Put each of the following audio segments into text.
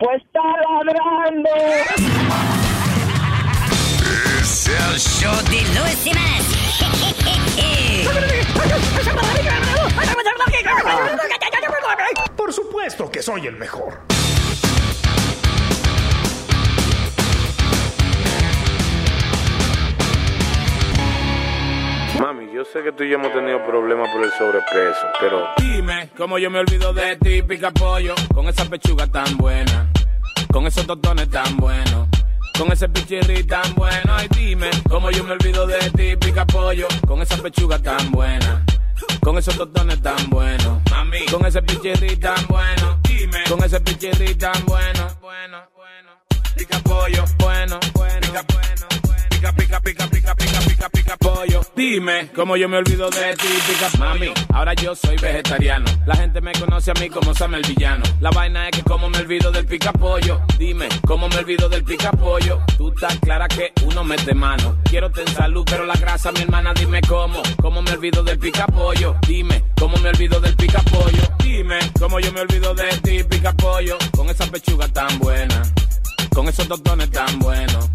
Pues está ladrando. Es el show de Luis. Por supuesto que soy el mejor. Mami, yo sé que tú y yo hemos tenido problemas por el sobrepeso, pero... Dime cómo yo me olvido de ti, pica pollo, con esa pechuga tan buena, con esos totones tan buenos, con ese pichirri tan bueno. Ay, dime cómo yo me olvido de ti, pica pollo, con esa pechuga tan buena, con esos totones tan buenos, mami, con ese pichirri tan bueno. Dime, con ese pichirri tan bueno, bueno, bueno. Pica pollo, bueno, bueno, bueno pica, pica, pica, pica, pica, pica, pica pollo. Dime cómo yo me olvido de ti, pica mami. Ahora yo soy vegetariano. La gente me conoce a mí como Sam el villano. La vaina es que como me olvido del pica pollo. Dime cómo me olvido del pica pollo. Tú estás clara que uno mete mano. Quiero tener salud, pero la grasa, mi hermana, dime cómo. Cómo me olvido del pica pollo. Dime cómo me olvido del pica pollo. Dime cómo yo me olvido de ti, pica pollo. Con esa pechuga tan buena. Con esos totones tan buenos.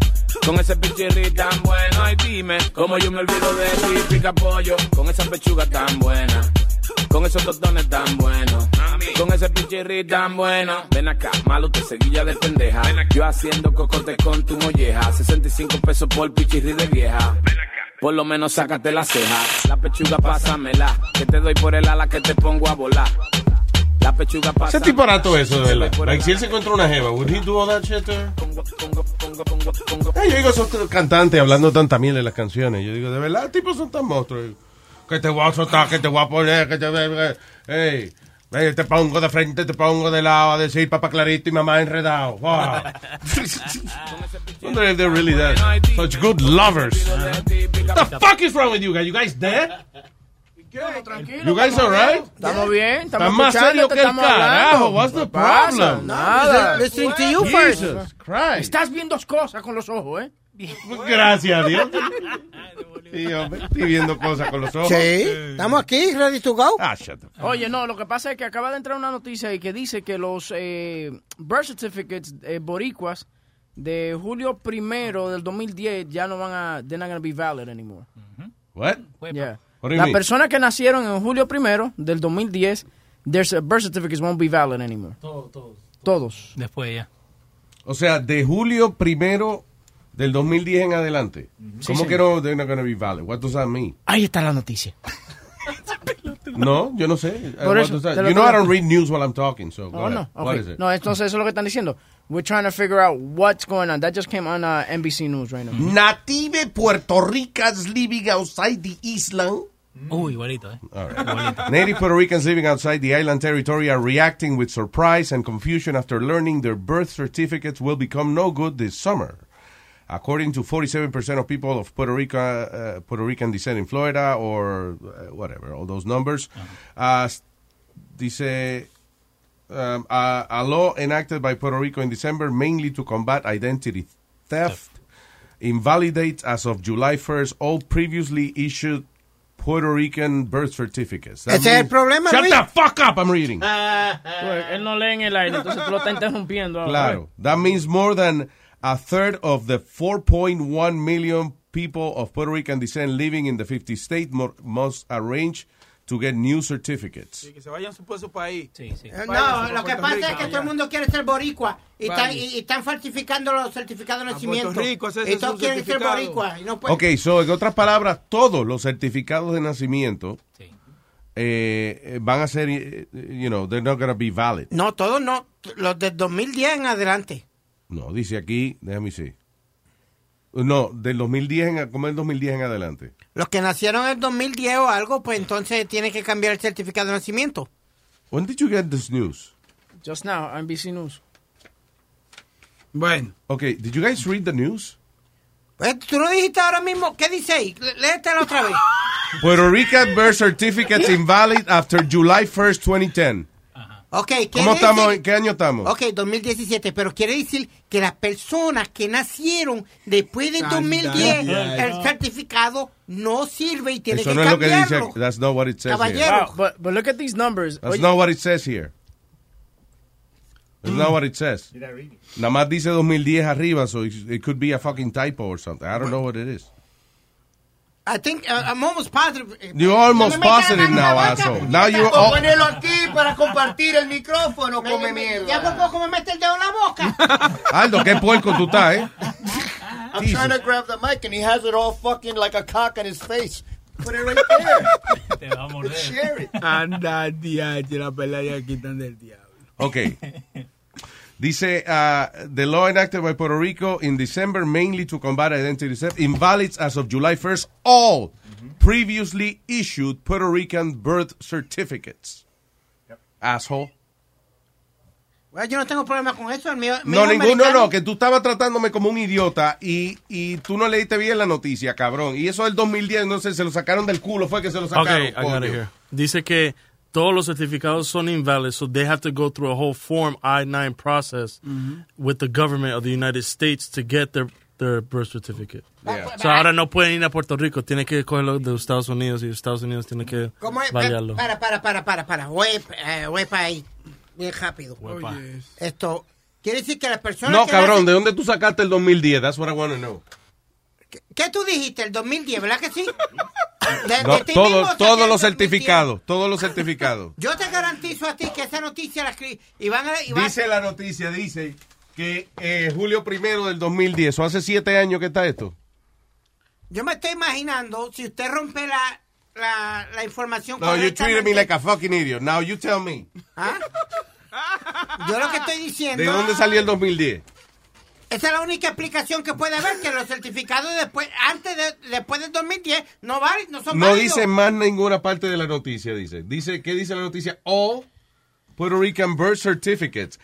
Con ese pichirri tan bueno, ay dime Cómo yo me olvido de ti, pica pollo Con esa pechuga tan buena. Con esos totones tan buenos. Con ese pichirri tan bueno. Ven acá, malo te seguilla de pendeja. Yo haciendo cocote con tu molleja. 65 pesos por pichirri de vieja. Por lo menos sácate la ceja. La pechuga pásamela. Que te doy por el ala que te pongo a volar. La pechuga pasa. Ese tipo rato eso, de verdad. Like, si él se encontró una jeva, would he do all that shit? Hey, yo digo, esos cantantes hablando tanta miel en las canciones. Yo digo, de verdad, tipos son tan monstruos. Que te voy a soltar, que te voy a poner, que te... Hey, te pongo de frente, te pongo de lado, a decir papá clarito y mamá enredado. Wow. wonder if they're really that. Such good lovers. What the fuck is wrong with you guys? You guys dead? Tranquilo, You guys alright? Estamos bien, estamos más serio que el estamos carajo. What's the problem? Nada. Listening to you first. Jesus Christ. Estás viendo dos cosas con los ojos, ¿eh? Gracias a Dios. Sí, estoy viendo cosas con los ojos. Sí, estamos aquí, ready to go. Ah, shut up. Oye, no, lo que pasa es que acaba de entrar una noticia ahí que dice que los eh, birth certificates eh, boricuas de julio primero del 2010 ya no van a, they're not going to be valid anymore. What? Yeah. What Las personas que nacieron en julio primero del 2010, their birth certificates won't be valid anymore. Todos, todos. Todos. Después ya. O sea, de julio primero del 2010 en adelante. ¿Cómo sí. que no they're not gonna be valid? What does that mean? Ahí está la noticia. No, yo no sé. Por eso, You know I don't read news while I'm talking, so go Oh, no. ahead. What okay. is it? No, entonces eso es lo que están diciendo. We're trying to figure out what's going on. That just came on uh, NBC News right now. Native Puerto Ricans living outside the island. Uy, igualito, ¿eh? All right. Native Puerto Ricans living outside the island territory are reacting with surprise and confusion after learning their birth certificates will become no good this summer. According to 47% of people of Puerto, Rico, uh, Puerto Rican descent in Florida, or uh, whatever, all those numbers, uh, dice um, a, a law enacted by Puerto Rico in December mainly to combat identity theft invalidates as of July 1st all previously issued Puerto Rican birth certificates. That Ese es el problema, Shut Luis. the fuck up, I'm reading. Pues, él no lee en el aire, entonces tú lo estás interrumpiendo. ahora. Claro. That means more than a third of the 4.1 million people of Puerto Rican descent living in the 50 states must arrange to get new certificates. Que se vayan por su país. Sí, sí. Eh, No, lo que pasa es que todo el mundo quiere ser boricua y, están, y- y están falsificando los certificados de A nacimiento. Puerto Rico, ese es y todos quieren ser boricua y no pueden. Ok, so, en otras palabras, todos los certificados de nacimiento Sí. eh, van a ser, eh, you know, they're not going to be valid. No, todos no. Los del 2010 en adelante. No, dice aquí, déjame decir. No, del 2010 en, como el 2010 en adelante. Los que nacieron en el 2010 o algo, pues entonces tienen que cambiar el certificado de nacimiento. When did you get this news? Just now, NBC News. Bueno. Okay, did you guys read the news? Pues, Tú lo dijiste ahora mismo. ¿Qué dice ahí? Otra vez. Puerto Rican birth certificates invalid after July 1st, 2010. Ok, ¿Cómo estamos? decir- ¿En qué año estamos? Ok, 2017, pero quiere decir que las personas que nacieron después del 2010, el certificado no sirve y tiene Eso que no es lo que dice. cambiarlo. That's not what it says here. Caballero. Wow, but, but look at these numbers. That's Oye, not what it says here. That's not what it says. Nada más dice 2010 arriba, so it it could be a fucking typo or something. I don't know what it is. I think uh, I'm almost positive. You're almost No me metas positive la mano en now, la asshole. Now you're all... Ponelo aquí para compartir el micrófono, Me- come me- mierda. Ya por poco me mete el dedo en la boca. Aldo, qué puerco tú estás, ¿eh? I'm Jesus. trying to grab the mic and he has it all fucking like a cock on his face. Put it right there. Te va a morder. Share it. Anda, diache, la pelea ya quitan del diablo. Okay. Dice, uh, the law enacted by Puerto Rico in December mainly to combat identity theft invalids as of July 1st all previously issued Puerto Rican birth certificates. Asshole. Bueno, yo no tengo problema con eso. El mío, No, mío ninguno, americano. no, que tú estabas tratándome como un idiota y, y tú no leíste bien la noticia, cabrón. Y eso del 2010, no sé, se lo sacaron del culo, fue que se lo sacaron. Okay, I got it here. Dice que todos los certificados son invalid, so they have to go through a whole Form I-9 process with the government of the United States to get their, their birth certificate. Yeah. So ahora no pueden ir a Puerto Rico, tienen que cogerlo de Estados Unidos y Estados Unidos tiene que ¿Cómo es? validarlo. Para, para, para, para, para. Web, eh, web ahí. Bien rápido. Esto quiere decir que las personas. No, que cabrón, nacen- ¿de dónde tú sacaste el 2010? That's what I want to know. ¿Qué tú dijiste? El 2010, ¿verdad que sí? De- No, de ti todo- mismo saqué todos los 2010. certificados, todos los certificados. Yo te garantizo a ti que esa noticia la escribí. A. Dice la noticia, dice que eh, julio primero del 2010, o hace siete años que está esto. Yo me estoy imaginando, si usted rompe la, la, la información No, you treated me like a fucking idiot. Now you tell me. ¿Ah? Yo lo que estoy diciendo. ¿De dónde salió el 2010? Esa es la única explicación que puede haber, que los certificados después, antes de, después del 2010, no, valen, no son No válidos. dice más ninguna parte de la noticia, dice. Dice, ¿qué dice la noticia? All Puerto Rican birth certificates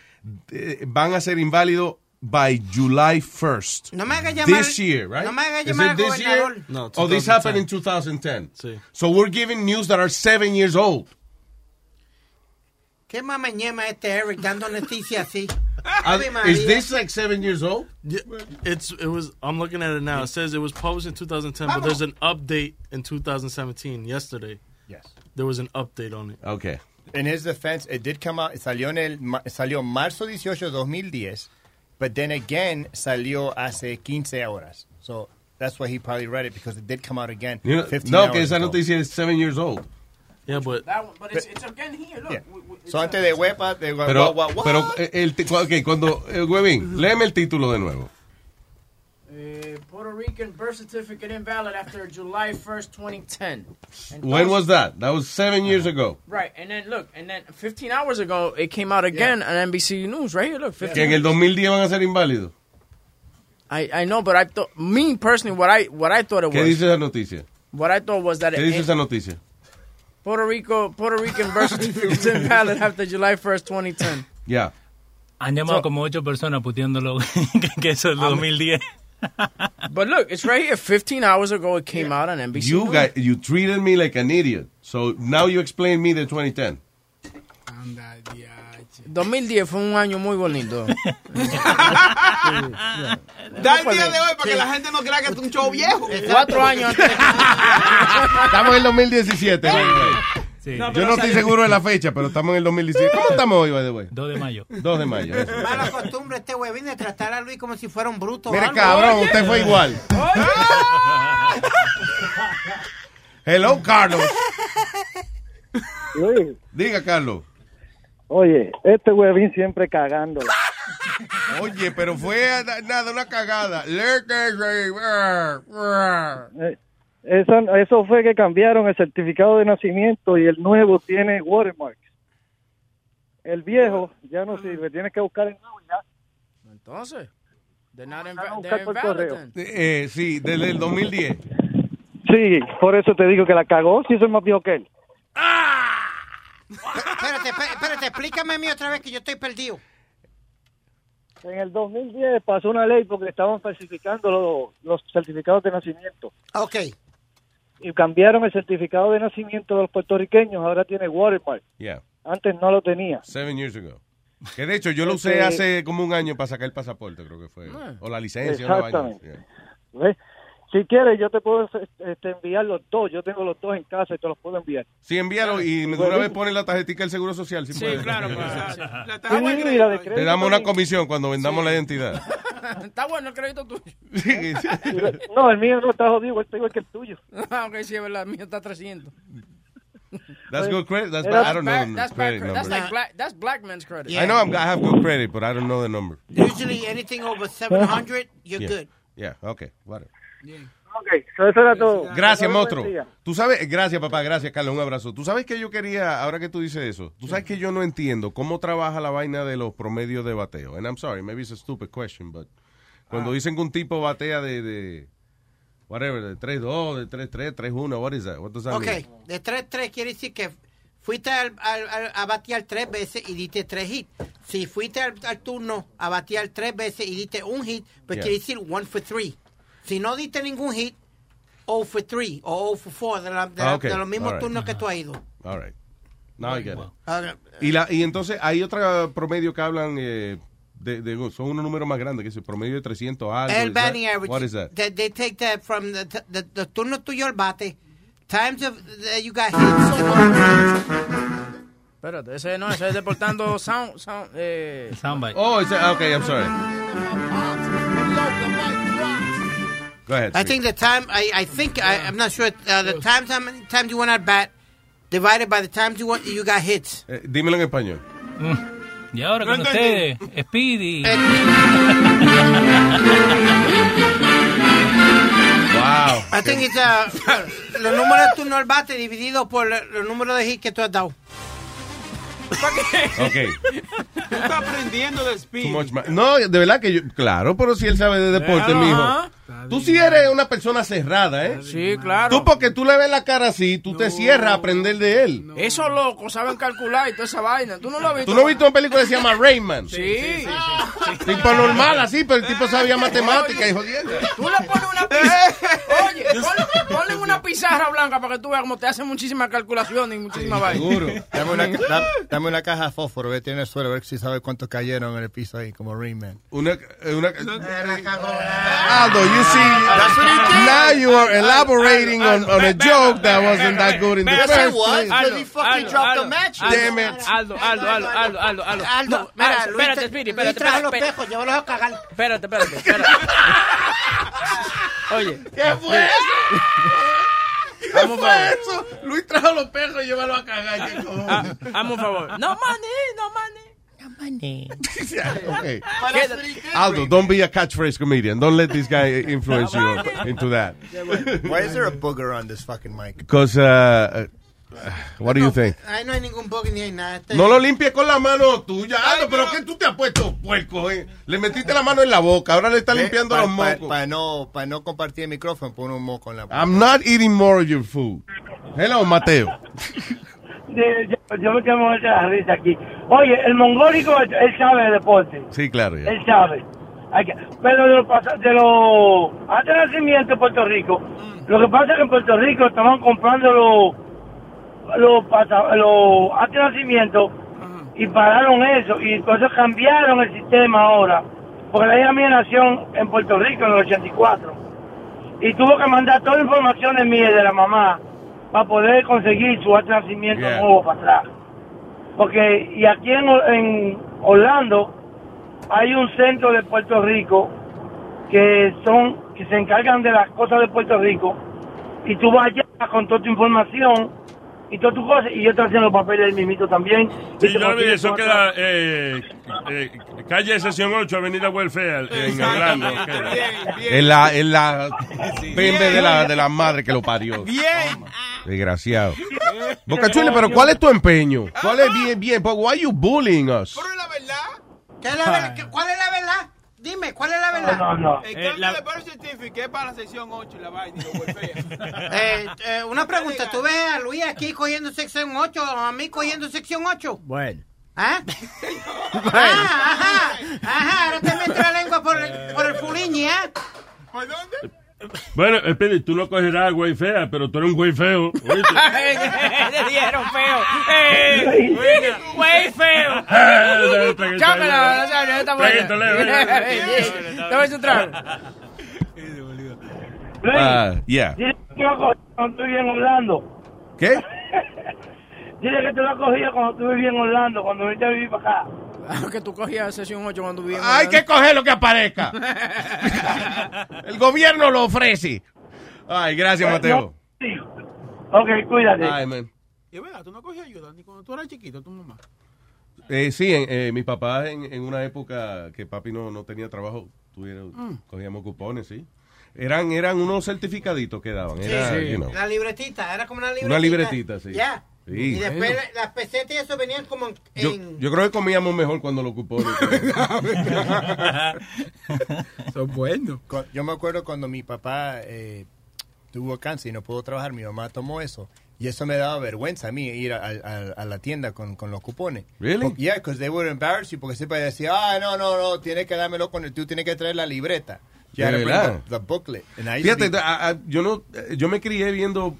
eh, van a ser inválidos by July 1st. No me haga llamar. This year, right? No me haga Is llamar it al this year? gobernador. No, Oh, this 2010. happened in 2010. Sí. So we're giving news that are seven years old. Qué mamañema este Eric dando noticias así. Ave María. is this like seven years old? Yeah, it's it was. I'm looking at it now. It says it was published in 2010, but there's an update in 2017. Yesterday, Yes. there was an update on it. Okay. In his defense, it did come out, salió en el, ma- salió marzo 18 de 2010, but then again salió hace 15 horas. So that's why he probably read it because it did come out again. You know- 15 no, hours que esa ago. noticia es seven years old. Yeah, but That one, but it's, it's again here. Look. Yeah. So a- antes de huepa, de gua- Pero, gua- gua- pero el, ti- ok, cuando, eh, Huevín, léeme el título de nuevo. Eh, Puerto Rican birth certificate invalid after July 1st, 2010. And When those- was that? That was seven years ago. Right, and then look, and then 15 hours ago, it came out again on NBC News, right here. Look, 15 Que en el 2010 van a ser inválidos. I, I know, but I thought, me personally, what I what I thought it ¿Qué was, dice esa noticia? what I thought was that ¿Qué it, dice esa noticia? Puerto Rico, Puerto Rican birth certificate is invalid after July 1st, 2010. Yeah. Han llamado So- como ocho personas puteándolo que, que eso es 2010. But look, it's right here. 15 hours ago, it came out on NBC You News. guys, you treated me like an idiot. So now you explain me the 2010. 2010 fue un año muy bonito. Da el día de hoy para que la gente no crea que es un show viejo. Cuatro años antes. Estamos en el 2017. by the way. Sí. No, Yo no estoy salió- seguro de la fecha, pero estamos en el 2017. ¿Cómo estamos hoy, by the way? 2 de mayo. 2 de mayo. eso. Mala costumbre este huevín de tratar a Luis como si fuera un bruto. o Mire, algo. cabrón, usted fue igual. Hello, Carlos. Luis, Diga, Carlos. Oye, este huevín siempre cagándola. Oye, pero fue a- nada, una cagada. Eh, Eso, eso fue que cambiaron el certificado de nacimiento y el nuevo tiene watermarks. El viejo ya no sirve, tienes que buscar el nuevo ya. Entonces, they're not Van a inva- buscar they're por invalid correo. then. Eh, sí, desde el 2010. Sí, por eso te digo que la cagó, si soy más viejo que él. Espérate, espérate, espérate, explícame a mí otra vez que yo estoy perdido. En el 2010 pasó una ley porque estaban falsificando los, los certificados de nacimiento. Ok. Y cambiaron el certificado de nacimiento de los puertorriqueños, ahora tiene watermark. Yeah. Antes no lo tenía. Seven years ago. Que de hecho yo lo usé Este- hace como un año para sacar el pasaporte, creo que fue. O la licencia. una vaina. Exactamente. Si quieres, yo te puedo este, enviar los dos. Yo tengo los dos en casa y te los puedo enviar. Sí, envíalo y de una vez ponen la tarjetita del Seguro Social. Si Sí, puedes. claro. Sí, pues, y la de crédito Te damos una comisión cuando vendamos la identidad. Está bueno el crédito tuyo. No, el mío no está jodido, está igual que el tuyo. Ah, ok, sí, es verdad. El mío está 300. That's good credit. That's bad. I don't know the That's bad credit credit. That's number. like black. That's black man's credit. I know I'm, I have good credit, but I don't know the number. Usually anything over 700, you're Yeah. good. Yeah, okay, whatever. Ok, so eso era todo. Gracias, monstruo. Tú sabes, gracias, papá, gracias, Carlos, un abrazo. Tú sabes que yo quería, ahora que tú dices eso, tú sabes que yo no entiendo cómo trabaja la vaina de los promedios de bateo. And I'm sorry, maybe it's a stupid question, but cuando dicen que un tipo batea de, de whatever, de 3-2, de 3-3, 3-1, what is that? What does that Ok, mean? de 3-3 quiere decir que fuiste al, al- al- a batear tres veces y diste tres hits. Si fuiste al, al turno a batear tres veces y diste un hit, pues Yeah. quiere decir one for three. Si no diste ningún hit, 0 for 3 o 0 for 4 de, la- de, la- Ah, ok, de los mismos right. turnos que tú has ido. All right. Now I get it. Ahora, Y, la, y entonces hay otro promedio que hablan eh, de, de- son unos números más grandes, que es el promedio de 300 algo. el batting average. What is that? They, they take that from the, the, the turno tuyo al bate, times of that you got hits. Espérate, ese no, ese es deportando sound, sound, eh. Soundbite. Oh, it's a, okay, I'm sorry. Go ahead. I think the time, I, I think, I, I'm not sure, uh, the times, how many times you went at bat, divided by the times you, went, you got hits. Eh, dímelo en español. Y ahora No con ustedes, Speedy. Wow. I think it's, uh, los números de turno al bate dividido por los números de hits que tú has dado. Okay. Tú estás aprendiendo de speed. Too much ma- No, de verdad que yo, claro, pero si él sabe de deporte, Claro, mijo. Tú sí eres una persona cerrada, ¿eh? Sí, claro. Tú porque tú le ves la cara así, tú te cierras a aprender de él. Esos locos saben calcular y toda esa vaina. ¿Tú no lo has visto? ¿Tú no has visto una película que se llama Rayman? Sí. Tipo normal así, pero el tipo sabía matemática y jodiendo. Tú le pones una pizarra. Oye, ponle, ponle una pizarra blanca para que tú veas cómo te hacen muchísimas calculaciones y muchísimas vainas. Dame una, da- dame una caja de fósforo, vete en el suelo, a ver si sabes cuántos cayeron en el piso ahí, como Rain Man. Una, eh, una, you see, now you are elaborating on, on a joke that wasn't that good in the Yes, it first was, place. because he fucking dropped the match. Damn it. Aldo, Aldo, Aldo, Aldo, Aldo, Aldo. Aldo, mira, Luis, espérate, Speedy, espérate, trajo espérate, los espérate. pejos, llévalos a cagar. Espérate, espérate, espérate. Oye. ¿Qué fue Vamos, fue favor. eso? Luis trajo los perros y llévalo a cagar. ¿qué? Ah, Hazme un favor. No money, no money. Okay. Aldo, don't be a catchphrase comedian. Don't let this guy influence you into that. Why is there a booger on this fucking mic? Because, uh, uh, what do you think? No hay ningún bug ni hay nada. No lo limpies con la mano tuya. Aldo, pero ¿qué tú te has puesto puerco? eh? Le metiste la mano en la boca, ahora le está limpiando los Para mocos. no, pa no compartir el micrófono, pon un moco en la boca. I'm not eating more of your food. Hello, Mateo. De- yo, yo me quemo de la risa aquí. Oye, el mongólico, él sabe de deporte. Sí, claro. ya. Él sabe. Que- pero de los de los antes del nacimiento en Puerto Rico, lo que pasa es que en Puerto Rico estaban comprando los los los antes del nacimiento y pararon eso y entonces cambiaron el sistema ahora porque la hija mía nació en Puerto Rico en el 84 y tuvo que mandar toda la información de mí y de la mamá para poder conseguir su nacimiento Yeah. nuevo para atrás porque y aquí en, en Orlando hay un centro de Puerto Rico que son que se encargan de las cosas de Puerto Rico y tú vas allá con toda tu información y todas tus cosas y yo estoy haciendo los papeles del mismito también Sí, yo vi, consigues eso queda acta- eh, eh, calle Sesión 8, Avenida Welfare, en Orlando. En la, en la pembe de la, de la madre que lo parió. Bien. Desgraciado. Boca Chula, pero ¿cuál es tu empeño? ¿Cuál es bien, bien? But why you bullying us? ¿Qué es la ver- qué- ¿Cuál es la verdad? Dime, ¿cuál es la verdad? El Eh, cambio la- de birth certificate es para la sección 8 y la vaina y lo golpea. Eh, eh, una pregunta, ¿tú ves a Luis aquí cogiendo sección 8 o a mí cogiendo sección 8? Bueno. ¿Ah? ah, ajá, ajá, ahora te metes la lengua por el, por el fuliñi, ¿ah? ¿Por dónde? Bueno, espere, tú no cogerás güey fea, pero tú eres un güey feo. Le dijeron feo. ¡Eh! ¡Güey feo! ¡Chámela! ¡Está buena! Dame su trago. Ah, yeah. Dile que cuando estuve en Orlando. ¿Qué? Dile que te lo cogía cuando estuve en Orlando, cuando viniste a vivir para acá. Que tú cogías sesión 8 cuando vivías. Hay que coger lo que aparezca. El gobierno lo ofrece. Ay, gracias, Mateo. Ok, cuídate. Ay, man. Y es verdad, tú no cogías ayuda ni cuando tú eras chiquito, tu mamá. Eh, sí, en, eh, mi papá en, en una época que papi no, no tenía trabajo, tuvieron, Mm. cogíamos cupones, sí. Eran, eran unos certificaditos que daban. Era, you know, La libretita, era como una libretita. una libretita, sí. Ya. Sí. Y después la- las pesetas y eso venían como en... Yo, yo creo que comíamos mejor cuando los cupones. Son buenos. Yo me acuerdo cuando mi papá eh, tuvo cáncer y no pudo trabajar, mi mamá tomó eso. Y eso me daba vergüenza a mí ir a, a- a la tienda con, con los cupones. Really? Porque, yeah, because they would embarrass you, porque siempre decía, ah, no, no, no, tienes que dármelo con el, tú tienes que traer la libreta. You ¿De had to bring verdad? the, the booklet. And I Fíjate, be- a- a- yo no, yo me crié viendo,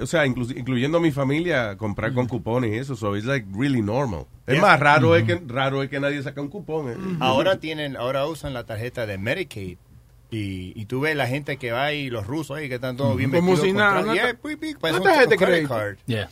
o sea, inclu- incluyendo a mi familia, comprar con cupones y eso, so it's like really normal. Es más raro es que raro es que nadie saca un cupón. eh. Ahora tienen, ahora usan la tarjeta de Medicaid. Y, y tú ves la gente que va y los rusos ahí que están todos bien Como vestidos. si nada, Yeah, un de credit card. Yeah.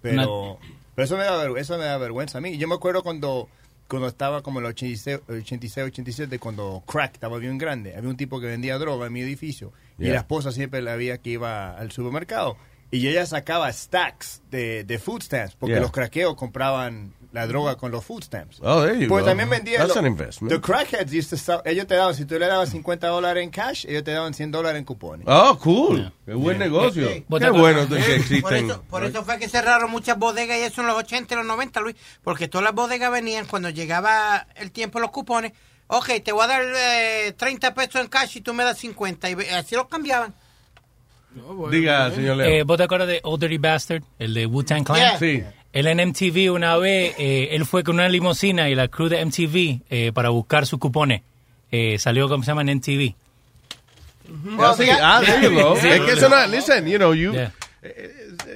Pero, pero eso, me da, eso me da vergüenza a mí. Yo me acuerdo cuando, cuando estaba como en el 86, 86, 87, cuando crack estaba bien grande. Había un tipo que vendía droga en mi edificio. Y la esposa siempre la veía que iba al supermercado. Y ella sacaba stacks de, de food stamps. Porque Yeah. los craqueos compraban la droga con los food stamps. Oh, there you Pues go. también vendía... That's lo- an investment. The crackheads used to sell- ellos te daban, si tú le dabas 50 dólares en cash, ellos te daban 100 dólares en cupones. Oh, cool. Qué buen negocio. Eh, eh, Qué bueno que Por existen. eso, por eso fue que cerraron muchas bodegas y eso en los 80 y los 90, Luis. Porque todas las bodegas venían cuando llegaba el tiempo de los cupones. Ok, te voy a dar eh, 30 pesos en cash y tú me das 50. Y así los cambiaban. Diga, señor Leo. Eh, ¿Vos te acuerdas de Old Dirty Bastard? El de Wu-Tang Clan. Yeah. Sí. Él en MTV una vez, eh, él fue con una limusina y la crew de MTV eh, para buscar sus cupones. Eh, salió, ¿cómo se llama? En MTV. Ah, sí, ah, there you go. Sí. Es que eso no, listen, you know, you, Yeah.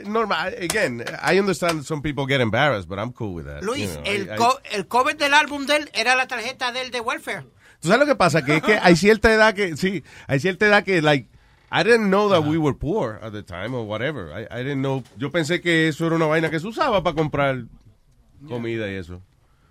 normal, again, I understand some people get embarrassed, but I'm cool with that. Luis, you know, el, I- el cover del álbum de él era la tarjeta de él de welfare. ¿Tú sabes lo que pasa? Que es que hay cierta edad que, sí, hay cierta edad que, like, I didn't know that we were poor at the time or whatever. I, I didn't know, yo pensé que eso era una vaina que se usaba para comprar comida y eso.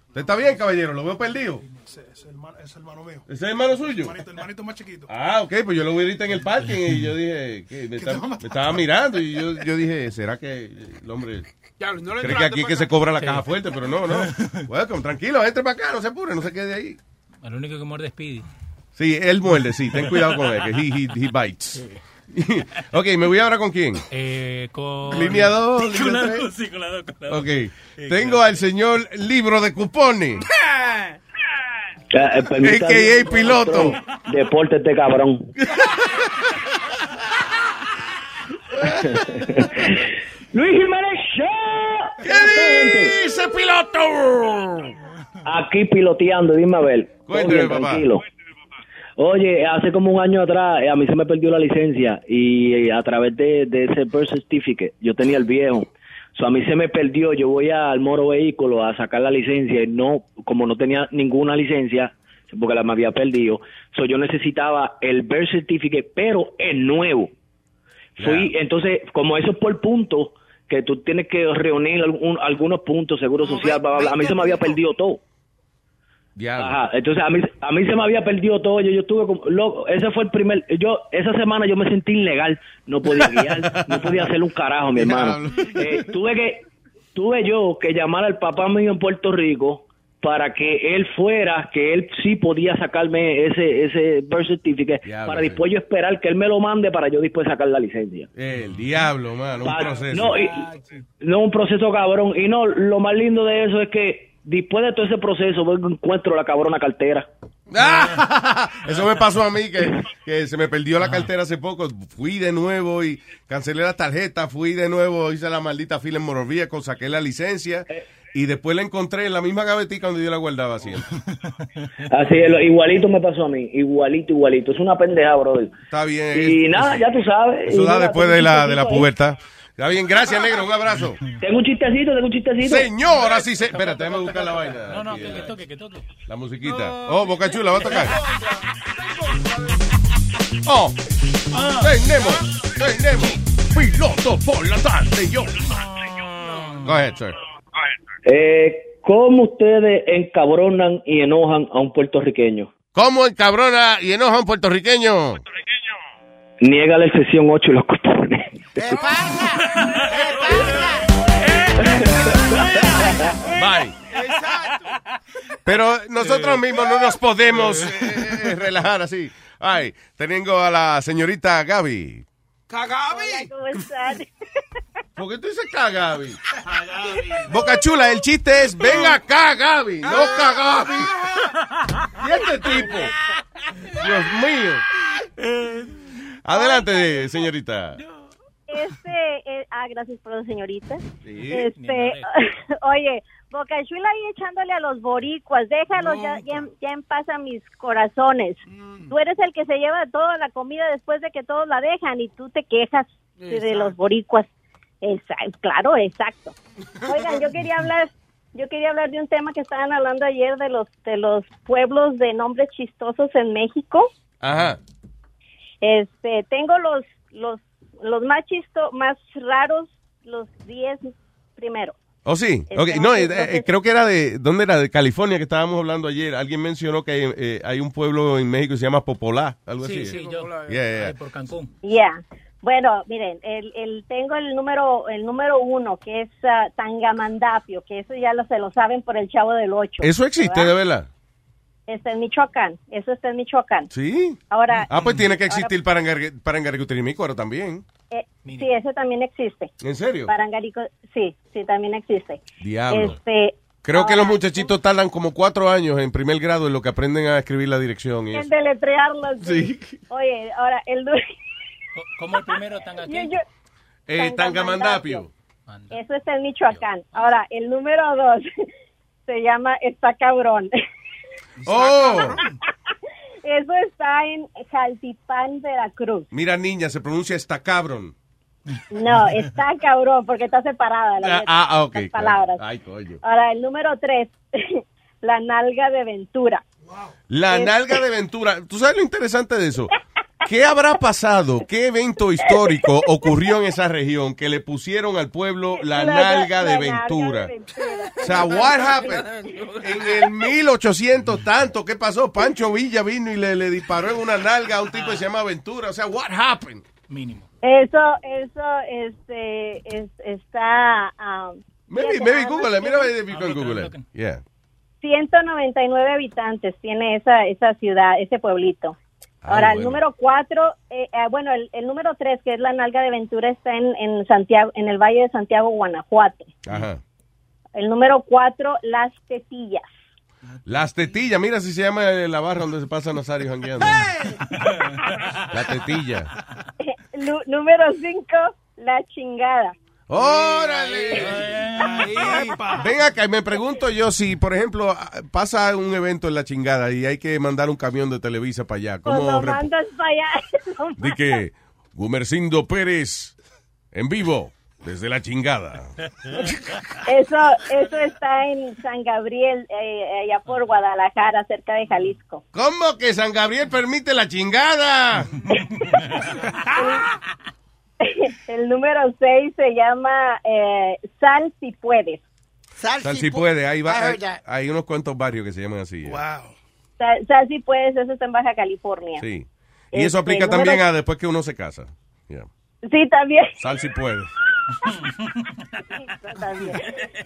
¿Usted está bien, caballero? ¿Lo veo perdido? Ese es el hermano, es el hermano mío. ¿Ese es el hermano suyo? Hermanito, hermanito más chiquito. Ah, ok, pues yo lo vi ahorita en el parking y yo dije, que me, está- me estaba mirando y yo, yo dije, ¿será que el hombre Ya, no le cree que aquí es que acá. se cobra la Sí. caja fuerte? Pero no, no. Welcome, tranquilo, entre para acá, no se apure, no se quede ahí. El único que muerde es Speedy. Sí, él muerde, sí, ten cuidado con él, que he, he, he bites. ok, me voy ahora con quién. Eh, con... Línea dos, Con línea la tres. dos, sí, con la dos, con la dos. Ok, tengo al señor Libro de Cupones. Eh, AKA piloto. Deporte este cabrón. Luis Jiménez Show. ¿Qué dice piloto? Aquí piloteando, dime a ver. Cuénteme, bien, papá. tranquilo. Oye, hace como un año atrás eh, a mí se me perdió la licencia y eh, a través de, de ese birth certificate yo tenía el viejo. So, a mí se me perdió, yo voy al moro vehículo a sacar la licencia y no, como no tenía ninguna licencia, porque la me había perdido, so, yo necesitaba el birth certificate, pero el nuevo. Fui, entonces, como eso es por puntos, que tú tienes que reunir algún- algunos puntos, seguro social, bla, bla, bla. a mí se me había perdido todo. Ajá, entonces a mí, a mí se me había perdido todo, yo, yo estuve como, loco, ese fue el primer, yo, esa semana yo me sentí ilegal, no podía guiar, no podía hacer un carajo, mi hermano. Eh, tuve que, tuve yo que llamar al papá mío en Puerto Rico para que él fuera, que él sí podía sacarme ese, ese birth certificate, Diablo, para después yo esperar que él me lo mande para yo después sacar la licencia. El diablo, mano, un proceso. No, y- no, un proceso cabrón. Y no, lo más lindo de eso es que después de todo ese proceso, y encuentro la cabrona cartera. Eso me pasó a mí, que, que se me perdió la cartera hace poco. Fui de nuevo y cancelé la tarjeta. Fui de nuevo, hice la maldita fila en Vehicle, saqué la licencia. y después la encontré en la misma gavetica donde yo la guardaba siempre. Así es, igualito me pasó a mí, igualito, igualito. Es una pendeja, brother. Está bien. Y es- nada, ya tú sabes. Eso Y da nada, después de la, de la ahí. Está bien, gracias, negro. Un abrazo. Tengo un chistecito, tengo un chistecito. Señora, sí se. Espérate, déjame buscar la vaina. No, no, que, que toque, que toque. La musiquita. Oh, Boca Chula, va a tocar. Oh, tenemos, tenemos piloto por la tarde, yo. Go ahead, sir. Eh, ¿Cómo ustedes encabronan y enojan a un puertorriqueño? ¿Cómo encabrona y enoja a un puertorriqueño? Niega la sesión 8 y los cupones. Bye. Pero nosotros mismos no nos podemos eh, relajar así. Ay, tengo a la señorita Gaby. ¡Cagabi! ¿Por qué tú dices Gaby? Boca Chula, el chiste es, ven acá, Gaby, no Gaby. ¿Y este tipo? Dios mío. Adelante, señorita. Este, eh, ah, gracias por la señorita. Sí. Este, oye, Boca Chula ahí echándole a los boricuas, déjalos ya, ya, ya en paz a mis corazones. Tú eres el que se lleva toda la comida después de que todos la dejan y tú te quejas de, de Exacto. los boricuas. Esa- claro, exacto. Oigan, yo quería hablar, yo quería hablar de un tema que estaban hablando ayer de los de los pueblos de nombres chistosos en México. Ajá. Este, tengo los los los más chisto, más raros, los 10 primero. ¿Oh, sí? Este, Ok, no, eh, eh, creo que era de, ¿dónde era? De California que estábamos hablando ayer. Alguien mencionó que hay, eh, hay un pueblo en México que se llama Popolá, algo Sí, así. sí, yo. Yeah, yeah. Ahí por Cancún. Ya. Bueno, miren, el, el tengo el número el número uno que es ah, Tangamandapio, que eso ya lo se lo saben por el Chavo del Ocho. Eso existe, de verdad. Está en Michoacán, eso está en Michoacán. Sí. Ahora. Ah, pues tiene que existir para, Engar- para Engarguitirimícuaro también. eh, sí, ese también existe. ¿En serio? Parangarico, sí, sí, también existe. Diablo. Este, Creo que los muchachitos tardan como cuatro años en primer grado en lo que aprenden a escribir la dirección y En eso. deletrearlos. Sí. Oye, ahora el du- ¿Cómo el primero tan yo- yo- Eh, Tangamandapio. Eso está en Michoacán. Ahora, el número dos se llama Está Cabrón. ¡Oh! Eso está en Jaltipán, Veracruz. Mira, niña, se pronuncia esta cabrón. No, está cabrón porque está separada la Ah, letra, ah, ok. las claro. palabras. Ay, coño. Ahora, el número tres, la nalga de Ventura. La Es- nalga de Ventura. ¿Tú sabes lo interesante de eso? ¿Qué habrá pasado? ¿Qué evento histórico ocurrió en esa región que le pusieron al pueblo la, nalga de Ventura? O sea, what happened? En el 1800 tanto, ¿qué pasó? Pancho Villa vino y le, le disparó en una nalga a un tipo que se llama Ventura. O sea, what happened? Mínimo. Eso, eso, este, es- está... um, Maybe, maybe Google it. Mira, Google it. Yeah. 199 habitantes tiene esa, esa ciudad, ese pueblito. Ah, Ahora, el número cuatro, eh, eh, bueno, el, el número tres, que es la nalga de Ventura, está en, en Santiago, en el Valle de Santiago, Guanajuato. Ajá. El número cuatro, las tetillas. Las tetillas, mira si se llama la barra donde se pasa Nazario jangueando. La tetilla. Número cinco, la chingada. ¡Órale! Ven acá, y me pregunto yo si, por ejemplo, pasa un evento en la chingada y hay que mandar un camión de Televisa para allá. Pues ¿Cómo lo rep- mandas para allá. de que Gumercindo Pérez en vivo desde la chingada? Eso, eso está en San Gabriel, eh, allá por Guadalajara, cerca de Jalisco. ¿Cómo que San Gabriel permite la chingada? El número 6 se llama eh, Sal si puedes. Sal, Sal si puede, ahí va, hay, hay unos cuantos barrios que se llaman así. eh. Sal, Sal si puedes, eso está en Baja California. Sí. Y eso Este, aplica número- también a después que uno se casa. Yeah. Sí, también. Sal si puede. Sí, también.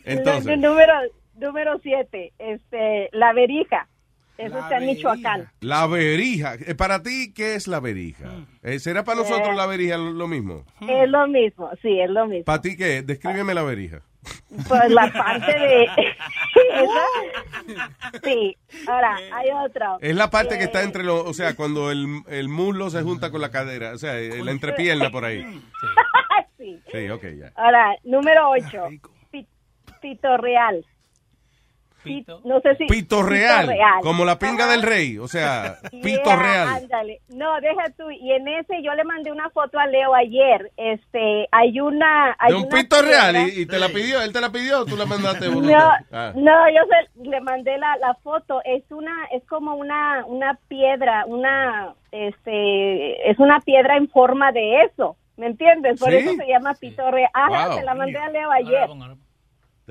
Entonces. Nú- Número número 7, este, La Verija. Eso está en Michoacán. La verija. Eh, Para ti, ¿qué es la verija? Eh, ¿Será para nosotros Eh. la verija lo, mismo? Es lo mismo, sí, es lo mismo. ¿Para ti qué? Descríbeme la verija. Pues la parte de... Esa- Sí, ahora hay otra. Es la parte que está entre los, o sea, cuando el, el muslo se junta con la cadera, o sea, la entrepierna por ahí. sí. Sí, ok, ya. Ahora, número 8, Pito Real. No sé si... Pito real, como la pinga del rey, o sea, pito Yeah, real. ándale. No, deja tú. Y en ese yo le mandé una foto a Leo ayer. Este, hay una... Hay De un una pito real, y, y te la pidió, él te la pidió, o tú la mandaste. No? Ah. no, yo se- le mandé la, la foto. Es una, es como una, una piedra, una, este, es una piedra en forma de eso. ¿Me entiendes? Por ¿Sí? eso se llama pito real. Ajá, Wow. se la mandé a Leo ayer.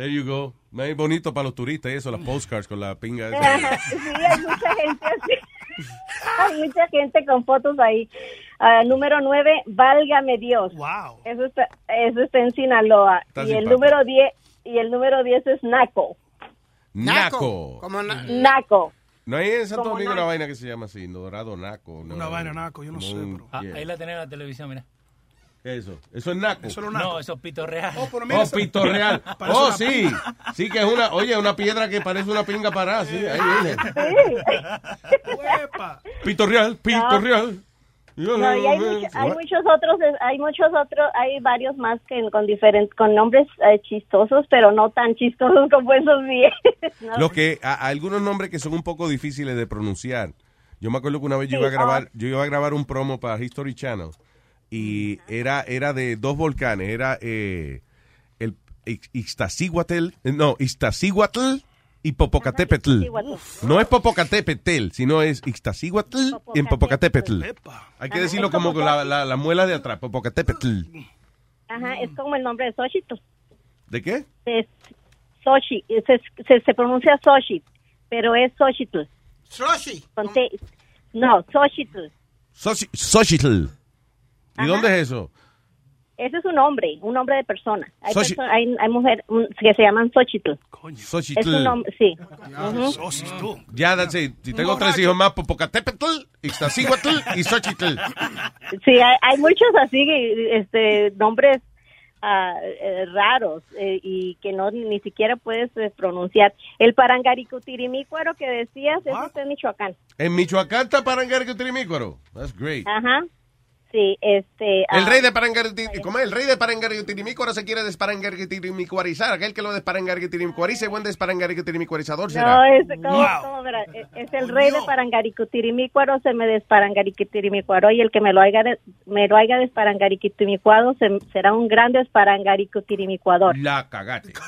There you go. Es bonito para los turistas y eso, las postcards con la pinga esa. Sí, hay mucha gente así. Hay mucha gente con fotos ahí. Ah, número 9, Válgame Dios. Wow. Eso está, eso está en Sinaloa. Está y el número 10 y el número 10 es Naco. Naco. Como na- Naco. No hay en Santo Domingo una vaina que se llama así, Dorado Naco. Una vaina naco, yo no sé, pero- Ah, ahí la tenés en la televisión, mira. ¿Qué es eso? Eso es Naco. No, eso es pito real. Oh, pero Oh, pito real. Oh, sí. Sí, que es una, oye, una piedra que parece una pinga parada, sí, ahí viene. Pito real, pito No. real. No, y hay, mucho- hay muchos otros, hay muchos otros, hay varios más que con diferentes, con nombres eh, chistosos, pero no tan chistosos como esos 10. ¿no? Lo que, a- a algunos nombres que son un poco difíciles de pronunciar. Yo me acuerdo que una vez yo iba a grabar, ah. yo iba a grabar un promo para History Channel y era, era de dos volcanes, era eh, el Ix- Ixtaccíhuatl, eh, no, Iztaccíhuatl y Popocatépetl. No es Popocatépetl, sino es Ixtaccíhuatl en Popocatépetl. Hay que decirlo como la, la, la muela de atrás, Popocatépetl. Ajá, es como el nombre de Xochitl. ¿De qué? Es Xochi, se, se, se pronuncia Xochitl, pero es Xochitl. Xochi. Con T. No, Xochitl. Xochi- Xochitl. ¿Y Ajá. dónde es eso? Ese es un nombre, un nombre de persona. Hay, Xochi- perso- hay, hay mujeres mm, que se llaman Xochitl. Xochitl. Es un nombre, sí. Ujú. Ya, that's it. Si tengo tres hijos más, Popocatépetl, Ixtaccíhuatl y Xochitl. Sí, hay, hay muchos así, este, nombres ah, eh, raros eh, y que no ni siquiera puedes eh, pronunciar. El parangaricutirimícuaro que decías, eso está en Michoacán. En Michoacán está Parangaricutirimícuaro. That's great. Ajá. Sí, este... El ah, rey de Parangaricutirimícuaro, ¿cómo es? El rey de Parangaricutirimícuaro se quiere desparangaricutirimícuarizar. Aquel que lo desparangaricutirimícuarice, buen desparangaricutirimícuarizador será. No, es, ¿cómo- cómo verá? Es- el rey de Parangaricutirimícuaro, se me desparangaricutirimícuaro y el que me lo haya, me lo haya desparangaricutimicuado se, será un gran desparangaricutirimícuador. La cagate.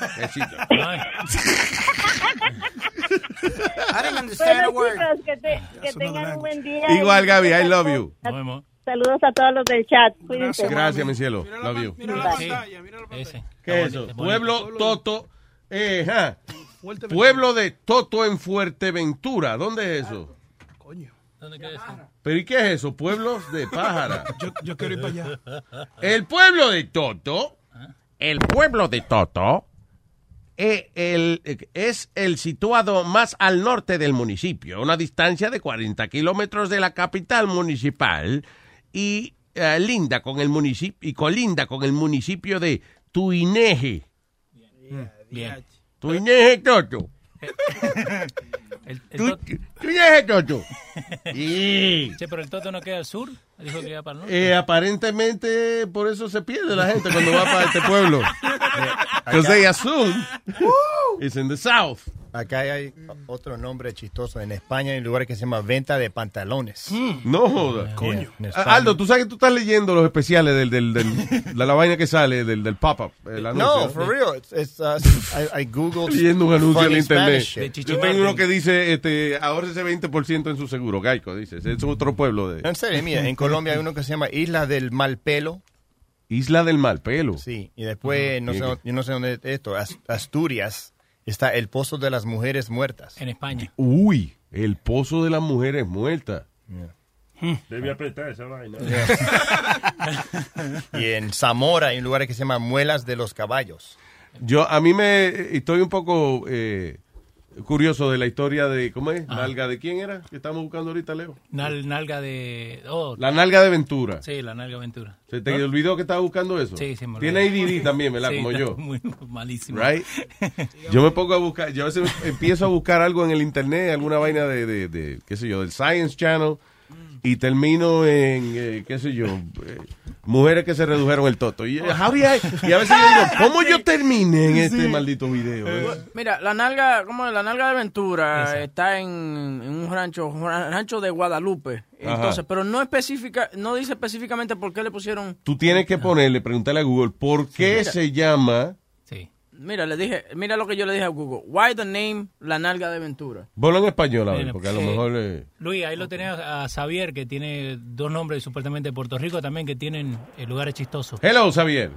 I didn't understand a Bueno, word. chicos, que, te- que tengan un buen día. Igual, Gaby, I love a you. todos- Saludos a todos los del chat. Cuídense. Gracias, mi cielo. Love you. Ese. ¿Qué es eso? Pueblo Toto. Eh, ja. Pueblo de Toto en Fuerteventura. ¿Dónde es eso? ¿Dónde queda eso? ¿Pero y qué es eso? Pueblos de pájara. Yo, yo quiero ir para allá. El pueblo de Toto, el pueblo de Toto, eh, el- eh, es el situado más al norte del municipio, a una distancia de 40 kilómetros de la capital municipal y eh, linda con el municipio y colinda con el municipio de Tuineje. Bien. Tuineje Toto. El, el Tu- Toto- Tuineje Toto. Sí. Che, pero el Toto no queda al sur. Dijo que iba para el norte. Eh, aparentemente por eso se pierde la gente cuando va para este pueblo. Because they assume it's in the south. Acá hay otro nombre chistoso. En España hay un lugar que se llama Venta de Pantalones. No jodas. Coño. En Ah, España. Aldo, tú sabes que tú estás leyendo los especiales del, del, del- de la vaina que sale del, del pop-up. el anuncio. No, for real. It's, it's, uh, I, I googled Leyendo un anuncio en internet. Spanish shit. Yo tengo uno que dice, este, ahorrese 20% en su seguro. Gaico, dice. Es otro pueblo de... No, en serio, mira, en Colombia hay uno que se llama Isla del Mal Pelo. Isla del Mal Pelo. Sí, y después, no sé, yo no sé dónde es esto, As- Asturias, está el Pozo de las Mujeres Muertas. En España. Uy, el pozo de las mujeres muertas. Debe apretar esa vaina. Y en Zamora hay un lugar que se llama Muelas de los Caballos. Yo, a mí me, estoy un poco eh, curioso de la historia de, ¿cómo es? ¿Nalga de quién era? Que estamos buscando ahorita, Leo. Nal- nalga de. Oh, La nalga de Ventura. Sí, la nalga aventura. ¿Se te olvidó que estaba buscando eso? Sí, sí, me Tiene olvidé. ADD también, ¿verdad? Sí, Como yo. Muy malísimo. Right? Yo me pongo a buscar, yo a veces empiezo a buscar algo en el internet, alguna vaina de, de, de, qué sé yo, del Science Channel, y termino en, eh, qué sé yo, eh, mujeres que se redujeron el toto. Y, eh, I- y a veces yo digo, ¿cómo yo terminé en este maldito video? eh? Mira, la nalga, como la nalga de aventura está en, en un rancho, rancho de Guadalupe. Ajá. Entonces, pero no especifica, no dice específicamente por qué le pusieron. Tú tienes que ponerle, preguntarle a Google, ¿por qué se llama? Mira, le dije, mira lo que yo le dije a Google. Why the name la nalga de aventura? Ponlo en español, a ver, porque a lo eh, mejor... eh, Luis, ahí lo tenés a Xavier, que tiene dos nombres supuestamente de Puerto Rico también, que tienen eh, lugares chistosos. Hello, Xavier.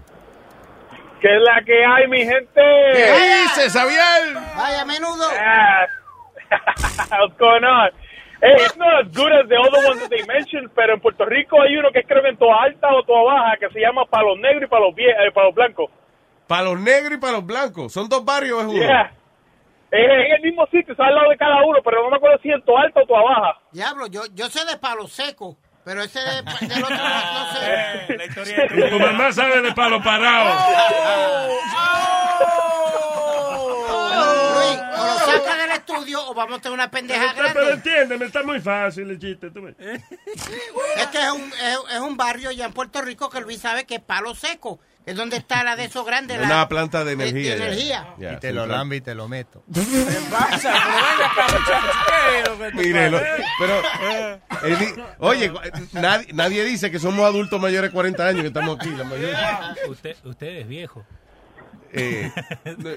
¿Qué es la que hay, mi gente? ¿Qué dices, Xavier? Vaya, menudo. What's going on? Hey, it's not as good as the other ones that they mentioned, pero en Puerto Rico hay uno que es creo que en toda alta o toda baja que se llama Palos Negros y Palos, vie eh, Palos Blancos. Para los negros y para los blancos. ¿Son dos barrios es uno? Yeah. Es en el mismo sitio, está al lado de cada uno, pero no me acuerdo si en toda alta o toda baja. Diablo, yo, yo sé de palo seco, pero ese de, del otro no, no sé. Y tu mamá sabe de palo parado. Luis, o lo saca del estudio o vamos a tener una pendeja Pero grande. entiéndeme, está muy fácil el chiste. Tú. Es que es un, es, es un barrio ya en Puerto Rico que Luis sabe que es palo seco. Es donde está la de esos grandes. la- Una planta de energía. de energía. Y te sí, lo lambe y te lo meto. Mire, lo- pero, eh, di- oye, nadie, nadie dice que somos adultos mayores de 40 años que estamos aquí. La mayoría. Usted, usted es viejo. Eh,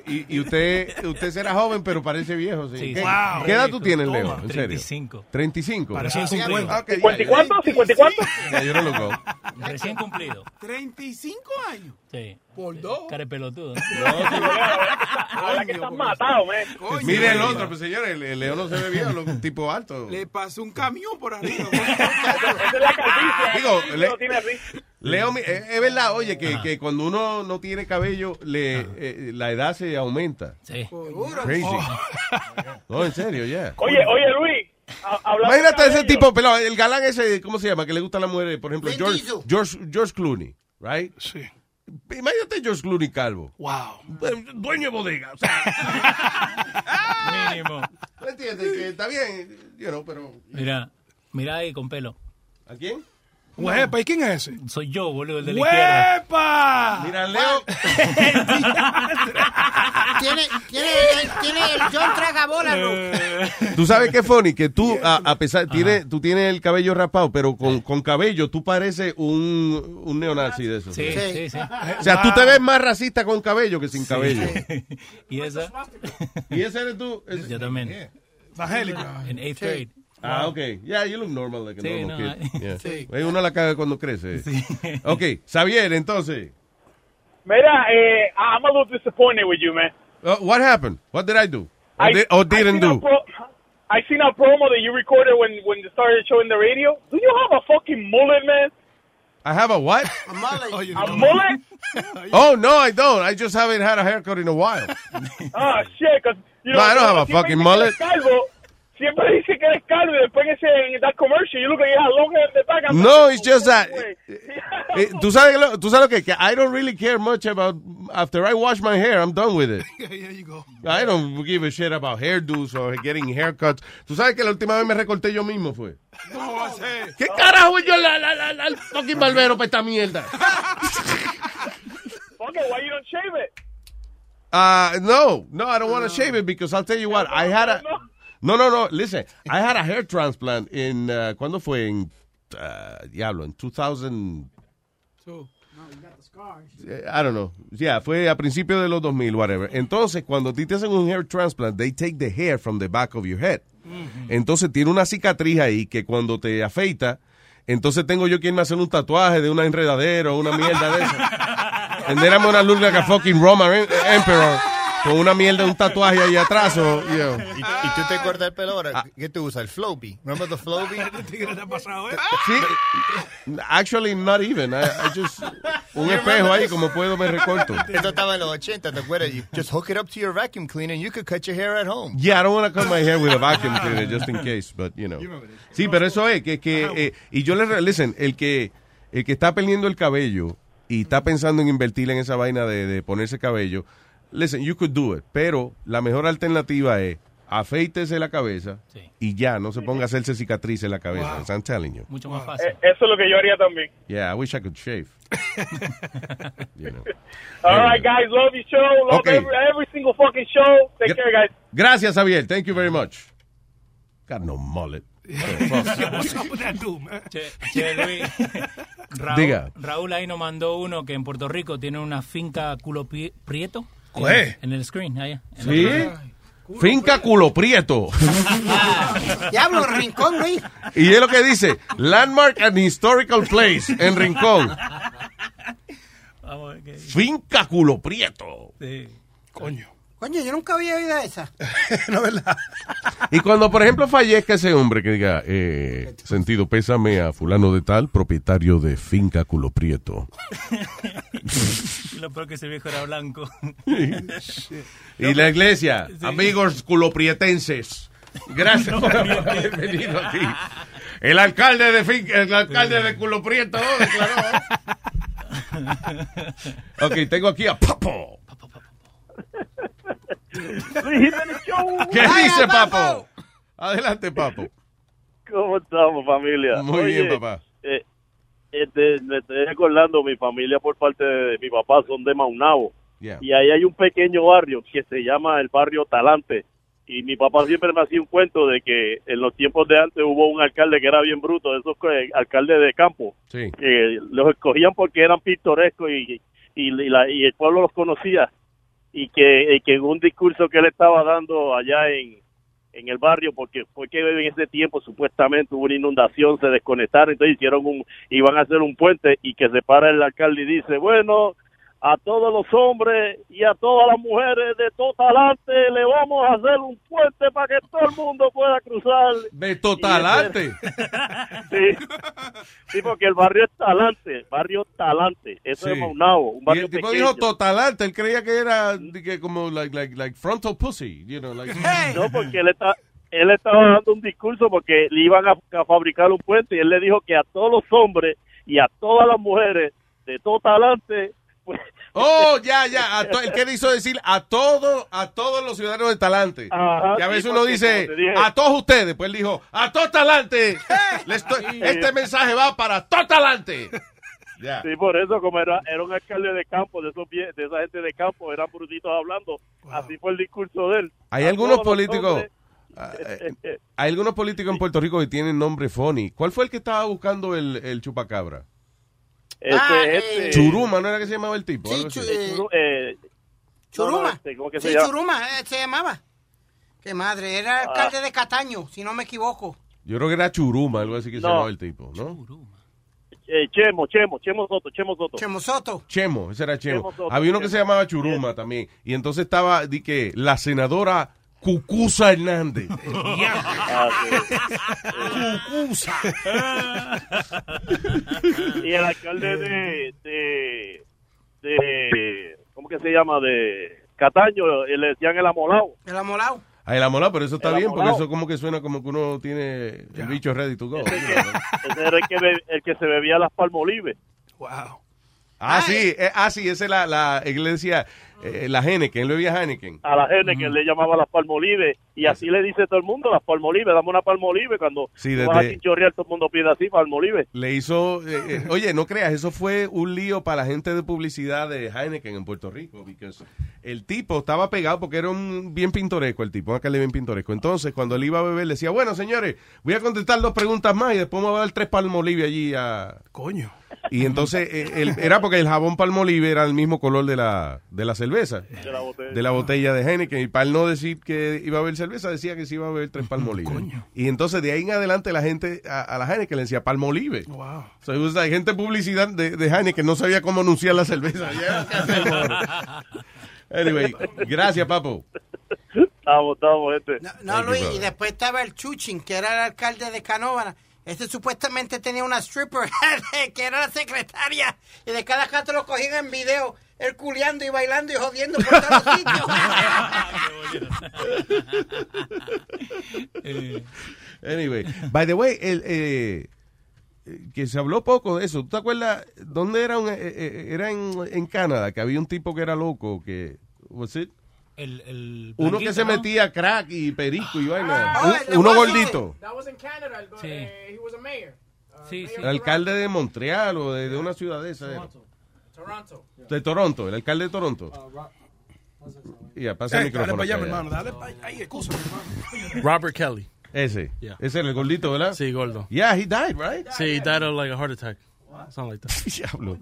y, y usted usted será joven, pero parece viejo. ¿sí? Sí, ¿Qué, sí. qué edad tú Toma. tienes, Leo? En serio. 35. 35. Parece Ah, cumplido. ok, ya, ¿Cincuenta y ya. cuánto? ¿Cincuenta y cuánto? Ya, yo no lo. Recién cumplido. 35 años. Sí. Por dos. Cara de pelotudo. Ahora que estás matado, man. Mire el otro, pues señores, el, el Leo no se ve lo- un tipo alto. Le pasó un camión por arriba. Esa es la calvicie. Digo. Leo, es, verdad, oye, que, que cuando uno no tiene cabello, le, eh, la edad se aumenta. Sí. Crazy. No, en serio, ya. Oye, oye, Luis. Imagínate ese tipo, pelado, el galán ese, ¿cómo se llama? Que le gusta a las mujeres, por ejemplo, George. George, George Clooney, right? Sí. Imagínate George Clooney calvo. Wow. Dueño de bodega, o sea. Mínimo. ¿No entiendes? Que está bien, you know, pero... Mira, mira ahí con pelo. ¿A quién? Huepa, ¿y quién es ese? Soy yo, boludo, el de la izquierda. ¡Huepa! Mira, Leo... Tiene, tiene, el, tiene el John Tragabola, Luis. Tú sabes qué funny, que tú, a, a pesar, tiene, tú tienes el cabello rapado, pero con, con cabello tú pareces un, un neonazi de eso. Sí, sí, sí. O sea, tú te ves más racista con cabello que sin cabello. y esa, ¿Y ese eres tú? Yo también. Evangélica. En eighth grade. Ah, ok. Yeah, you look normal like a Sí, normal no, kid. Yeah. sí. Uno la caga cuando crece. Ok, Xavier, entonces. Mira, eh, I'm a little disappointed with you, man. uh, what happened? What did I do? Or, I- did, or I didn't seen a do? pro- I seen a promo that you recorded when when you started showing the radio. Do you have a fucking mullet, man? I have a what? A mullet. Oye, A mullet? oh, no, I don't. I just haven't had a haircut in a while. Ah, shit, 'cause, you No, know, I don't have a siempre fucking dice que mullet. eres Calvo, siempre dice que eres calvo y después en ese en that commercial you look like you have long hair in the back. I'm No, it's just that. güey. Eh, ¿Tú sabes, lo, tú sabes lo que, que I don't really care much about after I wash my hair, I'm done with it. There you go. I don't give a shit about hairdos or getting haircuts. ¿Tú sabes que la última vez me recorté yo mismo fue? ¿Cómo va a ser? ¿Qué carajo yo la, la, la, la- el fucking barbero para esta mierda? Fuck it, why you don't shave it? Uh, no, no, I don't want to shave it because I'll tell you what, I had a... No, no, no, listen, I had a hair transplant in, uh, ¿cuándo fue? En, uh, diablo, en 2000... Eh, I don't know. Yeah, fue a principios de los 2000, whatever. Entonces, cuando a ti te hacen un hair transplant, they take the hair from the back of your head. Entonces, tiene una cicatriz ahí que cuando te afeita, entonces tengo yo que irme a hacer un tatuaje de una enredadera o una mierda de eso. And then I'm gonna look like a fucking Roman em- emperor con una mierda, un tatuaje ahí atrás. o, you know. ¿Y, y tú te cortas el pelo ahora? ¿Qué tú usas? El Flowbee. Remember the Flowbee? te ha pasado, ¿eh? Sí, actually not even. I, I just, un espejo ahí, como puedo me recorto. Esto estaba en los 80, ¿te acuerdas? You just hook it up to your vacuum cleaner and you could cut your hair at home. Yeah, I don't want to cut my hair with a vacuum cleaner just in case, but you know. Sí, pero eso es que, que eh, y yo le listen, el que el que está perdiendo el cabello y está pensando en invertir en esa vaina de, de ponerse cabello, listen, you could do it, pero la mejor alternativa es afeítese la cabeza y ya, no se ponga a hacerse cicatriz en la cabeza. I'm telling you. Mucho más Eh, fácil. eso es lo que yo haría también. Yeah, I wish I could shave. You know. All right, guys. Love your show. Love Okay. every, every single fucking show. Take care, guys. Gracias, Javier. Thank you very much. Got no mullet. What's up with that dude, man? Che, che, Luis. Raúl, Diga. Raúl ahí nos mandó uno que en Puerto Rico tiene una finca culo prieto. ¿Qué? En, el screen, allá. en ¿Sí? Finca culo prieto. Diablo, rincón, Luis. Y es lo que dice, Landmark and Historical Place en Rincón. Vamos Finca culo prieto. Coño. Coño, yo nunca había oído esa. no, ¿verdad? Y cuando, por ejemplo, fallezca ese hombre que diga, eh, sentido pésame a fulano de tal, propietario de Finca culo prieto. Lo peor que ese viejo era blanco. Y la iglesia, Sí. amigos culoprietenses, gracias por haber venido aquí. El alcalde de Finca, el alcalde de culo prieto declaró. Ok, tengo aquí a Papo. ¿Qué dice Papo? Adelante, Papo. ¿Cómo estamos, familia? Muy Oye, bien, papá. eh, este, me estoy recordando, mi familia por parte de mi papá son de Maunabo. Yeah. Y ahí hay un pequeño barrio que se llama el barrio Talante. Y mi papá siempre me hacía un cuento de que en los tiempos de antes hubo un alcalde que era bien bruto, de esos alcaldes de campo, Sí. que los escogían porque eran pintorescos y, y, y la- y el pueblo los conocía. Y que, y que en un discurso que él estaba dando allá en, en el barrio, porque fue que en ese tiempo supuestamente hubo una inundación, se desconectaron, entonces hicieron un, iban a hacer un puente y que se para el alcalde y dice, bueno, a todos los hombres y a todas las mujeres de todo talante le vamos a hacer un puente para que todo el mundo pueda cruzar. De Totalante. Sí, sí, porque el barrio es Talante, barrio Talante, eso Sí. es Maunabo, un Y barrio el tipo pequeño. dijo Totalante, él creía que era que como like, like, like frontal pussy, you know, like... No, porque él está él estaba dando un discurso porque le iban a, a fabricar un puente y él le dijo que a todos los hombres y a todas las mujeres de todo talante pues, Oh, ya, ya. A to- él quiso decir a todos, a todos los ciudadanos de Talante. Ajá, y a sí, veces uno dice dije- a todos ustedes. Pues él dijo a todo Talante. Este mensaje va para todo Talante. Sí, por eso, como era, era un alcalde de campo, de esos de esa gente de campo, eran bruditos hablando. Así fue el discurso de él. Hay A algunos todos políticos. ah, eh, Hay algunos políticos en Puerto Rico que tienen nombre funny. ¿Cuál fue el que estaba buscando el, el chupacabra? Este, Ah, este- eh, Churuma, ¿no era que se llamaba el tipo? Sí, chu- eh, eh, Churuma. no, no, este, ¿cómo que se sí, llama? Churuma, eh, se llamaba. Qué madre, era Ah. alcalde de Cataño, si no me equivoco. Yo creo que era Churuma, algo así que se No. llamaba el tipo, ¿no? Eh, Chemo, Chemo, Chemo Soto, Chemo Soto. Chemo Soto. Chemo, ese era Chemo. Chemo Soto, Había uno que Chemo. se llamaba Churuma también. Y entonces estaba, di que, la senadora Cucusa Hernández. Ah, Cucusa. y el alcalde de, de, de, ¿cómo que se llama? De Cataño, eh, le decían el amolao. El amolao. Ahí la mola, pero eso está El bien, porque amolao. eso como que suena como que uno tiene el bicho ready to go. Ese era el que, be- el que se bebía las palmolives. Wow. Ah, sí, eh, ah, sí, esa es la, la iglesia, eh, la Heineken, él bebía Heineken. A la gente que le llamaba las palmolives. Y así le dice todo el mundo, las palmolives, dame una palmolive. Cuando Sí, vas a chinchorrear, todo el mundo pide así, palmolive. Le hizo, eh, eh, oye, no creas, eso fue un lío para la gente de publicidad de Heineken en Puerto Rico, because el tipo estaba pegado porque era un bien pintoresco el tipo, un alcalde bien pintoresco. Entonces, cuando él iba a beber, le decía, bueno, señores, voy a contestar dos preguntas más y después me voy a dar tres palmolive allí a... Coño. Y entonces, eh, el- era porque el jabón palmolive era el mismo color de la, de la cerveza. De la botella. de la botella de Heineken. Y para él no decir que iba a beber cerveza, decía que sí iba a beber tres palmolive. Y entonces de ahí en adelante la gente a, a la Heineken le decía palmolive. Wow. So, it was like, gente publicidad de, de Heineken no sabía cómo anunciar la cerveza. Anyway, gracias, papo. Estamos, estamos, gente. No, Luis, y después estaba el Chuchin, que era el alcalde de Canóvana. Este supuestamente tenía una stripper que era la secretaria y de cada canto lo cogían en video, él culeando y bailando y jodiendo por todos los sitios. Anyway, by the way, el, eh, eh, que se habló poco de eso. ¿Tú te acuerdas dónde era? Un, eh, eh, era en, en Canadá, que había un tipo que era loco, que... Was it? El, el Uno que se ¿no? metía crack y perico y vaina. Ah, Un- uno gordito. Canada. el- eh, he was a mayor. Sí, sí. El alcalde de Montreal o de, de una ciudad de esa. era. Toronto. De Toronto, el alcalde de Toronto. Ya, pasa el Ey, dale micrófono. para allá, ya. hermano. Dale para allá. Excusa, hermano. Robert Kelly. Ese. Yeah. Ese era el gordito, ¿verdad? Sí, gordo. Yeah, he died, right? Sí, he died of like a heart attack. Something like that. Diablo.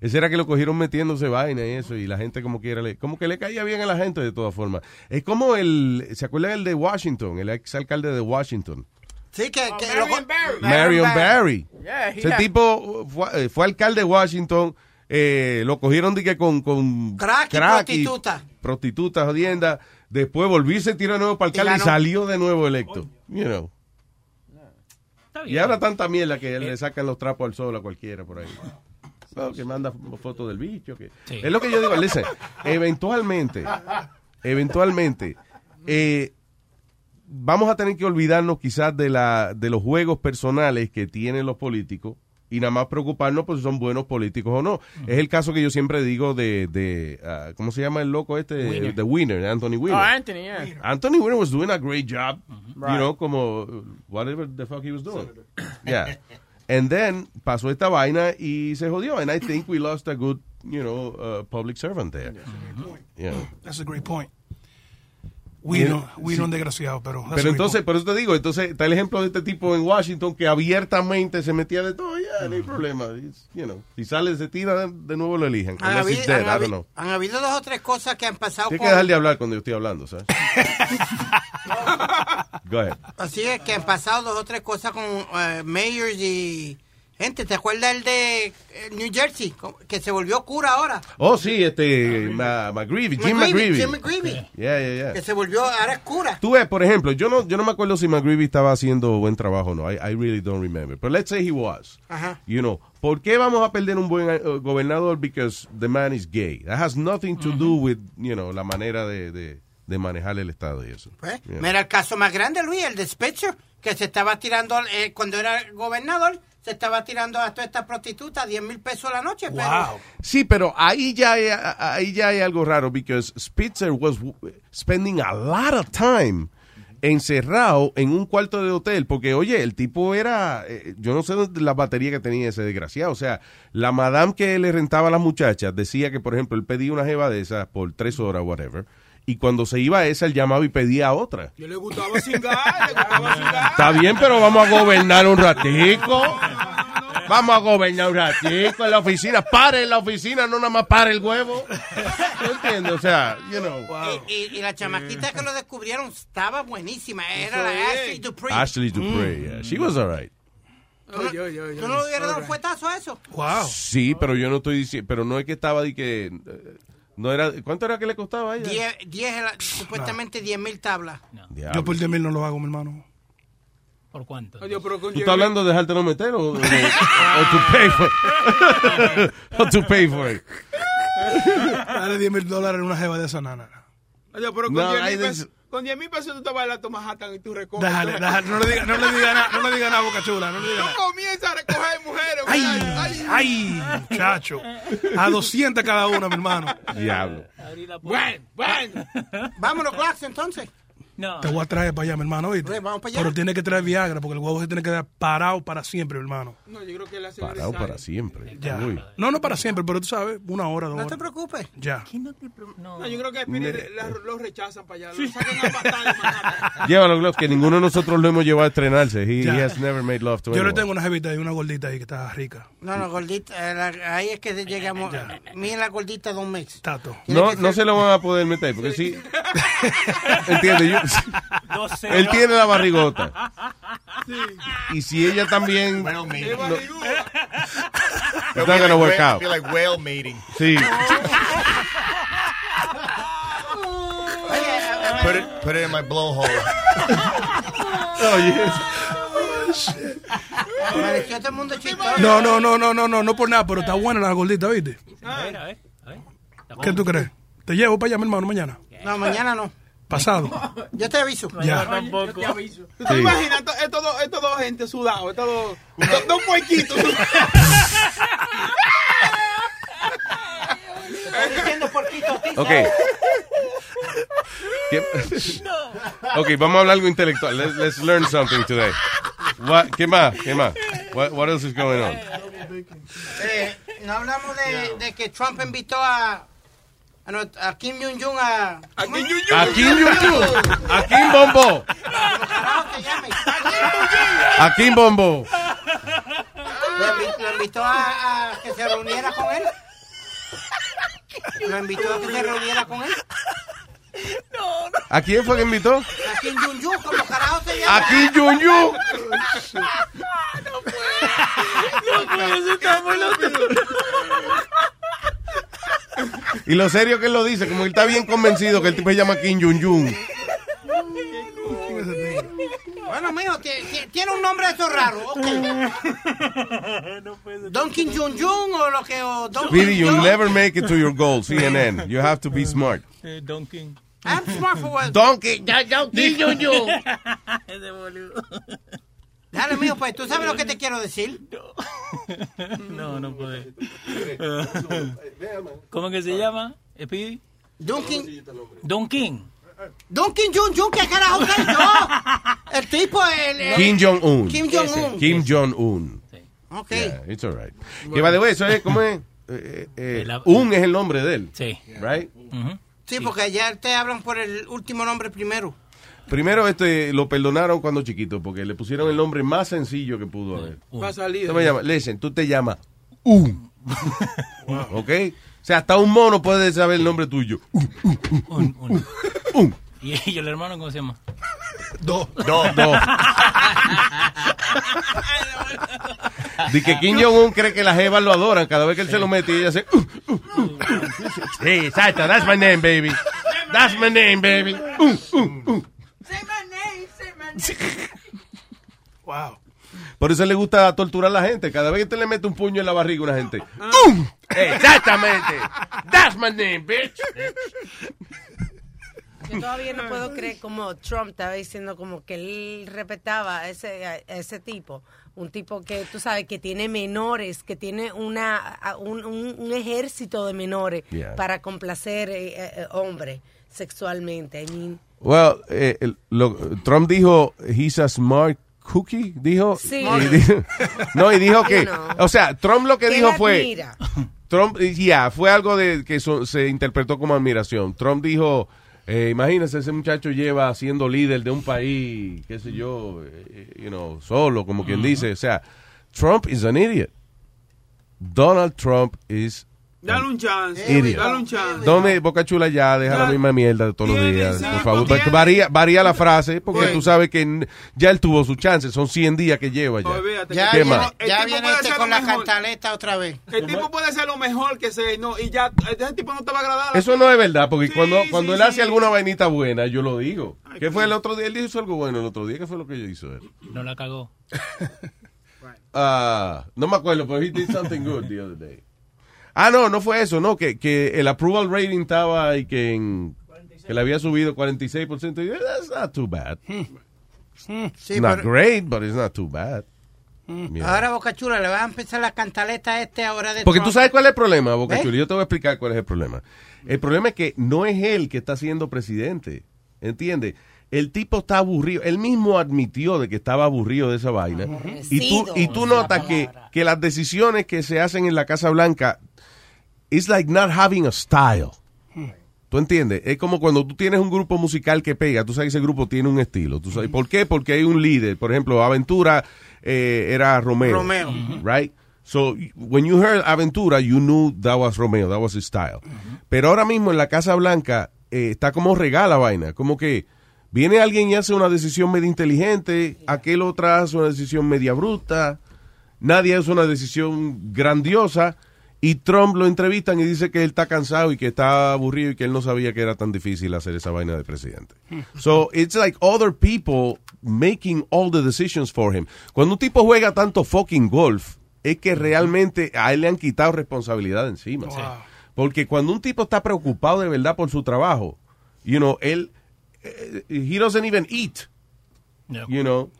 Ese era que lo cogieron metiéndose vaina y eso, y la gente como quiera, le, como que le caía bien a la gente de todas formas. Es como el, ¿se acuerdan el de Washington? El ex alcalde de Washington. Sí, que, que Marion Barry. Marion Barry. Yeah, Ese had- tipo fue, eh, fue alcalde de Washington, eh, lo cogieron de que con, con Crack y prostituta. jodienda. Después volvió y se tiró de nuevo para Y alcalde y, ganó. salió de nuevo electo. You know. Y ahora tanta mierda que le sacan los trapos al sol a cualquiera por ahí. Que manda fotos del bicho. Que... Sí. Es lo que yo digo, listen, eventualmente, eventualmente, eh, vamos a tener que olvidarnos quizás de, la, de los juegos personales que tienen los políticos y nada más preocuparnos pues si son buenos políticos o no. Es el caso que yo siempre digo de, de ah, ¿cómo se llama el loco este? Winner. De Winner, Anthony Oh, Winner. Anthony, yeah. Anthony Winner was doing a great job, you Right. know, como uh, whatever the fuck he was doing. Yeah. And then pasó esta vaina y se jodió. And I think we lost a good, you know, uh, public servant there. Yeah. That's a great point. We Yeah. no, we Sí. no desgraciado, pero. that's a Pero great entonces, point. por eso te digo, entonces está el ejemplo de este tipo en Washington que abiertamente se metía de todo, ya, no hay problema. It's, you know, si sale, se tira, de nuevo lo elijan. Han, habido, dead, han I don't habi- know. han habido dos o tres cosas que han pasado Tienes con... que dejar de hablar cuando yo estoy hablando, ¿sabes? Go ahead. Así es que han pasado dos o tres cosas con eh, mayors y gente. ¿Te acuerdas el de eh, New Jersey? Que se volvió cura ahora. Oh, sí, este, Ma- McGreevy, Jim McGreevy. Jim McGreevy. Yeah, yeah, yeah. Que se volvió, ahora es cura. Tú ves, por ejemplo, yo no, yo no me acuerdo si McGreevy estaba haciendo buen trabajo o no. I, I really don't remember. But let's say he was. Ajá. You know, ¿por qué vamos a perder un buen eh, gobernador? Because the man is gay. That has nothing to do with, you know, la manera de, de, de manejar el Estado y eso. Pues, Yeah. Mira el caso más grande, Luis, el de Spitzer, que se estaba tirando, eh, cuando era gobernador, se estaba tirando a toda esta prostituta 10 mil pesos a la noche. Pero, Sí, pero ahí ya hay, ahí ya hay algo raro because Spitzer was spending a lot of time encerrado en un cuarto de hotel porque oye, el tipo era eh, yo no sé dónde- la batería que tenía ese desgraciado, o sea, la madame que le rentaba a las muchachas decía que por ejemplo él pedía una jeva de esas por tres horas whatever y cuando se iba a esa él llamaba y pedía otra. Yo le gustaba cingar, le gustaba cingar. Está bien, pero vamos a gobernar un ratico. Vamos a gobernar un ratico en la oficina. Pare en la oficina, no nada más pare el huevo. ¿No entiendes? O sea, you know. y, y- y la chamaquita que lo descubrieron estaba buenísima. Era la Ashley Dupree. Ashley Dupree, yeah. She was alright. ¿Tú no, tú no le hubieras dado un fuetazo a eso? Sí, pero yo no estoy diciendo, pero no es que estaba de que eh, no era, ¿cuánto era que le costaba a ella? 10, 10 era- supuestamente 10 mil tablas. Yo por 10 mil no lo hago, mi hermano. ¿Por cuánto? ¿Tú estás hablando de dejártelo meter o, o, o to pay for o to pay for it? Dale 10 mil dólares en una jeva de esa nana. Oye, pero con No, 10 con 10 mil pesos tú te vas a la Manhattan y tú recoges. Déjale, déjale, no le diga, no le diga nada, no le diga nada, boca chula, no le diga Tú nada. comienzas a recoger mujeres. Ay, ay, muchacho. A 200 cada una, mi hermano. Diablo. Bueno, bueno. Vámonos, Glax, entonces. No. Te voy a traer para allá, mi hermano. Pues, vamos para allá. Pero tiene que traer Viagra porque el huevo se tiene que quedar parado para siempre, mi hermano. No, yo creo que la Parado para siempre. Ya. Uy. No, no para siempre, pero tú sabes, una hora, dos No horas. te preocupes. Ya. No, yo creo que Ne- la- lo rechazan para allá. Lo sacan a. Llévalo, Gloves, que ninguno de nosotros lo hemos llevado a estrenarse. He, Ya. he has never made love to Yo le tengo una jevita y una gordita ahí que está rica. No, no, gordita. eh, la- ahí es que llegamos. Mira la gordita de un mix. Tato. No, no se lo van a poder meter, porque sí. Entiende, yo, él tiene la barrigota. Y si ella también. Well, no- mating. It's not gonna work out. Feel like whale mating. Sí. Put it, put it in my blowhole. Pareció todo el mundo chistoso. No, no, no, no, no, no, no por nada, pero está buena la gordita, ¿viste? A ver, a ver, a ver. ¿Qué tú crees? Te llevo para allá, mi hermano, mañana. No, mañana no. Pasado. Yo te aviso. Ya. Yo te aviso. ¿Tú Sí. te imaginas to- estos dos, estos dos gente sudados? Estos dos, dos, dos puerquitos diciendo Ok. Ok, vamos a hablar algo intelectual. Let's, let's learn something today. What- ¿Qué más? ¿Qué más? What, what else is going on? Eh, no hablamos de, de que Trump invitó a, a, no- a Kim Jong-un a... ¿A Kim Jong-un? A Kim Jong-un. A Kim Bombo. A Kim Bombo. Lo, invi- lo invitó a, a que se reuniera con él. Lo invitó a que se reuniera con él. ¿A quién fue que invitó? A Kim Jong-un, como carajo se llama. A Kim Jong-un. Y lo serio que él lo dice, como él está bien convencido que el tipo se llama Kim Jong-un. Bueno, mijo, tie- tie- tiene un nombre de esos raro. ok. Don Kim Jong-un o lo que... O Don Speedy, you'll Jong- never make it to your goal, CNN. You have to be smart. Don King. I'm smart for what? Donkey, Don Kim Jong-un. Dale, mijo, pues, ¿tú sabes lo que te quiero decir? No, no puede. ¿Cómo que se llama? ¿Speedy? Don King... Don King. Don Kim Jong-un, ¿qué carajo soy yo? El tipo, el... el- Kim Jong-un. Kim Jong-un. Kim Jong-un. Ok. Yeah, it's all right. Que by the way, eso es, ¿cómo es? Eh, eh, eh, un es el nombre de él. Sí. Right? Sí, porque ya te hablan por el último nombre primero. Primero, este, lo perdonaron cuando chiquito, porque le pusieron el nombre más sencillo que pudo haber. Va a salir. ¿Tú me llamas? Listen, tú te llamas Un. ¿Ok? O sea, hasta un mono puede saber el nombre tuyo. Un, un. Un. ¿Y, y el hermano cómo se llama? Dos. Dos. Dos. De que Kim Jong-un cree que las jevas lo adoran cada vez que él se lo mete y ella hace... "Uh, uh, uh". Sí, exacto. That's my name, baby. That's my name, baby. Uh, uh, uh. Wow. Por eso le gusta torturar a la gente. Cada vez que usted le mete un puño en la barriga a una gente. ¡Um! Exactamente. That's my name, bitch. Yo todavía no puedo creer como Trump estaba diciendo como que él respetaba a ese, a ese tipo. Un tipo que, tú sabes, que tiene menores, que tiene una, un, un- un ejército de menores Yeah. para complacer eh, eh, eh, hombres sexualmente. I mean, Well, eh, el- lo- Trump dijo, he's a smart cookie, dijo. Sí. Y dijo- no, y dijo que, o sea, Trump lo que dijo fue, admira. Trump, ya, fue algo de que so- se interpretó como admiración. Trump dijo, eh, imagínense, ese muchacho lleva siendo líder de un país, qué sé yo, eh, you know, solo, como quien dice. O sea, Trump is an idiot. Donald Trump is Dale un chance. Idiot. Dale un chance. ¿Dónde, Boca Chula, ya deja la misma mierda de todos los días? Por favor, porque- varía, varía la frase, porque Bueno. tú sabes que ya él tuvo su chance, son 100 días que lleva ya. Ya ¿Qué viene, más? Ya este con la cantaleta otra vez. El tipo puede ser lo mejor que sea, no, y ya, ese tipo no te va a agradar. Eso no es verdad, porque cuando, cuando él sí, hace sí. alguna vainita buena, yo lo digo. ¿Qué fue el otro día? Él hizo algo bueno el otro día. ¿Qué fue lo que hizo él? No la cagó. Ah, no me acuerdo, pero he did something good the other day. Ah, no, no fue eso, no, que, que el approval rating estaba y que, en- que le había subido 46%. Y, that's not too bad. Sí, not pero- great, but it's not too bad. Mira. Ahora, Boca Chula, le va a empezar la cantaleta a este ahora de Porque tú sabes cuál es el problema, Boca ¿Eh? Yo te voy a explicar cuál es el problema. El problema es que no es él que está siendo presidente. ¿Entiendes? El tipo está aburrido. Él mismo admitió de que estaba aburrido de esa vaina. Y tú, y tú notas que, que las decisiones que se hacen en la Casa Blanca it's like not having a style. ¿Tú entiendes? Es como cuando tú tienes un grupo musical que pega, tú sabes que ese grupo tiene un estilo. ¿Tú sabes por qué? Porque hay un líder. Por ejemplo, Aventura eh, era Romeo. Romeo. Right? So, when you heard Aventura, you knew that was Romeo, that was his style. Pero ahora mismo en la Casa Blanca eh, está como regala vaina. Como que viene alguien y hace una decisión media inteligente, aquel otra hace una decisión media bruta, nadie hace una decisión grandiosa. Y Trump lo entrevistan y dice que él está cansado y que está aburrido y que él no sabía que era tan difícil hacer esa vaina de presidente. So it's like other people making all the decisions for him. Cuando un tipo juega tanto fucking golf, es que realmente a él le han quitado responsabilidad encima. Porque cuando un tipo está preocupado de verdad por su trabajo, you know, él, eh, he doesn't even eat. You know.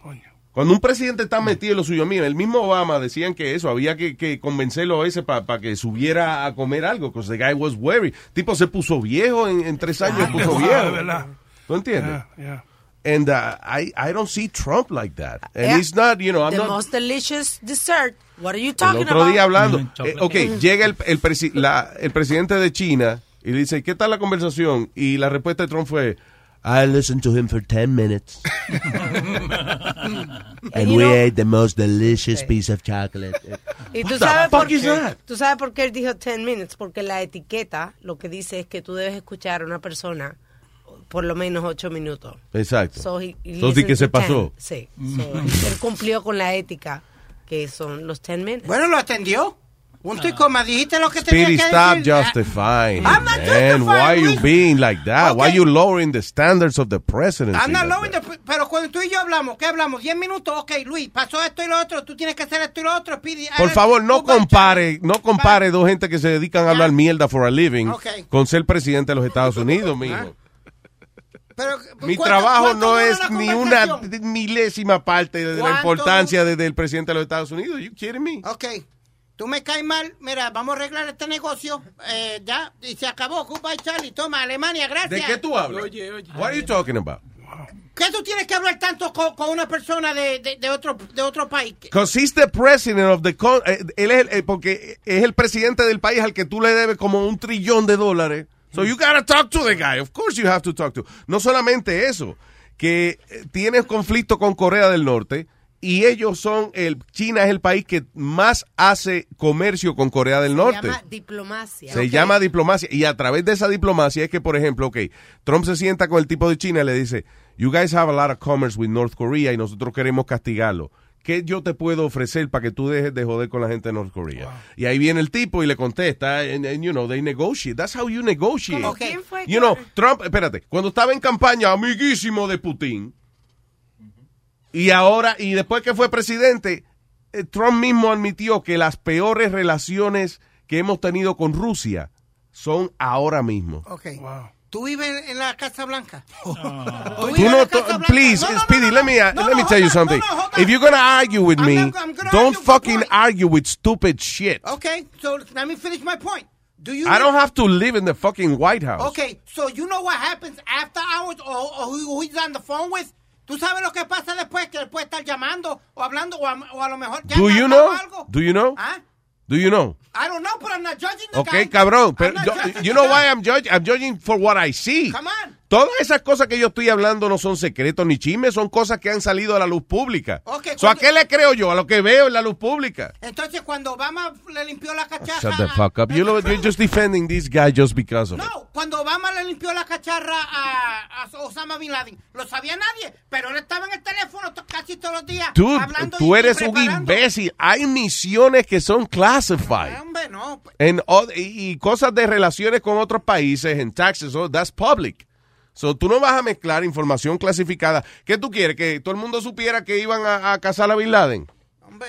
Cuando un presidente está metido en lo suyo, mira, el mismo Obama decían que eso, había que, que convencerlo a ese para que subiera a comer algo, because the guy was worried. Tipo se puso viejo, en, en tres años Ah, puso wow, viejo. verdad. ¿Tú entiendes? Yeah, yeah. And uh, I, I don't see Trump like that. And Yeah. he's not, you know, I'm the not... most delicious dessert. What are you El talking otro about? día hablando. eh, ok, llega el, el, presi- la- el presidente de China y le dice, ¿qué tal la conversación? Y la respuesta de Trump fue, I listened to him for 10 minutes. and we know- ate the most delicious piece of chocolate. Y What tú the sabes, fuck por is qué, that? tú sabes por qué él dijo 10 minutes, porque la etiqueta lo que dice es que tú debes escuchar a una persona por lo menos 8 minutos. Exacto. So he- he So, sí que listened se to 10. pasó. Sí. So, él cumplió con la ética, que son los 10 minutes. Bueno, lo atendió. Punto y coma. Dijiste lo que tenía Speedy, que stop decir. justifying. I'm not Man, why are you justifying, being like that? Why are you lowering the standards of the presidency? I'm not like lowering that? the- pero cuando tú y yo hablamos, ¿qué hablamos? 10 minutos, ok, Luis, pasó esto y lo otro, tú tienes que hacer esto y lo otro, Speedy. Por ah, favor, no compare, no compare dos gente que se dedican a hablar mierda for a living Ok. con ser presidente de los Estados Unidos, mijo. Pero, Mi ¿cuánto- trabajo cuánto no es ni una milésima parte de la ¿Cuánto importancia de- del presidente de los Estados Unidos. You kidding me? Ok. Tú me caes mal, mira, vamos a arreglar este negocio, eh, ya, y se acabó, goodbye Charlie, toma, Alemania, gracias. ¿De qué tú hablas? What are you talking about? ¿Qué tú tienes que hablar tanto con, con una persona de, de, de otro, de otro país? Because he's the president of the con- eh, él es el, eh, porque es el presidente del país al que tú le debes como un trillón de dólares. So you gotta talk to the guy. Of course you have to talk to. No solamente eso, que eh, tienes conflicto con Corea del Norte y ellos son el China es el país que más hace comercio con Corea del Se Norte. llama diplomacia. Se llama diplomacia. Y a través de esa diplomacia es que, por ejemplo, ok, Trump se sienta con el tipo de China y le dice, you guys have a lot of commerce with North Korea y nosotros queremos castigarlo. ¿Qué yo te puedo ofrecer para que tú dejes de joder con la gente de North Korea? Y ahí viene el tipo y le contesta, and, and, you know, they negotiate. That's how you negotiate. ¿Cómo quién fue You know, Trump, espérate, cuando estaba en campaña, amiguísimo de Putin, y ahora, y después que fue presidente, eh, Trump mismo admitió que las peores relaciones que hemos tenido con Rusia son ahora mismo. Ok. ¿Tú vives en la Casa Blanca? ¿Tú Tú vives en no, la to- Casa Blanca? please, No, no, Speedy, let me, uh, no, let me no, tell you something. no, no. If you're gonna argue with me, don't argue fucking argue with stupid shit. Okay, so let me finish my point. Do you I don't have to live in the fucking White House. Okay, so you know what happens after hours or, or who, who he's on the phone with? ¿Tú sabes lo que pasa después? Que él puede estar llamando o hablando o a, o a lo mejor ya Do you know? algo. Do you know? ¿Ah? Do you know? I don't know, but I'm not judging the Okay, guy. cabrón. Pero you know guy. why I'm judging? I'm judging for what I see. Come on. Todas esas cosas que yo estoy hablando no son secretos ni chismes, son cosas que han salido a la luz pública. Ok, So, ¿A qué le creo yo? A lo que veo en la luz pública. Entonces cuando Obama le limpió la cacharra... Shut the fuck up. You know, you're just defending this guy just because of it. No, cuando Obama le limpió la cacharra a, a Osama Bin Laden, lo sabía nadie, pero él estaba en el teléfono casi todos los días Dude, hablando tú eres un imbécil. Hay misiones que son classified. Hombre, no. En o- y, y cosas de relaciones con otros países, en taxes, oh, that's public. So, tú no vas a mezclar información clasificada. ¿Qué tú quieres? ¿Que todo el mundo supiera que iban a, a cazar a Bin Laden?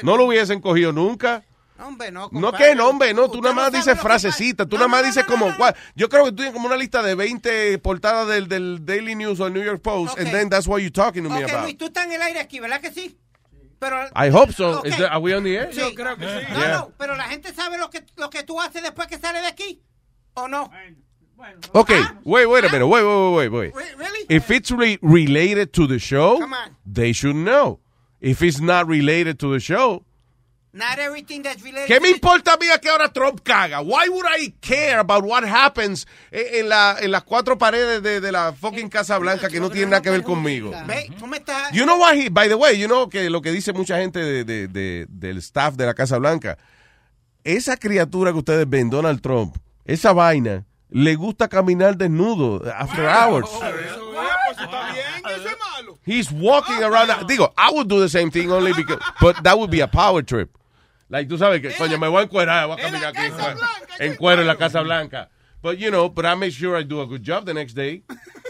No lo hubiesen cogido nunca. Hombre, no, No, compadre. que no, hombre, no, tú nada más dices frasecitas, tú nada más dices como, cua- yo creo que tú tienes como una lista de 20 portadas del, del Daily News o New York Post, and Ok. then that's what you're talking to me Ok, about. Luis, tú estás en el aire aquí, ¿verdad que sí? Pero, I hope so. Ok. Is there- are we on the air? Sí. Yo creo que sí. No, Yeah. no, pero la gente sabe lo que, lo que tú haces después que sale de aquí, ¿o no? Okay, wait, wait a minute, wait, wait, wait, wait. Re- Really? If it's re- related to the show, Come on. they should know. If it's not related to the show, Not everything that's related ¿qué me importa a mí a que ahora Trump caga? Why would I care about what happens en, en la, en las cuatro paredes de, de la fucking Casa Blanca que no tiene nada que ver conmigo? Ve, tú me estás... You know what he, by the way, you know que lo que dice mucha gente de, de- de- del staff de la Casa Blanca, esa criatura que ustedes ven, Donald Trump, esa vaina, le gusta caminar desnudo after hours. He's walking around. Digo, I would do the same thing only because, but that would be a power trip. Like, tú sabes que, coño, me voy a encuerar, voy a caminar aquí en cuero, en cuero en la Casa Blanca. But, you know, but I make sure I do a good job the next day.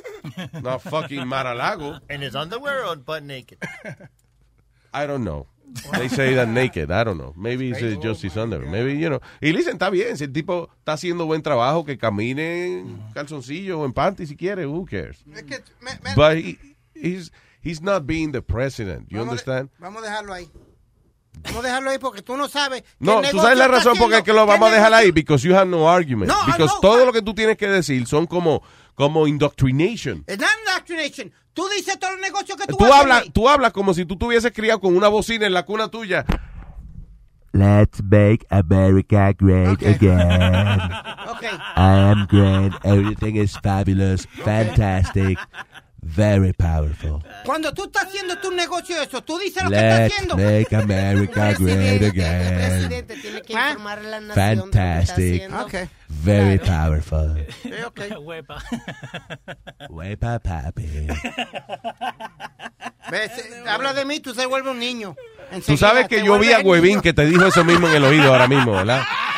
Not fucking Mar-a-Lago. In his underwear or butt naked? I don't know. They say that naked. I don't know. Maybe it's uh, just his underwear. Maybe, you know. Y listen, está bien. Si el tipo está haciendo buen trabajo, que camine en calzoncillo o en panty si quiere. Who cares? Es que me- me- But he, he's, he's not being the president. You vamos, understand? Vamos a dejarlo ahí. Vamos a dejarlo ahí porque tú no sabes. qué No, tú sabes la razón por que lo vamos a dejar ahí. Because you have no argument. No, Because know. todo lo que tú tienes que decir son como, como indoctrination. Es not indoctrination. Tú dices todos los negocios que tú, Tú haces, tú hablas como si tú tuvieses criado con una bocina en la cuna tuya. Let's make America great again. Okay. I am great. Everything is fabulous, fantastic, very powerful. Cuando tú estás haciendo tu negocio eso, tú dices lo que estás Let's haciendo. make America great again. tiene que ¿Ah? informar a la nación de lo que está Fantastic, haciendo. Okay. very powerful. Eh, okay. Huepa. Wepa papi. ¿Ves? Eh, Habla de mí, tú se vuelve un niño. Tú Enseguida sabes que te yo vi a Huevín niño. que te dijo eso mismo en el oído ahora mismo, ¿verdad?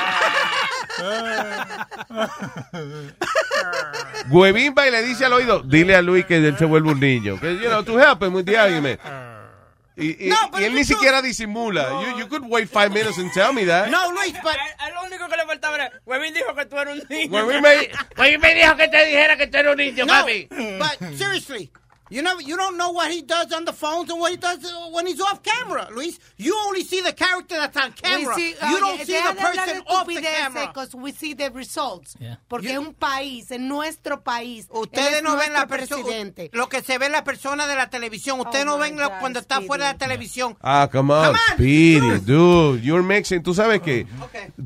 Huevín va y le dice al oído, dile a Luis que él se vuelve un niño. Que, you know, to help him with the argument. Y, y- y él ni siquiera disimula. You, you could wait five minutes and tell me that. No, Luis, but... Lo único que le faltaba era, Huevín dijo que tú eres un niño. Huevín me, me dijo que te dijera que tú eres un niño, No, papi. but seriously, you know, you don't know what he does on the phones and what he does uh, when he's off camera, Luis. You only see the character that's on camera. We see- you oye, don't see the person off the camera. because we see the results. Porque es un país, en nuestro país. él Ustedes es no ven la nuestro persona, presidente. lo que se ve la persona de la televisión. Ustedes Oh no my ven lo- God, cuando está fuera de la televisión. Ah, come on, Speedy, dude. You're mixing. Tú sabes que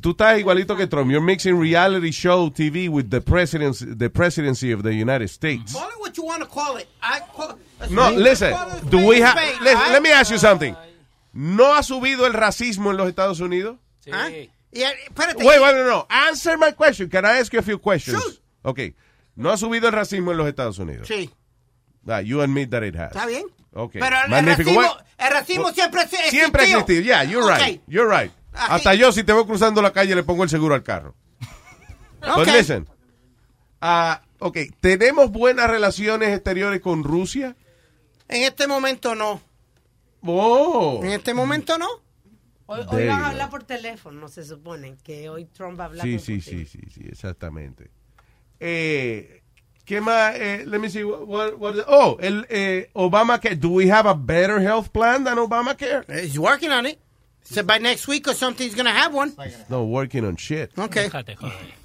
tú estás igualito que Trump. You're mixing reality show TV with the presidency, the presidency of the United States. Call it what you want to call it. I call, No, listen. Do we have? Listen, let me ask you something. ¿No ha subido el racismo en los Estados Unidos? ¿Ah? Y, eh, espérate. Wait, wait, no, no. Answer my question. Can I ask you a few questions? Okay. ¿No ha subido el racismo en los Estados Unidos? Sí. Ah, you admit that it has. Está bien. Okay. Pero el, el Magnífico. racismo, el racismo siempre ha existido. Siempre ha existido. Yeah, you're right. You're right. Hasta yo, si te veo cruzando la calle, le pongo el seguro al carro. But Ok. listen. Ah, ok. ¿Tenemos buenas relaciones exteriores con Rusia? En este momento no. Oh. En este momento no. Hoy, hoy van a hablar por teléfono, se supone. Que hoy Trump va a hablar Sí, con sí, sí, sí, sí, exactamente. Eh, ¿Qué más? Eh, let me see. What, what- what- oh, el eh, Obamacare. Do we have a better health plan than Obamacare? He's working on it. So by next week or something, he's going to have one. No, working on shit. Okay.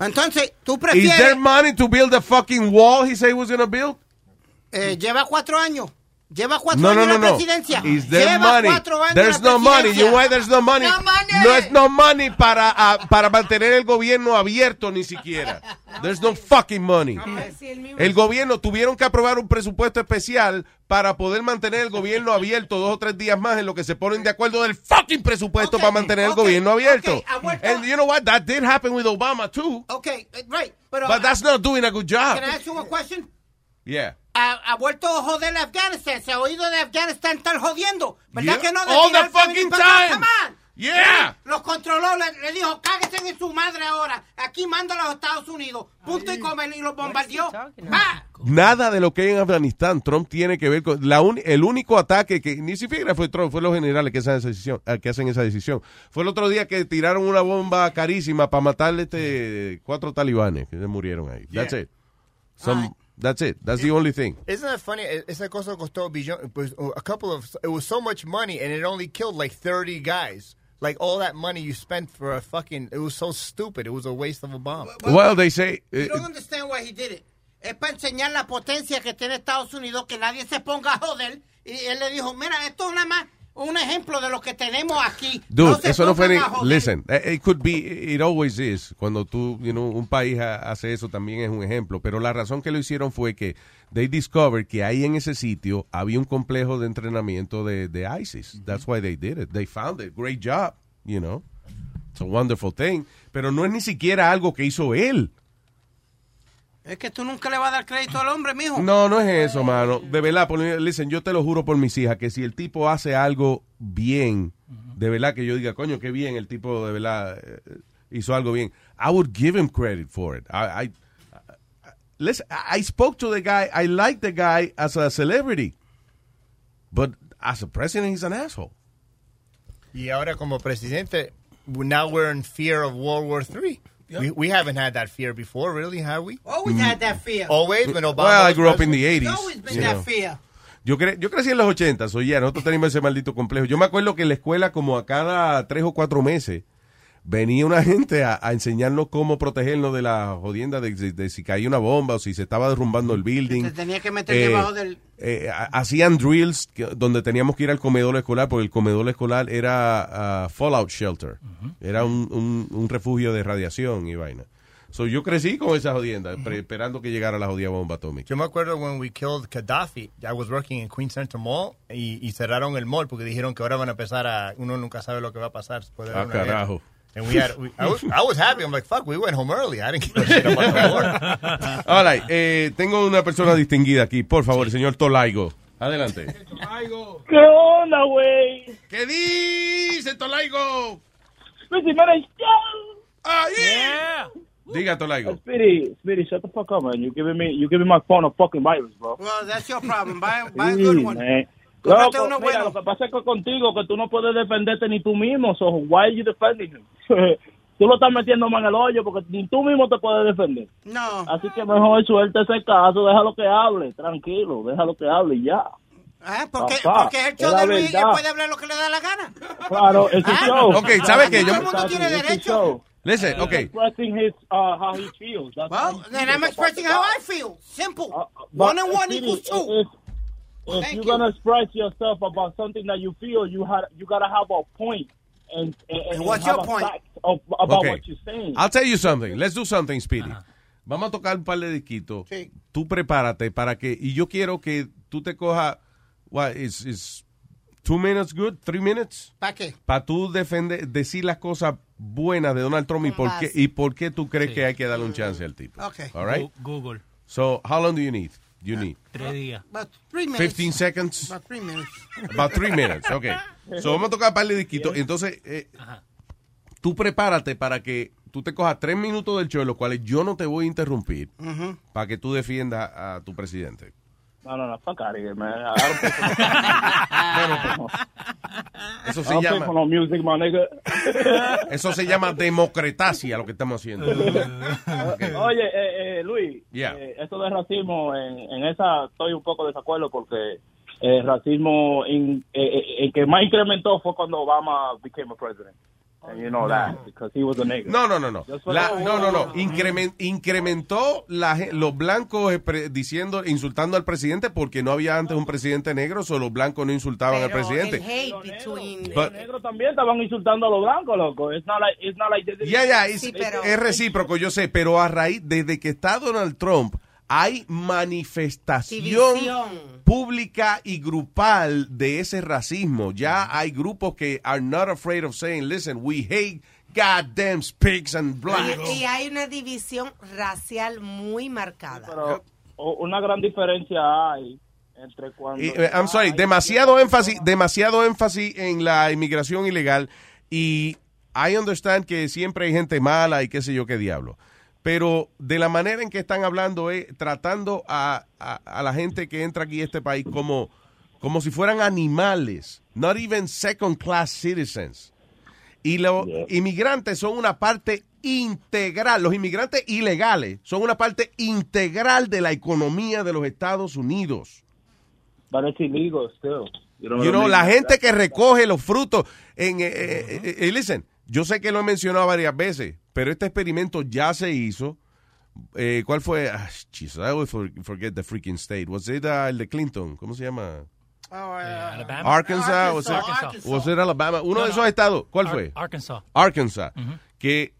Entonces, ¿tú Is prefieres? there money to build the fucking wall he said he was going to build? Eh, lleva cuatro años. Lleva cuatro No, no, años no, en la no. presidencia. Is there Lleva money? cuatro años There's en la no money. presidencia. You know why there's no money? No money. No es no money para, ah, para mantener el gobierno abierto ni siquiera. There's no fucking money. El gobierno tuvieron que aprobar un presupuesto especial para poder mantener el gobierno abierto dos o tres días más en lo que se ponen de acuerdo del fucking presupuesto para mantener el gobierno abierto. And you know what? That did happen with Obama too. Okay, eh, right. Pero, But that's not doing a good job. Can I ask you a question? Yeah. Ha, ha vuelto a joder Afganistán. Se ha oído de Afganistán estar jodiendo. ¿Verdad Yeah. que no? De All the fucking time. Come on. Yeah. Los controló, le, le dijo, cáguense en su madre ahora. Aquí manda a los Estados Unidos. Punto y comen y los bombardeó. ¡Ah! Nada de lo que hay en Afganistán Trump tiene que ver con la un- el único ataque que ni siquiera fue Trump, fue los generales que hacen esa decisión, eh, que hacen esa decisión. Fue el otro día que tiraron una bomba carísima para matarle este cuatro talibanes que se murieron ahí. That's Yeah. it. Some, that's it. That's the only thing. Isn't that funny? E- Esa cosa costó pues, a couple of, it was so much money and it only killed like 30 guys. Like all that money you spent for a fucking, it was so stupid. It was a waste of a bomb. Well, they say You eh, don't understand why he did it. Es para enseñar la potencia que tiene Estados Unidos, que nadie se ponga a joder. Y él le dijo, mira, esto es nada más un ejemplo de lo que tenemos aquí. Dude, se eso no fue ni. Listen, eh, it could be, it always is. Cuando tú, you know, un país ha- hace eso también es un ejemplo. Pero la razón que lo hicieron fue que they discovered que ahí en ese sitio había un complejo de entrenamiento de, de ISIS. That's why they did it. They found it. Great job, you know. It's a wonderful thing. Pero no es ni siquiera algo que hizo él. Es que tú nunca le vas a dar crédito al hombre, mijo. No, no es eso, mano. De verdad, por, listen, yo te lo juro por mis hijas, que si el tipo hace algo bien, de verdad que yo diga, coño, qué bien, el tipo de verdad eh, hizo algo bien. I would give him credit for it. I, I, listen, I spoke to the guy, I like the guy as a celebrity, but as a president, he's an asshole. Y ahora como presidente, now we're in fear of World War III. We, we haven't had that fear before, really, have we? Always had that fear. Always, when Obama Well, I grew up in the 80s. Always been that know. fear. Yo, cre- yo crecí en los 80, so yeah, nosotros teníamos ese maldito complejo. Yo me acuerdo que en la escuela, como a cada tres o cuatro meses, venía una gente a, a enseñarnos cómo protegernos de la jodienda de, de- de si caía una bomba o si se estaba derrumbando el building. Se tenía que meter Eh, debajo del... eh, ha- hacían drills que- donde teníamos que ir al comedor escolar porque el comedor escolar era ah, fallout shelter. Era un, un- un refugio de radiación y vaina. So, yo crecí con esa jodienda, pre- esperando que llegara la jodida bomba atómica. Yo me acuerdo when we killed Gaddafi, I was working in Queen Center Mall y, y cerraron el mall porque dijeron que ahora van a empezar a, uno nunca sabe lo que va a pasar. después de Ah, una guerra. And we had, we- I, was, I was happy. I'm like, fuck, we went home early. I didn't give a shit about the war. All right, eh, tengo una persona distinguida aquí, por favor, el señor Tolaigo. Adelante. ¿Qué onda, güey? ¿Qué dice Tolaigo? Man, ¡Ahí! Diga, Tolaigo. Speedy, Speedy, shut the fuck up, man. You giving me, you giving my phone a fucking virus, bro. Well, that's your problem. Buy, buy a good one. man. Cómprate uno mira, bueno. lo que pasa es que contigo, que tú no puedes defenderte ni tú mismo, so why are you defending him? tú lo estás metiendo más en el hoyo porque ni tú mismo te puedes defender. No. Así que mejor suelta ese caso, déjalo que hable, tranquilo, déjalo que hable y ya. Ah, porque, Papá, porque es el es show la de Luis y él puede hablar lo que le da la gana. Claro, es Ah, show. Ok, ¿sabe qué? Yo- Todo el mundo tiene derecho. Listen, He's ok. expressing his, uh, how he feels. That's Well, how he then feels I'm expressing how. I feel. Simple. But, one and one equals two. If Thank you're you. gonna express yourself about something that you feel, you had you gotta have a point and and, and What's have your point? of, about Okay. what you're saying. I'll tell you something. Let's do something, Speedy. Vamos a tocar un par de disquitos. Tú prepárate para que... Y yo quiero que tú te cojas... What, is, is two minutes good? Three minutes? ¿Para qué? Para tú defender, decir las cosas buenas de Donald Trump y por, qué, y por qué tú crees que hay que darle un chance al tipo. Okay. All right? Google. So, how long do you need? You need Tres días. About three minutes. 15 seconds? About three minutes. About three minutes, okay. So vamos a tocar un par de disquitos. Entonces, eh, tú prepárate para que tú te cojas tres minutos del show, en los cuales yo no te voy a interrumpir, Ujú. para que tú defiendas a tu presidente. No, no, no, fuck out of here, man. I don't Eso I se don't pay llama, for no music, my nigga. eso se llama democratacia, lo que estamos haciendo. Oye, eh, eh, Luis, Yeah. eh, esto de racismo, en, en esa estoy un poco de desacuerdo porque el racismo in- eh, eh, el que más incrementó fue cuando Obama became a president. And you know that, because he was a nigger. No, no, no, no. La- no, no, no. Incremen- incrementó la los blancos diciendo, insultando al presidente porque no había antes un presidente negro, solo los blancos no insultaban al presidente. hate between... But- Los negros también estaban insultando a los blancos, loco. It's not like, it's not like Sí, pero- es recíproco, yo sé, pero a raíz, desde que está Donald Trump, hay manifestación División. pública y grupal de ese racismo. Ya hay grupos que are not afraid of saying, listen, we hate goddamn pigs and blacks. Y, y hay una división racial muy marcada. Pero o- una gran diferencia hay entre cuando... Y, eh, I'm sorry, demasiado énfasis, demasiado énfasis en la inmigración ilegal y I understand que siempre hay gente mala y qué sé yo qué diablo. Pero de la manera en que están hablando es tratando a, a- a la gente que entra aquí a este país como, como si fueran animales, not even second class citizens. Y los inmigrantes son una parte integral, los inmigrantes ilegales son una parte integral de la economía de los Estados Unidos. But it's illegal still. You know, You know, la gente que recoge los frutos. En, eh, eh, eh, eh, listen, yo sé que lo he mencionado varias veces, pero este experimento ya se hizo. Eh, ¿Cuál fue? Ah, Jesus, I always for- forget the freaking state. Was it uh, el de Clinton? ¿Cómo se llama? Arkansas. Was it, Arkansas. was it Alabama? Uno No, de no. esos estados. ¿Cuál Ar- fue? Arkansas. Arkansas. Que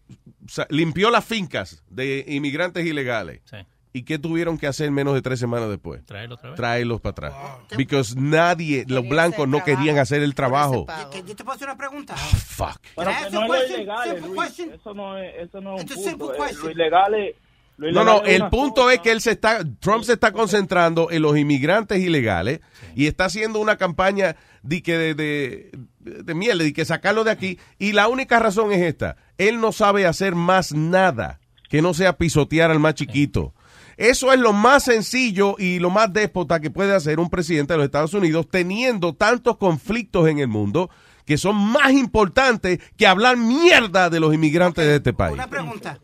sa- limpió las fincas de inmigrantes ilegales. Sí. ¿Y qué tuvieron que hacer menos de tres semanas después? Traerlo otra vez. Traerlos para atrás. Because nadie, los blancos no querían hacer el trabajo. Que- Yo te puedo hacer una pregunta. Fuck. Pero que no es ilegal. Eso no es, eso no es It's a un punto. Eh, question. Lo ilegal es... lo No, no, el punto es que él se está, Trump se está concentrando en los inmigrantes ilegales y está haciendo una campaña de que de, de, de miel, de que sacarlo de aquí. Y la única razón es esta, él no sabe hacer más nada que no sea pisotear al más chiquito. Eso es lo más sencillo y lo más déspota que puede hacer un presidente de los Estados Unidos teniendo tantos conflictos en el mundo que son más importantes que hablar mierda de los inmigrantes de este país. Una pregunta.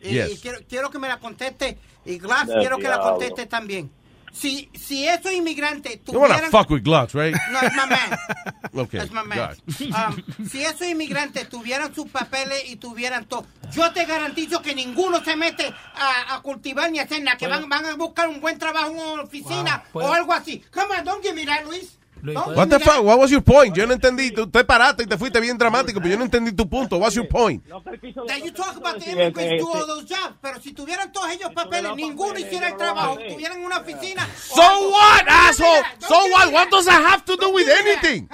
Y, Yes. y quiero, quiero que me la conteste. Y Glass, quiero que la conteste también. Si, si esos inmigrantes You wanna tuvieran... fuck with Glocks, right? No, it's my man. Okay. That's my man. Um, si esos inmigrantes tuvieran sus papeles y tuvieran todo, yo te garantizo que ninguno se mete a, a cultivar ni a hacer nada, que van, van a buscar un buen trabajo en una oficina Wow. o algo así. Come on, don't give me that, Luis. Don't What the fuck? What was your point? Yo no entendí. Tú te paraste y te fuiste bien dramático, pero yo no entendí tu punto. What's your point? That you talk about the immigrants do all sí. those jobs, pero si tuvieran todos ellos papeles, ninguno hiciera el trabajo, tuvieran una oficina. So what, asshole? So what? What does that have to do with anything?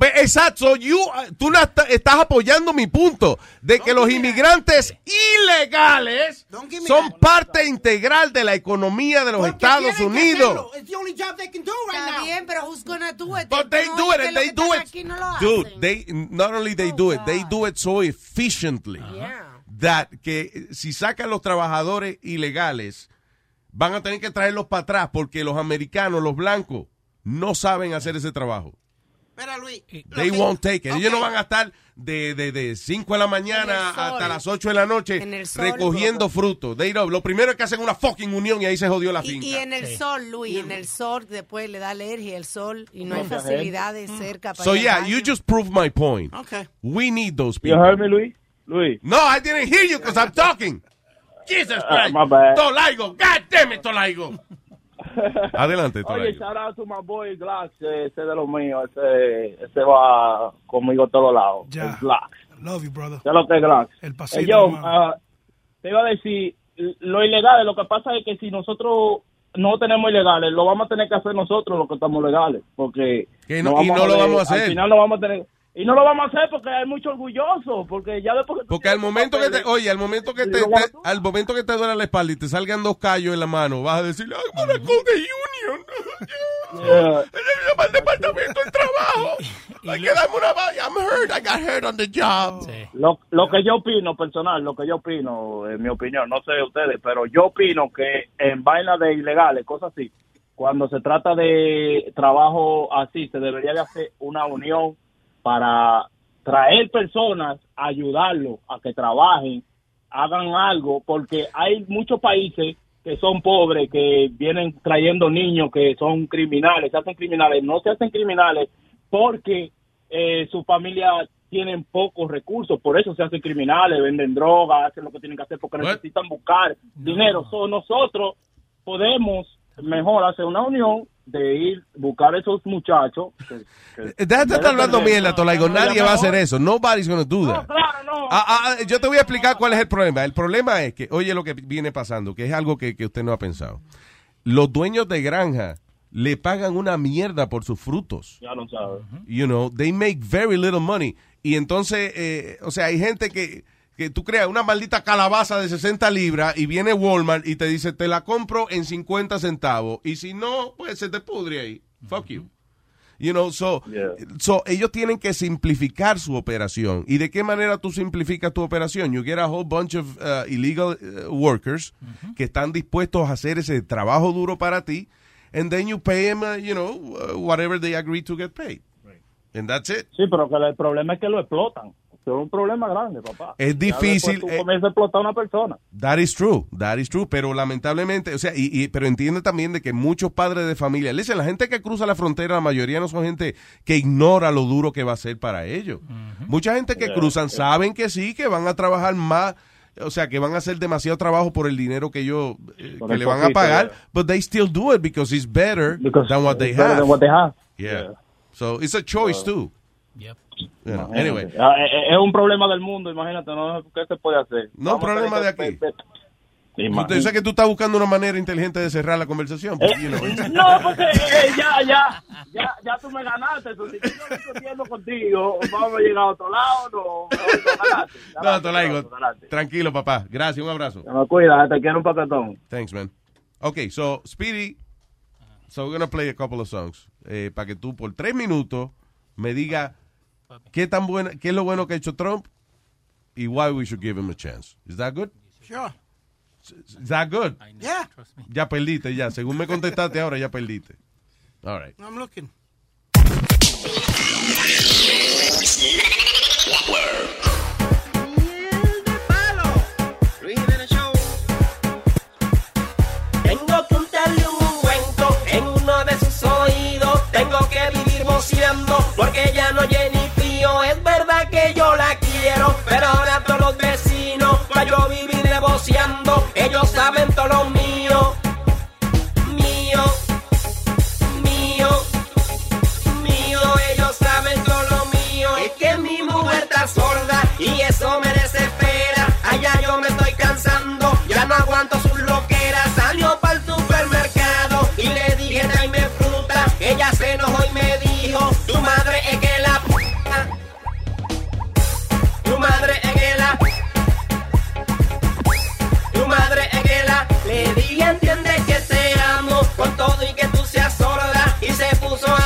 But, exacto, you, uh, tú la estás apoyando mi punto de que los inmigrantes ilegales son parte integral de la economía de los Estados Unidos. It's the only job they can do right Está now. bien, pero who's gonna do it? But they No, do it que and they do it. no lo Dude, hacen. they not only they do it, they do it so efficiently that que si sacan los trabajadores ilegales van a tener que traerlos para atrás porque los americanos, los blancos, no saben hacer ese trabajo. Espera, Luis. They won't take it. Ellos no van a estar de, de, de 5 de la mañana sol. hasta las 8 de la noche recogiendo frutos. Lo primero es que hacen una fucking unión y ahí se jodió la Y, finca. y en el sol, Luis, en el sol después le da alergia el sol y no hay facilidades cerca para So yeah, baño. you just proved my point. Okay. We need those You people. heard me, Luis? Luis. No, I didn't hear you because I'm talking. Jesus Ah, Christ. my bad. Tolaigo. God damn it, Tolaigo. Adelante, Oye, shout out to my boy Glax, eh, ese de los míos, ese, ese va conmigo a todos lados. Ya. Glax. Love you, brother. ¿Qué es lo que es Glax? El pasito, Eh, yo, hermano. ah, te iba a decir, lo ilegal, lo que pasa es que si nosotros no tenemos ilegales, lo vamos a tener que hacer nosotros los que estamos legales, porque... Que no- y no lo vamos a hacer. Al final lo vamos a tener... Y no lo vamos a hacer porque hay mucho orgulloso, porque ya después Porque al momento que te, oye, al momento que te, te- al momento que te duele la espalda y te salgan dos callos en la mano, vas a decir, ay, para con the union. Yeah. Llama al departamento del trabajo. Hay que darme una. I'm hurt. I got hurt on the job. Lo, lo que yo opino, personal, lo que yo opino, en mi opinión, no sé ustedes, pero yo opino que en vainas de ilegales, cosas así, cuando se trata de trabajo así, se debería de hacer una unión para traer personas, ayudarlos a que trabajen, hagan algo, porque hay muchos países que son pobres, que vienen trayendo niños que son criminales, se hacen criminales, no se hacen criminales porque eh, su familia tienen pocos recursos, por eso se hacen criminales, venden drogas, hacen lo que tienen que hacer porque necesitan buscar dinero. So, nosotros podemos mejor hacer una unión de ir buscar esos muchachos. que- que- Deja de estar hablando mierda, Tolaigo. No, Nadie va a hacer eso. Nobody's gonna do that. Ah, ah, yo te voy a explicar cuál es el problema. El problema es que, oye lo que viene pasando, que es algo que, que usted no ha pensado. Los dueños de granja le pagan una mierda por sus frutos. Ya lo sabes. You know, they make very little money. Y entonces, eh, o sea, hay gente que, que tú creas una maldita calabaza de 60 libras y viene Walmart y te dice, te la compro en 50 centavos. Y si no, pues se te pudre ahí. Fuck you. You know, so, so ellos tienen que simplificar su operación. ¿Y de qué manera tú simplificas tu operación? You get a whole bunch of uh, illegal uh, workers que están dispuestos a hacer ese trabajo duro para ti, and then you pay them, uh, you know, uh, whatever they agree to get paid. And that's it. Sí, pero que el problema es que lo explotan. Eso es un problema grande, papá. Es difícil, Tú eh, comienzas a explotar a una persona. That is true, that is true, pero lamentablemente, o sea, y, y- pero entiende también de que muchos padres de familia, listen, la gente que cruza la frontera, la mayoría no son gente que ignora lo duro que va a ser para ellos. Mucha gente que Yeah, cruzan yeah. saben que sí, que van a trabajar más, o sea, que van a hacer demasiado trabajo por el dinero que ellos eh, que le van a pagar, yeah. but they still do it because it's better than what they have. than what they have. Yeah. So it's a choice too. You Imagínate. Anyway, Ah, eh, eh, Es un problema del mundo, imagínate, ¿no? ¿qué se puede hacer? no Vamos problema de aquí. que- Sí, que tú estás buscando una manera inteligente de cerrar la conversación. but, you know, it's- No, porque eh, ya, ya, ya, ya tú me ganaste. Si yo no discutiendo contigo, vamos a llegar a otro lado, no, no, ganaste. No, Tolaigo, tranquilo, papá. Gracias, un abrazo. Me cuida, te quiero un paquetón. Thanks, man. Okay, so, Speedy, so we're gonna play a couple of songs. Eh, para que tú por tres minutos me ¿Qué, tan buena, ¿Qué es lo bueno que ha hecho Trump? Y why we should give him a chance. Is that good? Sure. Is that good? Yeah. Trust me. Ya perdiste, ya. Según me contestaste ahora, ya perdiste. All right. I'm looking. Tengo que untarle un cuento en uno de sus oídos. Tengo que vivir boceando porque ya. samples on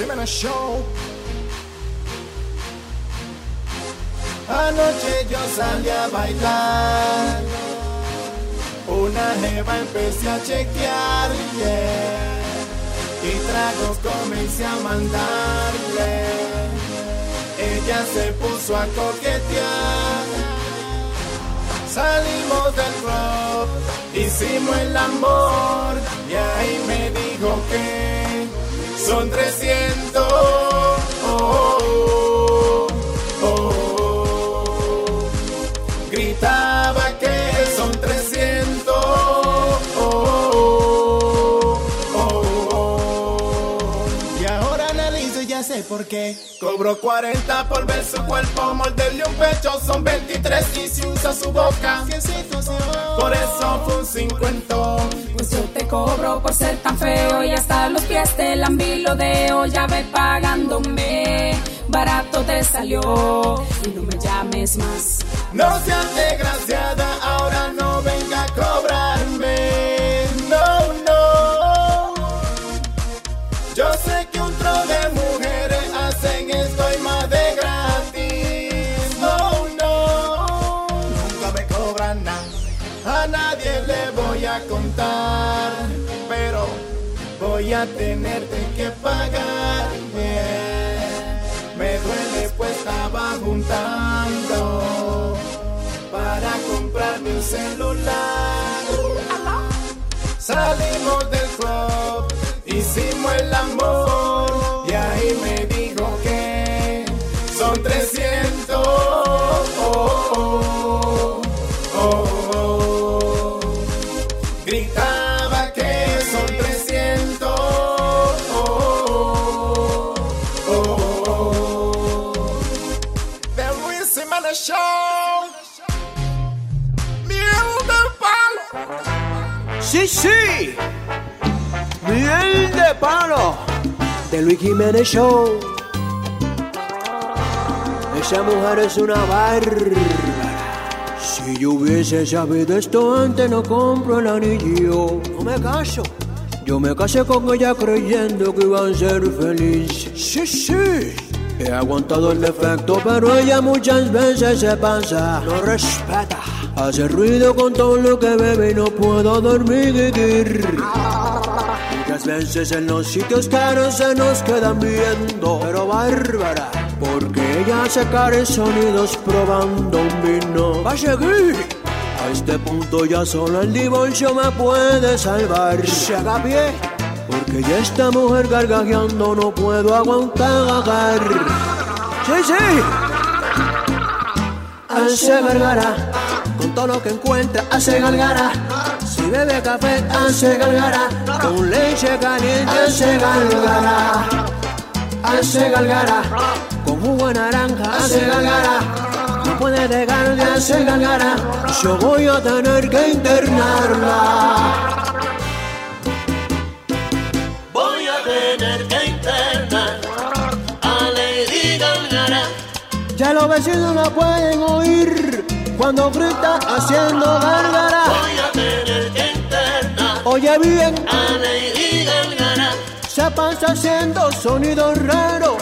Jiménez Show. Anoche yo salí a bailar. Una jeva empecé a chequear. Y tragos comencé a mandarle. Ella se puso a coquetear. Salimos del club, hicimos el amor. Y ahí me dijo que son 300. Oh, oh, analizo y ya sé por qué. Cobro 40 por ver su cuerpo, morderle un pecho son 23 y si usa su boca. Por eso fue un cincuentón. Pues yo te cobro por ser tan feo y hasta los pies te lambilodeo. Ya ve pagándome, barato te salió y no me llames más. No seas desgraciada, tenerte que pagarme. Me duele pues estaba juntando para comprarme un celular. Salimos del club, hicimos el amor Sí. Miel de palo. De Luis Jiménez Show. Esa mujer es una bárbara. Si yo hubiese sabido esto antes, no compro el anillo. No me caso. Yo me casé con ella creyendo que iba a ser feliz. Sí, sí. He aguantado el defecto, pero ella muchas veces se pasa. No respeta. Hace ruido con todo lo que bebe y no puedo dormir. Muchas veces en los sitios caros se nos quedan viendo. Pero bárbara, porque ella hace caros sonidos probando un vino. Va a seguir. A este punto ya solo el divorcio me puede salvar. Se haga pie. Porque ya esta mujer gargajeando no puedo aguantar. Sí, sí. Hace gargara. Con todo lo que encuentra hace gargara. Si bebe café hace gargara. Con leche caliente hace gargara. Hace gargara. Con jugo de naranja hace gargara. No puede dejar de hacer gargara. Yo voy a tener que internarla. Voy a tener que internar a Lady Gaga. Ya los vecinos la pueden oír cuando grita haciendo gargara. Voy a tener que internar Oye bien, a Lady Gaga. se pasa haciendo sonidos raros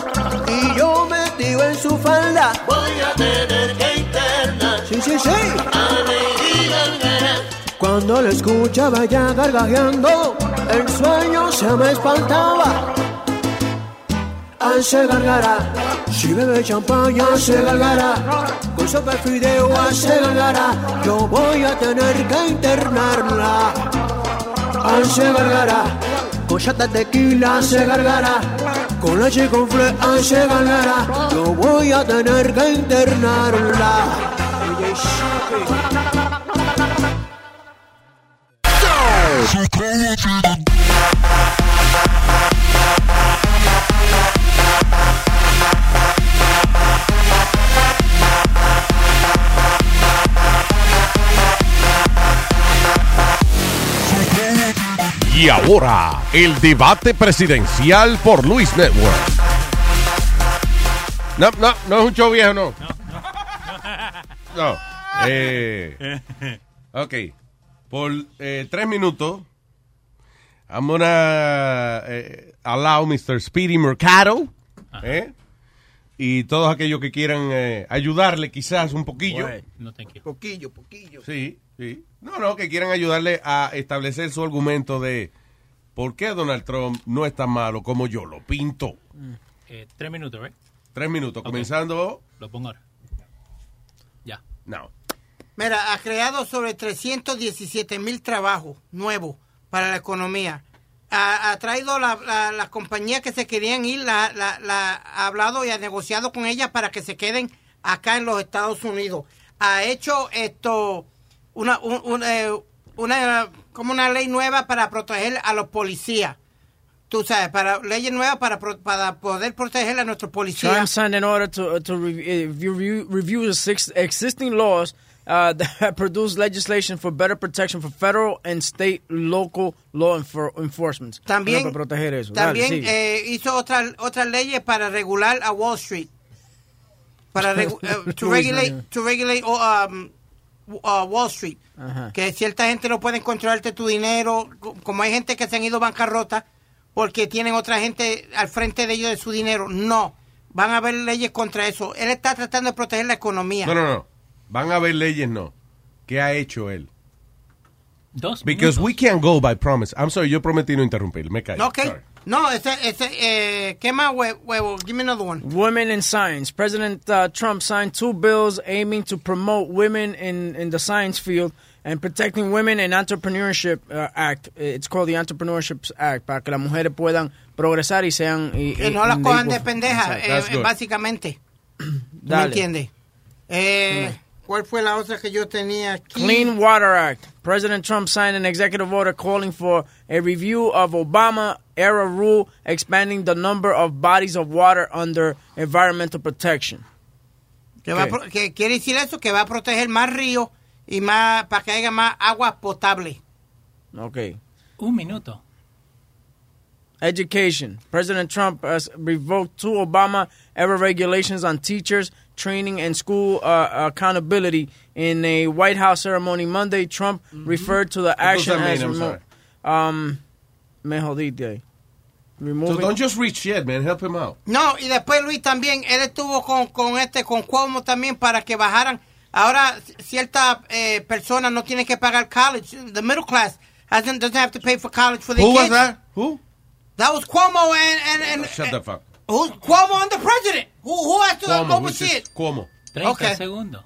y yo metido en su falda. Voy a tener que internar Sí, sí, sí. a Lady Gaga. Cuando la escuchaba ya gargajeando, el sueño se me espantaba. Gargara, si bebe champaña hace gargara, con sopa de fideo hace gargara, yo voy a tener que internarla. Hace gargara, con chata tequila hace gargara, con leche y con fle hace gargara, yo voy a tener que internarla. DJ Y ahora, el debate presidencial por Luis Network. No, no, no es un show viejo, no. No. Eh, ok. Por eh, tres minutos, I'm gonna eh, allow Mr. Speedy Mercado, eh, y todos aquellos que quieran eh, ayudarle quizás un poquillo. No, thank you. Poquillo, poquillo. Sí, sí. No, no, que quieran ayudarle a establecer su argumento de por qué Donald Trump no es tan malo como yo lo pinto. Eh, tres minutos, ¿right? Tres minutos, comenzando. Lo pongo ahora. Ya. No. Mira, ha creado sobre 317 mil trabajos nuevos para la economía. Ha, ha traído la- la- las compañías que se querían ir, la, la- la- ha hablado y ha negociado con ellas para que se queden acá en los Estados Unidos. Ha hecho esto, una, un- un, eh, una, como una ley nueva para proteger a los policías. Tú sabes, para leyes nuevas para, para poder proteger a nuestros policías. Trump signed an order to to uh, review review the six existing laws uh, that produce legislation for better protection for federal and state local law enfor- enforcement. También, Para proteger eso. También eh, hizo otras otras leyes para regular a Wall Street. Para regu- eh, to regulate, to regulate oh, um, uh, Wall Street. Ajá. Que cierta gente no puede controlarte tu dinero, co- como hay gente que se han ido bancarrota porque tienen otra gente al frente de ellos de su dinero. No, van a haber leyes contra eso. Él está tratando de proteger la economía. No, no, no. Van a haber leyes, no. ¿Qué ha hecho él? Dos Because minutos. we can't go by promise. I'm sorry, yo prometí no interrumpir. Me callo. Ok. Sorry. No, ese, ese, eh, ¿qué más hue- huevo? Give me another one. Women in science. President uh, Trump signed two bills aiming to promote women in, in the science field and protecting women in entrepreneurship uh, act. It's called the Entrepreneurship Act para que las mujeres puedan progresar y sean y, Que y- no las cojan de pendeja, eh, That's good. básicamente. ¿Me entiendes? Eh, ¿Cuál fue la otra que yo tenía aquí? Clean Water Act. President Trump signed an executive order calling for a review of Obama era rule expanding the number of bodies of water under environmental protection. Que, va ¿Qué? pro- que quiere decir eso, que va a proteger más ríos y más para que haya más agua potable. Okay. Un minuto. Education. President Trump has revoked two Obama era regulations on teachers, training, and school uh, accountability. In a White House ceremony Monday, Trump referred to the What does action that as? I'm remote. Um, me jodiste ahí. So don't just reach yet, man. Help him out. No, y después Luis también, él estuvo con, con este, con Cuomo también para que bajaran. Ahora ciertas eh, personas no tienen que pagar college. The middle class hasn't, doesn't have to pay for college for their Who was that? Who? That was Cuomo and, and, and Shut the fuck. Who's Cuomo and the president. Who, who has to Cuomo, oversee it? Cuomo. 30 Okay. segundos.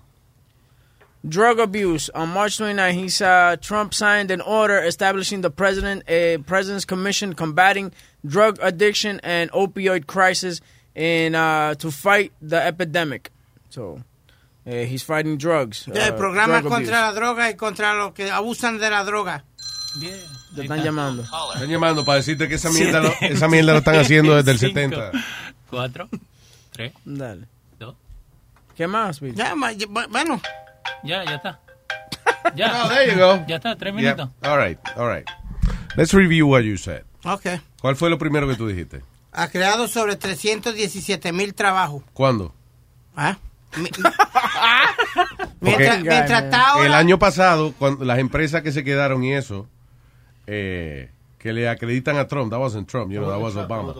Drug abuse. On March 29, he saw Trump signed an order establishing the president, a president's commission combating drug addiction and opioid crisis in uh, to fight the epidemic. So uh, he's fighting drugs. El uh, programa drug contra abuse. la droga y contra los que abusan de la droga. Te están llamando. Están llamando para decirte que esa mierda, lo, esa mierda lo están haciendo desde el Cinco, 70. Cuatro. Tres. Dale. Dos. ¿Qué más, Luis? Ya, ma- ya, bueno. Ya, ya está. Ya. Oh, there you go. Ya está, tres Yeah. minutos. All right, all right. Let's review what you said. Ok. ¿Cuál fue lo primero que tú dijiste? Ha creado sobre 317 mil trabajos. ¿Cuándo? ¿Ah? Mi- Porque mientras, mientras está ahora, el año pasado, cuando las empresas que se quedaron y eso, eh, que le acreditan a Trump, that wasn't Trump, you know, that was Obama.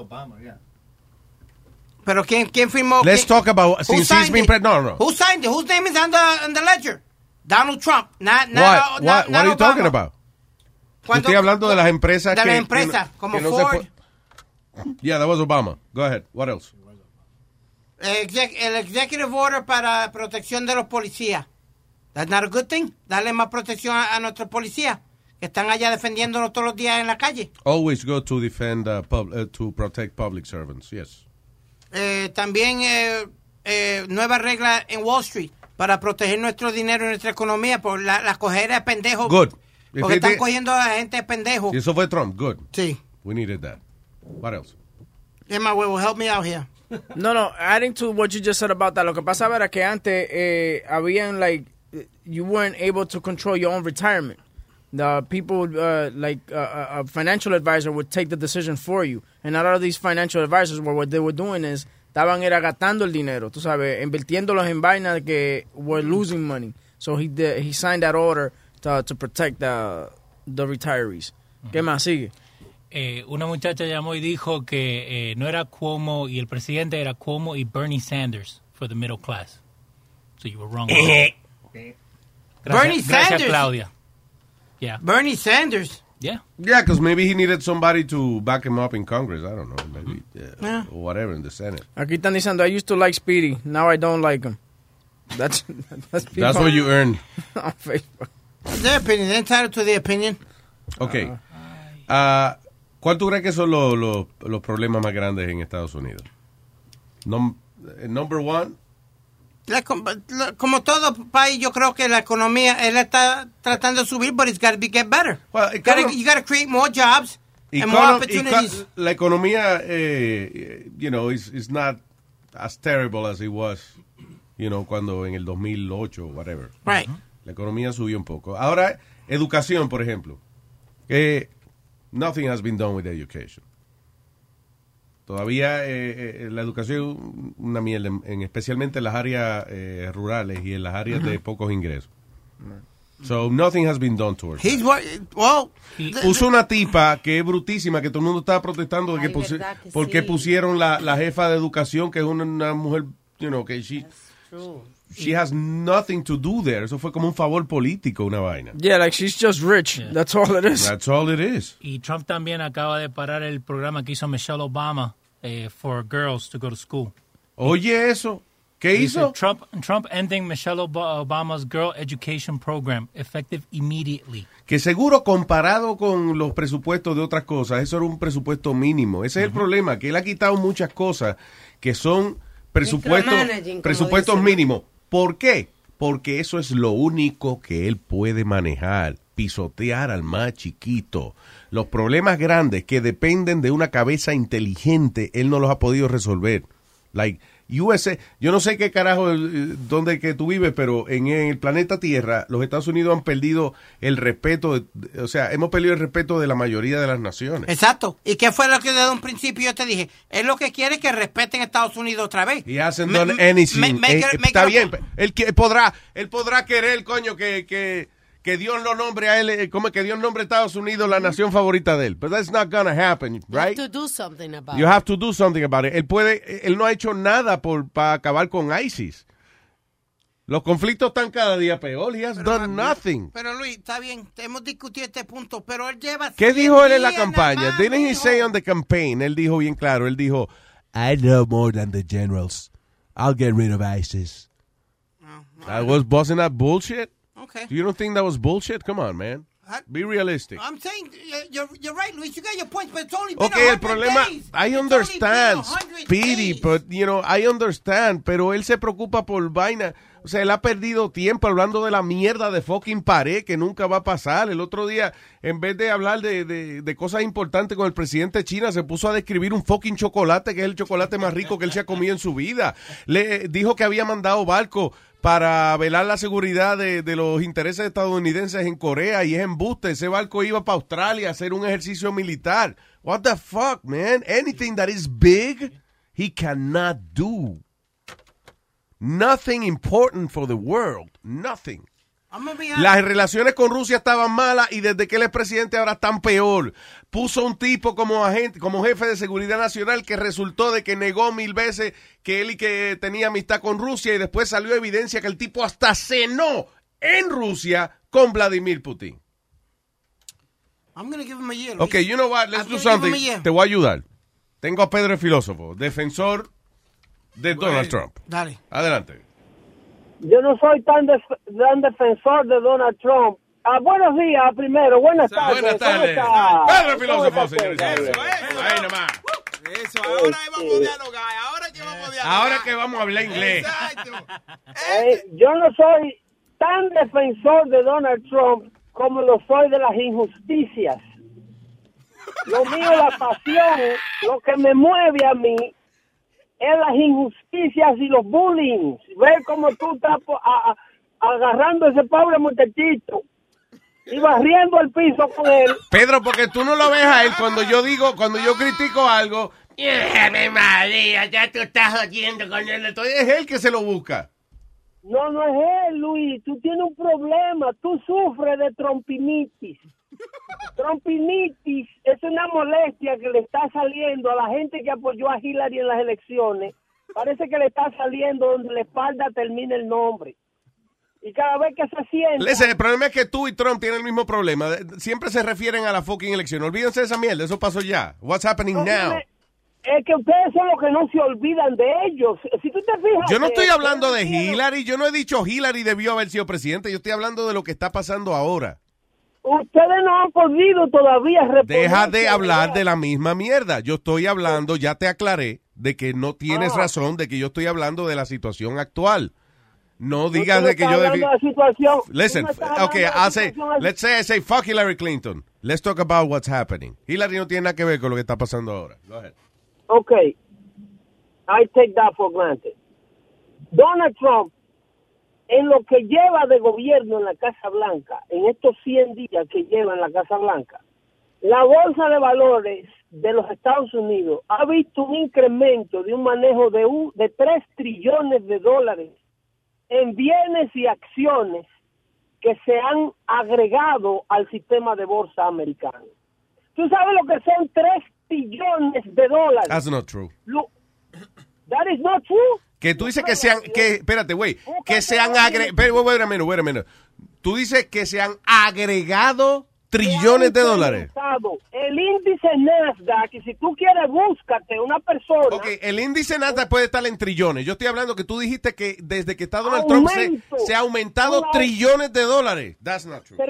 Pero ¿quién, quién firmó? Let's quién- talk about, Who since he's signed been, it? pre- no, no. Who signed it? Whose name is on the, on the ledger? Donald Trump. Not, not, What, not, what, not what are you Obama. talking about? Cuando- estoy hablando de las empresas de que... las empresas, como que no Ford. fue- Yeah, that was Obama. Go ahead. What else? El executive order para protección de los policías. That's not a good thing. Darle más protección a, a nuestros policías que están allá defendiéndonos todos los días en la calle. Always go to defend, uh, pub, uh, to protect public servants. Yes. Eh, también eh, eh, nuevas reglas en Wall Street para proteger nuestro dinero y nuestra economía por la, la cogera de pendejos. Good. Porque están cogiendo a la gente de pendejos. Eso fue Trump. Good. Sí. We needed that. What else? My huevo, help me out here. No, no, adding to what you just said about that, lo que pasaba era que antes eh, habían, like, you weren't able to control your own retirement. The people uh, like uh, a financial advisor would take the decision for you. And a lot of these financial advisors, well, what they were doing is estaban era gastando el dinero, tú sabes, invirtiéndolos en vainas que were losing money. So he did, he signed that order to, to protect the, the retirees. ¿Qué más sigue? Eh, una muchacha llamó y dijo que eh, no era Cuomo y el presidente era Cuomo y Bernie Sanders for the middle class. So you were wrong. Eh. Gracias- Bernie gracias, Sanders. Claudia. Yeah. Bernie Sanders. Yeah. Yeah, because maybe he needed somebody to back him up in Congress. I don't know. Maybe. Yeah. Yeah. Or whatever in the Senate. Aquí están diciendo, I used to like Speedy, now I don't like him. That's, that's, people That's what you earn. on Facebook. Their opinion. They're entitled to their opinion. Ok. Ah, ¿Cuál tú crees que son los, los, los problemas más grandes en Estados Unidos? Num- eh, number one, La la- como todo país, yo creo que la economía, él está tratando de subir, but it's got to be get better. Gotta- econo- you got to create more jobs and more opportunities. la economía, eh, you know, is, is not as terrible as it was, you know, cuando en el 2008 whatever. Right. La economía subió un poco. Ahora, educación, por ejemplo. Eh, nothing has been done with education. Todavía eh, eh, la educación una mierda, en, en- especialmente en las áreas eh, rurales y en las áreas de pocos ingresos. So nothing has been done towards He's what, well, Puso una tipa que es brutísima, que todo el mundo estaba protestando de que pusi- que porque sí. pusieron la, la jefa de educación, que es una, una mujer, you know, que she, she has nothing to do there. Eso fue como un favor político, una vaina. Yeah, like she's just rich. That's all it is. That's all it is. Y Trump también acaba de parar el programa que hizo Michelle Obama eh, for girls to go to school. Oye, eso. ¿Qué Dice, hizo? Trump, Trump ending Michelle Ob- Obama's girl education program effective immediately. Que seguro comparado con los presupuestos de otras cosas, eso era un presupuesto mínimo. Ese es el problema, que él ha quitado muchas cosas que son presupuestos, presupuestos mínimos. ¿Por qué? Porque eso es lo único que él puede manejar, pisotear al más chiquito. Los problemas grandes que dependen de una cabeza inteligente, él no los ha podido resolver. Like, USA, yo no sé qué carajo, eh, dónde que tú vives, pero en el planeta Tierra, los Estados Unidos han perdido el respeto, de- o sea, hemos perdido el respeto de la mayoría de las naciones. Exacto. ¿Y qué fue lo que desde un principio yo te dije? Él lo que quiere es que respeten Estados Unidos otra vez. Done me- anything. make Eh, make está bien, él, que- podrá, él podrá querer, coño, que, que, que Dios lo nombre a él, eh, como que Dios nombre a Estados Unidos la nación favorita de él. But that's not gonna happen, You have right? to do something about You it. have to do something about it. Él puede, él no ha hecho nada por para acabar con ISIS. Los conflictos están cada día peor. He has done nothing. Pero Luis, está bien, hemos discutido este punto, pero él lleva... ¿Qué 100 dijo él en la campaña? Didn't he say on the campaign? Él dijo bien claro. Él dijo, I know more than the generals. I'll get rid of ISIS. I was busting that bullshit. Okay. You don't think that was bullshit? Come on, man. Be realistic. I'm saying, you're, you're right, Luis, you got your points, but it's only been Okay, el 100 problema, days. I It's understand, been 100 Speedy, but, you know, I understand, pero él se preocupa por vaina. O sea, él ha perdido tiempo hablando de la mierda de fucking pared que nunca va a pasar. El otro día, en vez de hablar de, de, de cosas importantes con el presidente de China, se puso a describir un fucking chocolate, que es el chocolate más rico que él se ha comido en su vida. Le dijo que había mandado barco para velar la seguridad de, de los intereses estadounidenses en Corea y es embuste. Ese barco iba para Australia a hacer un ejercicio militar. What the fuck, man? Anything that is big, he cannot do. Nothing important for the world. Nothing. Las relaciones con Rusia estaban malas y desde que él es presidente ahora están peor. Puso un tipo como agente, como jefe de seguridad nacional que resultó de que negó mil veces que él y que tenía amistad con Rusia y después salió evidencia que el tipo hasta cenó en Rusia con Vladimir Putin. I'm gonna give him a year. Ok, Luis. you know what, let's I'm do something. Te voy a ayudar. Tengo a Pedro el filósofo, defensor de Donald Trump. Dale. Adelante. Yo no soy tan, def- tan defensor de Donald Trump. Ah, buenos días, primero. Buenas tardes. Buenas ¿Cómo tardes. está? Pedro el ¿Cómo filósofo, señores. usted? Ahí nomás. Eso, ahora vamos a dialogar. Ahora que vamos a dialogar. Ahora que vamos a hablar inglés. Eh, yo no soy tan defensor de Donald Trump como lo soy de las injusticias. Lo mío, la pasión, lo que me mueve a mí es las injusticias y los bullying. Ver cómo tú estás a- a- agarrando a ese pobre muchachito y barriendo el piso con él. Pedro, porque tú no lo ves a él cuando yo digo, cuando yo critico algo. Ave María, ya tú estás jodiendo con él. Entonces es él que se lo busca. No, no es él, Luis. Tú tienes un problema. Tú sufres de trompinitis. Trompinitis es una molestia que le está saliendo a la gente que apoyó a Hillary en las elecciones. Parece que le está saliendo donde la espalda termina el nombre. Y cada vez que se sienta... Listen, el problema es que tú y Trump tienen el mismo problema. Siempre se refieren a la fucking elección. Olvídense de esa mierda, eso pasó ya. What's happening now? Es que ustedes son los que no se olvidan de ellos. Si tú te fijas... Yo no estoy hablando de Hillary, yo no he dicho Hillary debió haber sido presidente, yo estoy hablando de lo que está pasando ahora. Ustedes no han podido todavía reponerse Deja de hablar de la misma mierda. Yo estoy hablando, ya te aclaré, de que no tienes Ah. razón, de que yo estoy hablando de la situación actual. No digas de que yo debí... Listen, okay, I'll say, let's say I say fuck Hillary Clinton. Let's talk about what's happening. Hillary no tiene nada que ver con lo que está pasando ahora. Go ahead. Ok. I take that for granted. Donald Trump, en lo que lleva de gobierno en la Casa Blanca, en estos 100 días que lleva en la Casa Blanca, la Bolsa de Valores de los Estados Unidos ha visto un incremento de un manejo de, un, de 3 trillones de dólares en bienes y acciones que se han agregado al sistema de bolsa americano. ¿Tú sabes lo que son 3 trillones de dólares? That's not true. Lo- That is not true. Que tú dices que sean, que, espérate, güey, que sean agregados, wait a minute, wait a minute. Tú dices que se han agregado trillones de dólares. El índice Nasdaq, y si tú quieres, búscate una persona. Ok, el índice Nasdaq puede estar en trillones. Yo estoy hablando que tú dijiste que desde que está Donald Trump se, Aumento. se ha aumentado trillones de dólares. That's not true. 3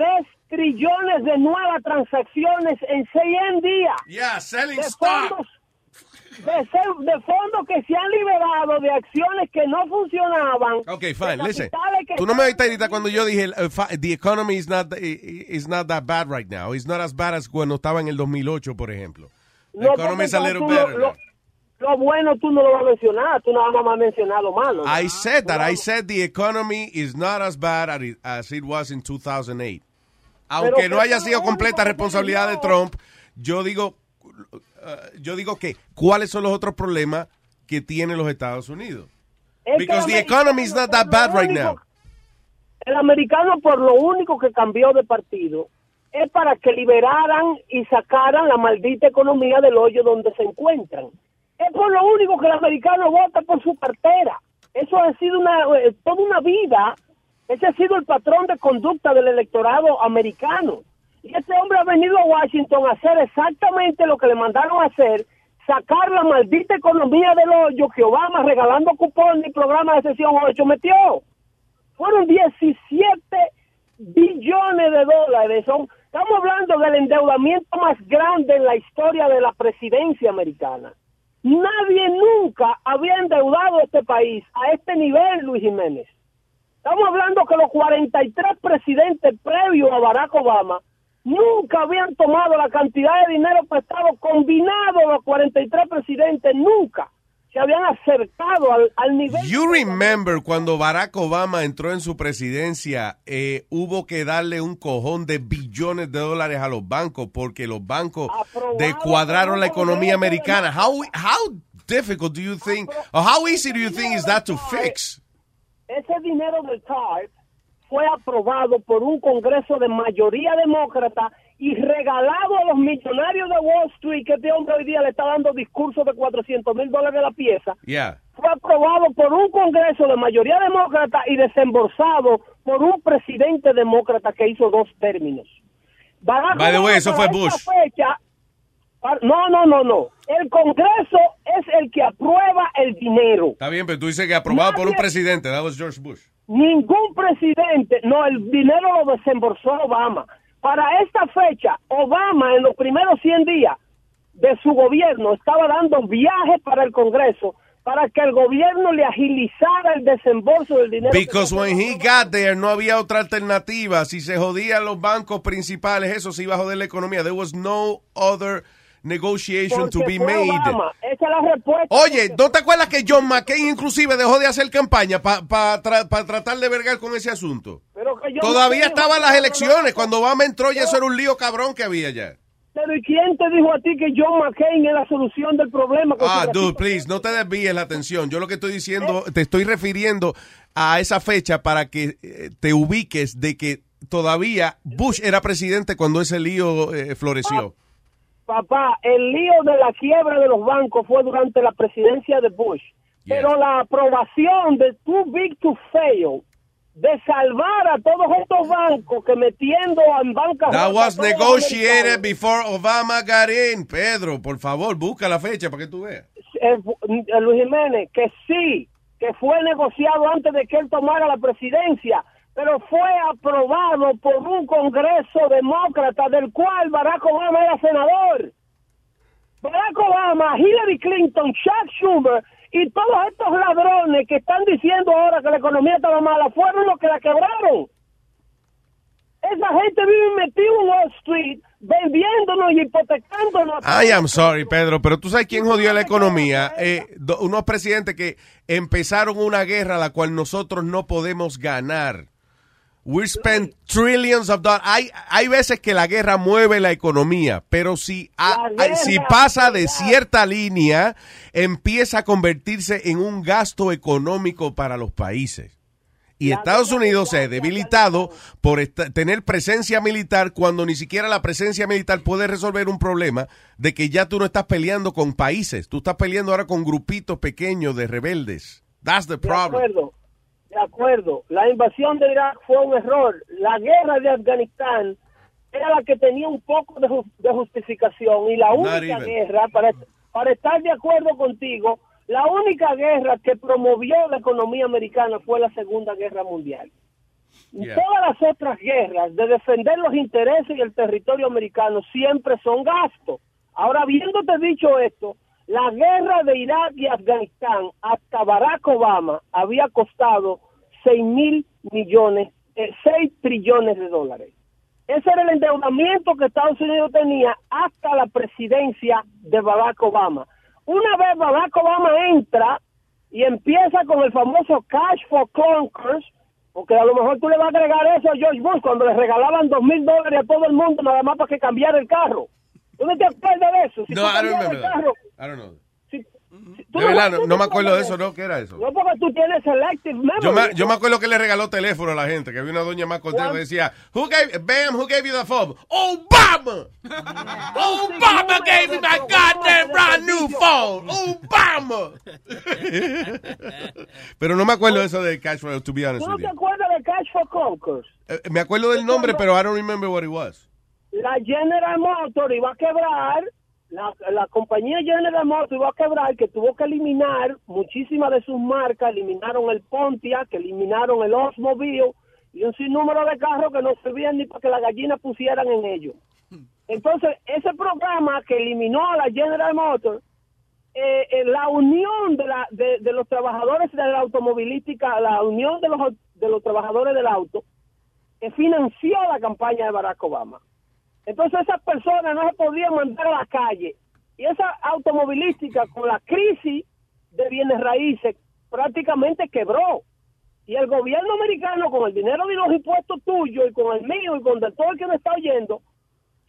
trillones de nuevas transacciones en 100 días. Yeah, selling de stock. fondos, de, se- de fondos que se han liberado de acciones que no funcionaban. Ok, fine, listen. Tú no me oíste ahorita cuando yo dije, fa- the economy is not, is not that bad right now. It's not as bad as cuando estaba en el 2008, por ejemplo. The No, economy is a little better lo, lo- lo bueno tú no lo vas a mencionar, tú nada más vas a mencionar lo malo. I said that. I said the economy is not as bad as it, as it was in 2008. Aunque Pero no haya sido no, completa responsabilidad de no. Trump, yo digo, uh, yo digo que cuáles son los otros problemas que tienen los Estados Unidos. Es Because el the economy is not that bad right now. El americano por lo único que cambió de partido es para que liberaran y sacaran la maldita economía del hoyo donde se encuentran. Es por lo único que el americano vota por su cartera. Eso ha sido una, eh, toda una vida. Ese ha sido el patrón de conducta del electorado americano. Y este hombre ha venido a Washington a hacer exactamente lo que le mandaron a hacer, sacar la maldita economía del hoyo que Obama regalando cupones y programas de sesión 8 metió fueron 17 billones de dólares. Son, estamos hablando del endeudamiento más grande en la historia de la presidencia americana. Nadie nunca había endeudado este país a este nivel, Luis Jiménez. Estamos hablando que los 43 presidentes previos a Barack Obama nunca habían tomado la cantidad de dinero prestado combinado los 43 presidentes, nunca se habían acercado al, al nivel You remember cuando Barack Obama entró en su presidencia, eh, hubo que darle un cojón de billones de dólares a los bancos porque los bancos descuadraron la economía americana. How, how difficult do you think, or how easy do you think is that to fix? ese dinero del TARP fue aprobado por un Congreso de mayoría demócrata y regalado a los millonarios de Wall Street, que este hombre hoy día le está dando discursos de 400 mil dólares la pieza. Yeah. Fue aprobado por un Congreso de mayoría demócrata y desembolsado por un presidente demócrata que hizo dos términos. Barack By the way, eso fue Bush. fecha- no, no, no, no. El Congreso es el que aprueba el dinero. Está bien, pero tú dices que aprobado por un presidente. That was George Bush. Ningún presidente, no, el dinero lo desembolsó Obama. Para esta fecha, Obama en los primeros 100 días de su gobierno estaba dando viajes para el Congreso para que el gobierno le agilizara el desembolso del dinero. Because when he got there no había otra alternativa. Si se jodían los bancos principales, eso se iba a joder la economía. There was no other negotiation to be made. Obama. Esa es la respuesta. Oye, ¿no te acuerdas que John McCain inclusive dejó de hacer campaña para tratar de vergar con ese asunto? Pero que Todavía estaban las elecciones. Cuando Obama entró, ya eso era un lío cabrón que había ya. Pero ¿y quién te dijo a ti que John McCain es la solución del problema? Ah, dude, please, no te desvíes la atención. Yo lo que estoy diciendo, te estoy refiriendo a esa fecha para que eh, te ubiques de que todavía Bush era presidente cuando ese lío eh, floreció. Papá, el lío de la quiebra de los bancos fue durante la presidencia de Bush. Pero la aprobación de Too Big to Fail, de salvar a todos estos bancos que metiendo en banca That was negotiated before Obama got in. Pedro, por favor, busca la fecha para que tú veas. eh, eh, Luis Jiménez, que sí, que fue negociado antes de que él tomara la presidencia, pero fue aprobado por un Congreso demócrata del cual Barack Obama era senador. Barack Obama, Hillary Clinton, Chuck Schumer y todos estos ladrones que están diciendo ahora que la economía estaba mala fueron los que la quebraron. Esa gente vive metida en Wall Street vendiéndonos y hipotecándonos. I am sorry, Pedro, pero tú sabes quién jodió la economía. Eh, unos presidentes que empezaron una guerra la cual nosotros no podemos ganar. We spent trillions of dollars. Hay, hay veces que la guerra mueve la economía, pero si, a- La a- si pasa de cierta línea, empieza a convertirse en un gasto económico para los países. Y Estados Unidos se ha debilitado por esta- tener presencia militar cuando ni siquiera la presencia militar puede resolver un problema de que ya tú no estás peleando con países, tú estás peleando ahora con grupitos pequeños de rebeldes. That's the De problem. acuerdo, de acuerdo. La invasión de Irak fue un error. La guerra de Afganistán era la que tenía un poco de, ju- de justificación y la única guerra, para, para estar de acuerdo contigo, la única guerra que promovió la economía americana fue la Segunda Guerra Mundial. Yeah. Todas las otras guerras de defender los intereses y el territorio americano siempre son gastos. Ahora, habiéndote dicho esto, la guerra de Irak y Afganistán hasta Barack Obama había costado 6 mil millones, eh, 6 trillones de dólares. Ese era el endeudamiento que Estados Unidos tenía hasta la presidencia de Barack Obama. Una vez Barack Obama entra y empieza con el famoso Cash for Clunkers, porque a lo mejor tú le vas a agregar eso a George Bush cuando le regalaban dos mil dólares a todo el mundo nada más para que cambiara el carro. ¿Tú no te acuerdas de eso? Si No, I don't remember el that. carro, I don't know. tú De verdad, no, no me acuerdo de eso, ¿no? ¿Qué era eso? No porque tú tienes selective memory. Yo me, yo me acuerdo que le regaló teléfono a la gente, que había una doña más contenta que decía, who gave, Bam, who gave you the phone? Obama! Obama gave me my goddamn brand new phone! Obama! pero no me acuerdo de eso de Cash for, to be honest ¿Tú no te acuerdas de Cash for Clunkers? Eh, Me acuerdo del nombre, pero I don't remember what it was. La General Motors iba a quebrar, la, la compañía General Motors iba a quebrar, que tuvo que eliminar muchísimas de sus marcas, eliminaron el Pontiac, eliminaron el Oldsmobile y un sinnúmero de carros que no servían ni para que las gallinas pusieran en ellos. Entonces, ese programa que eliminó a la General Motors, eh, eh, la unión de, la, de, de los trabajadores de la automovilística, la unión de los, de los trabajadores del auto, que financió la campaña de Barack Obama. Entonces esas personas no se podían mandar a la calle. Y esa automovilística con la crisis de bienes raíces prácticamente quebró. Y el gobierno americano con el dinero de los impuestos tuyos y con el mío y con de todo el que me está oyendo,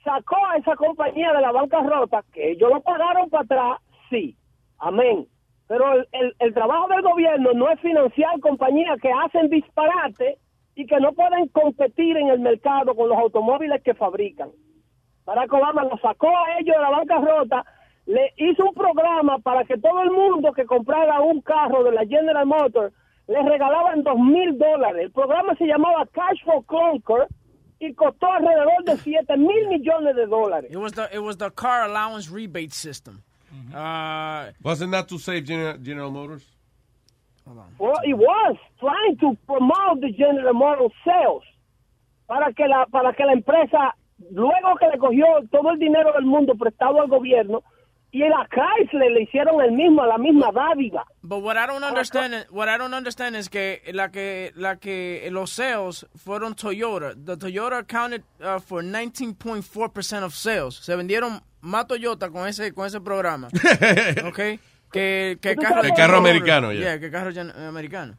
sacó a esa compañía de la bancarrota, que ellos lo pagaron para atrás, sí, amén. Pero el, el- el trabajo del gobierno no es financiar compañías que hacen disparate y que no pueden competir en el mercado con los automóviles que fabrican. Barack Obama lo sacó a ellos de la bancarrota, le hizo un programa para que todo el mundo que comprara un carro de la General Motors le regalaban dos mil dólares. El programa se llamaba Cash for Clunker y costó alrededor de 7 mil millones de dólares. It was the it was the car allowance rebate system. Uh, Wasn't that to save General, General Motors? Well, it was trying to promote the General Motors sales para que la para que la empresa luego que le cogió todo el dinero del mundo prestado al gobierno y a Chrysler le hicieron el mismo la misma dádiva. But what I don't understand, is- what I don't understand is que la que la que los sales fueron Toyota. The Toyota accounted uh, for 19.4% of sales. Se vendieron más Toyota con ese con ese programa. okay? Que que ¿Tú carro El carro americano, ya. Yeah, que carro gen- americano.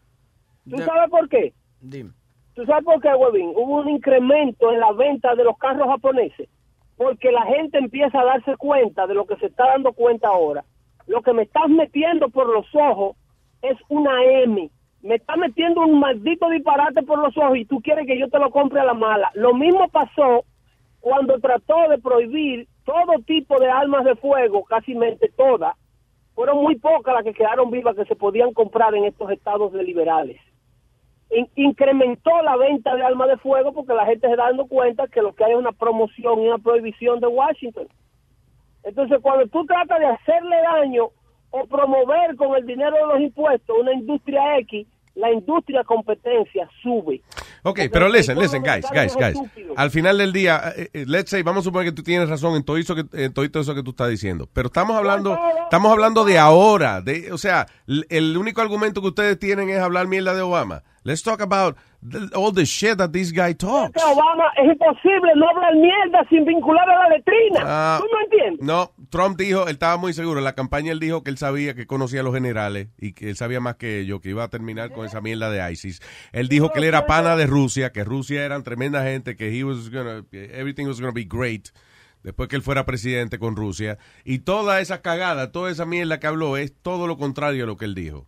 ¿Tú sabes por qué? Dime. ¿Tú sabes por qué, Webin? Hubo un incremento en la venta de los carros japoneses. Porque la gente empieza a darse cuenta de lo que se está dando cuenta ahora. Lo que me estás metiendo por los ojos es una M. Me está metiendo un maldito disparate por los ojos y tú quieres que yo te lo compre a la mala. Lo mismo pasó cuando trató de prohibir todo tipo de armas de fuego, casi todas. Fueron muy pocas las que quedaron vivas que se podían comprar en estos estados de liberales in- incrementó la venta de armas de fuego porque la gente se está dando cuenta que lo que hay es una promoción y una prohibición de Washington. Entonces, cuando tú tratas de hacerle daño o promover con el dinero de los impuestos una industria X, la industria competencia sube. Ok, pero listen, listen, guys, guys, guys. Al final del día, eh, eh, let's say, vamos a suponer que tú tienes razón en todo eso que, en todo eso que tú estás diciendo. Pero estamos hablando, estamos hablando de ahora. De, o sea, el único argumento que ustedes tienen es hablar mierda de Obama. Let's talk about the- all the shit that this guy talks. Obama es imposible no hablar mierda sin vincular a la letrina. Ah, ¿Tú no entiendes? No, Trump dijo, él estaba muy seguro. En la campaña él dijo que él sabía que conocía a los generales y que él sabía más que ellos, que iba a terminar con esa mierda de ISIS. Él dijo que él era pana de Rusia, que Rusia eran tremenda gente, que he was gonna, everything was going to be great después que él fuera presidente con Rusia. Y toda esa cagada, toda esa mierda que habló es todo lo contrario a lo que él dijo.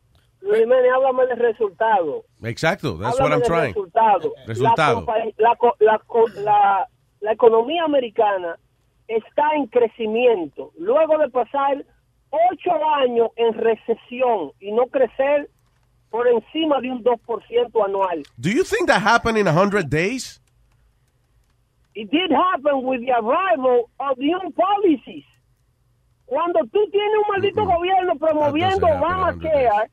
Jiménez, háblame del resultado. Exacto, that's Háblame what I'm trying. Resultado. Resultado. La, la la la- economía americana está en crecimiento. Luego de pasar ocho años en recesión y no crecer por encima de un 2% anual. Do you think that happened in 100 days? It did happen with the arrival of new policies. Cuando tú tienes un maldito gobierno promoviendo Obamacare,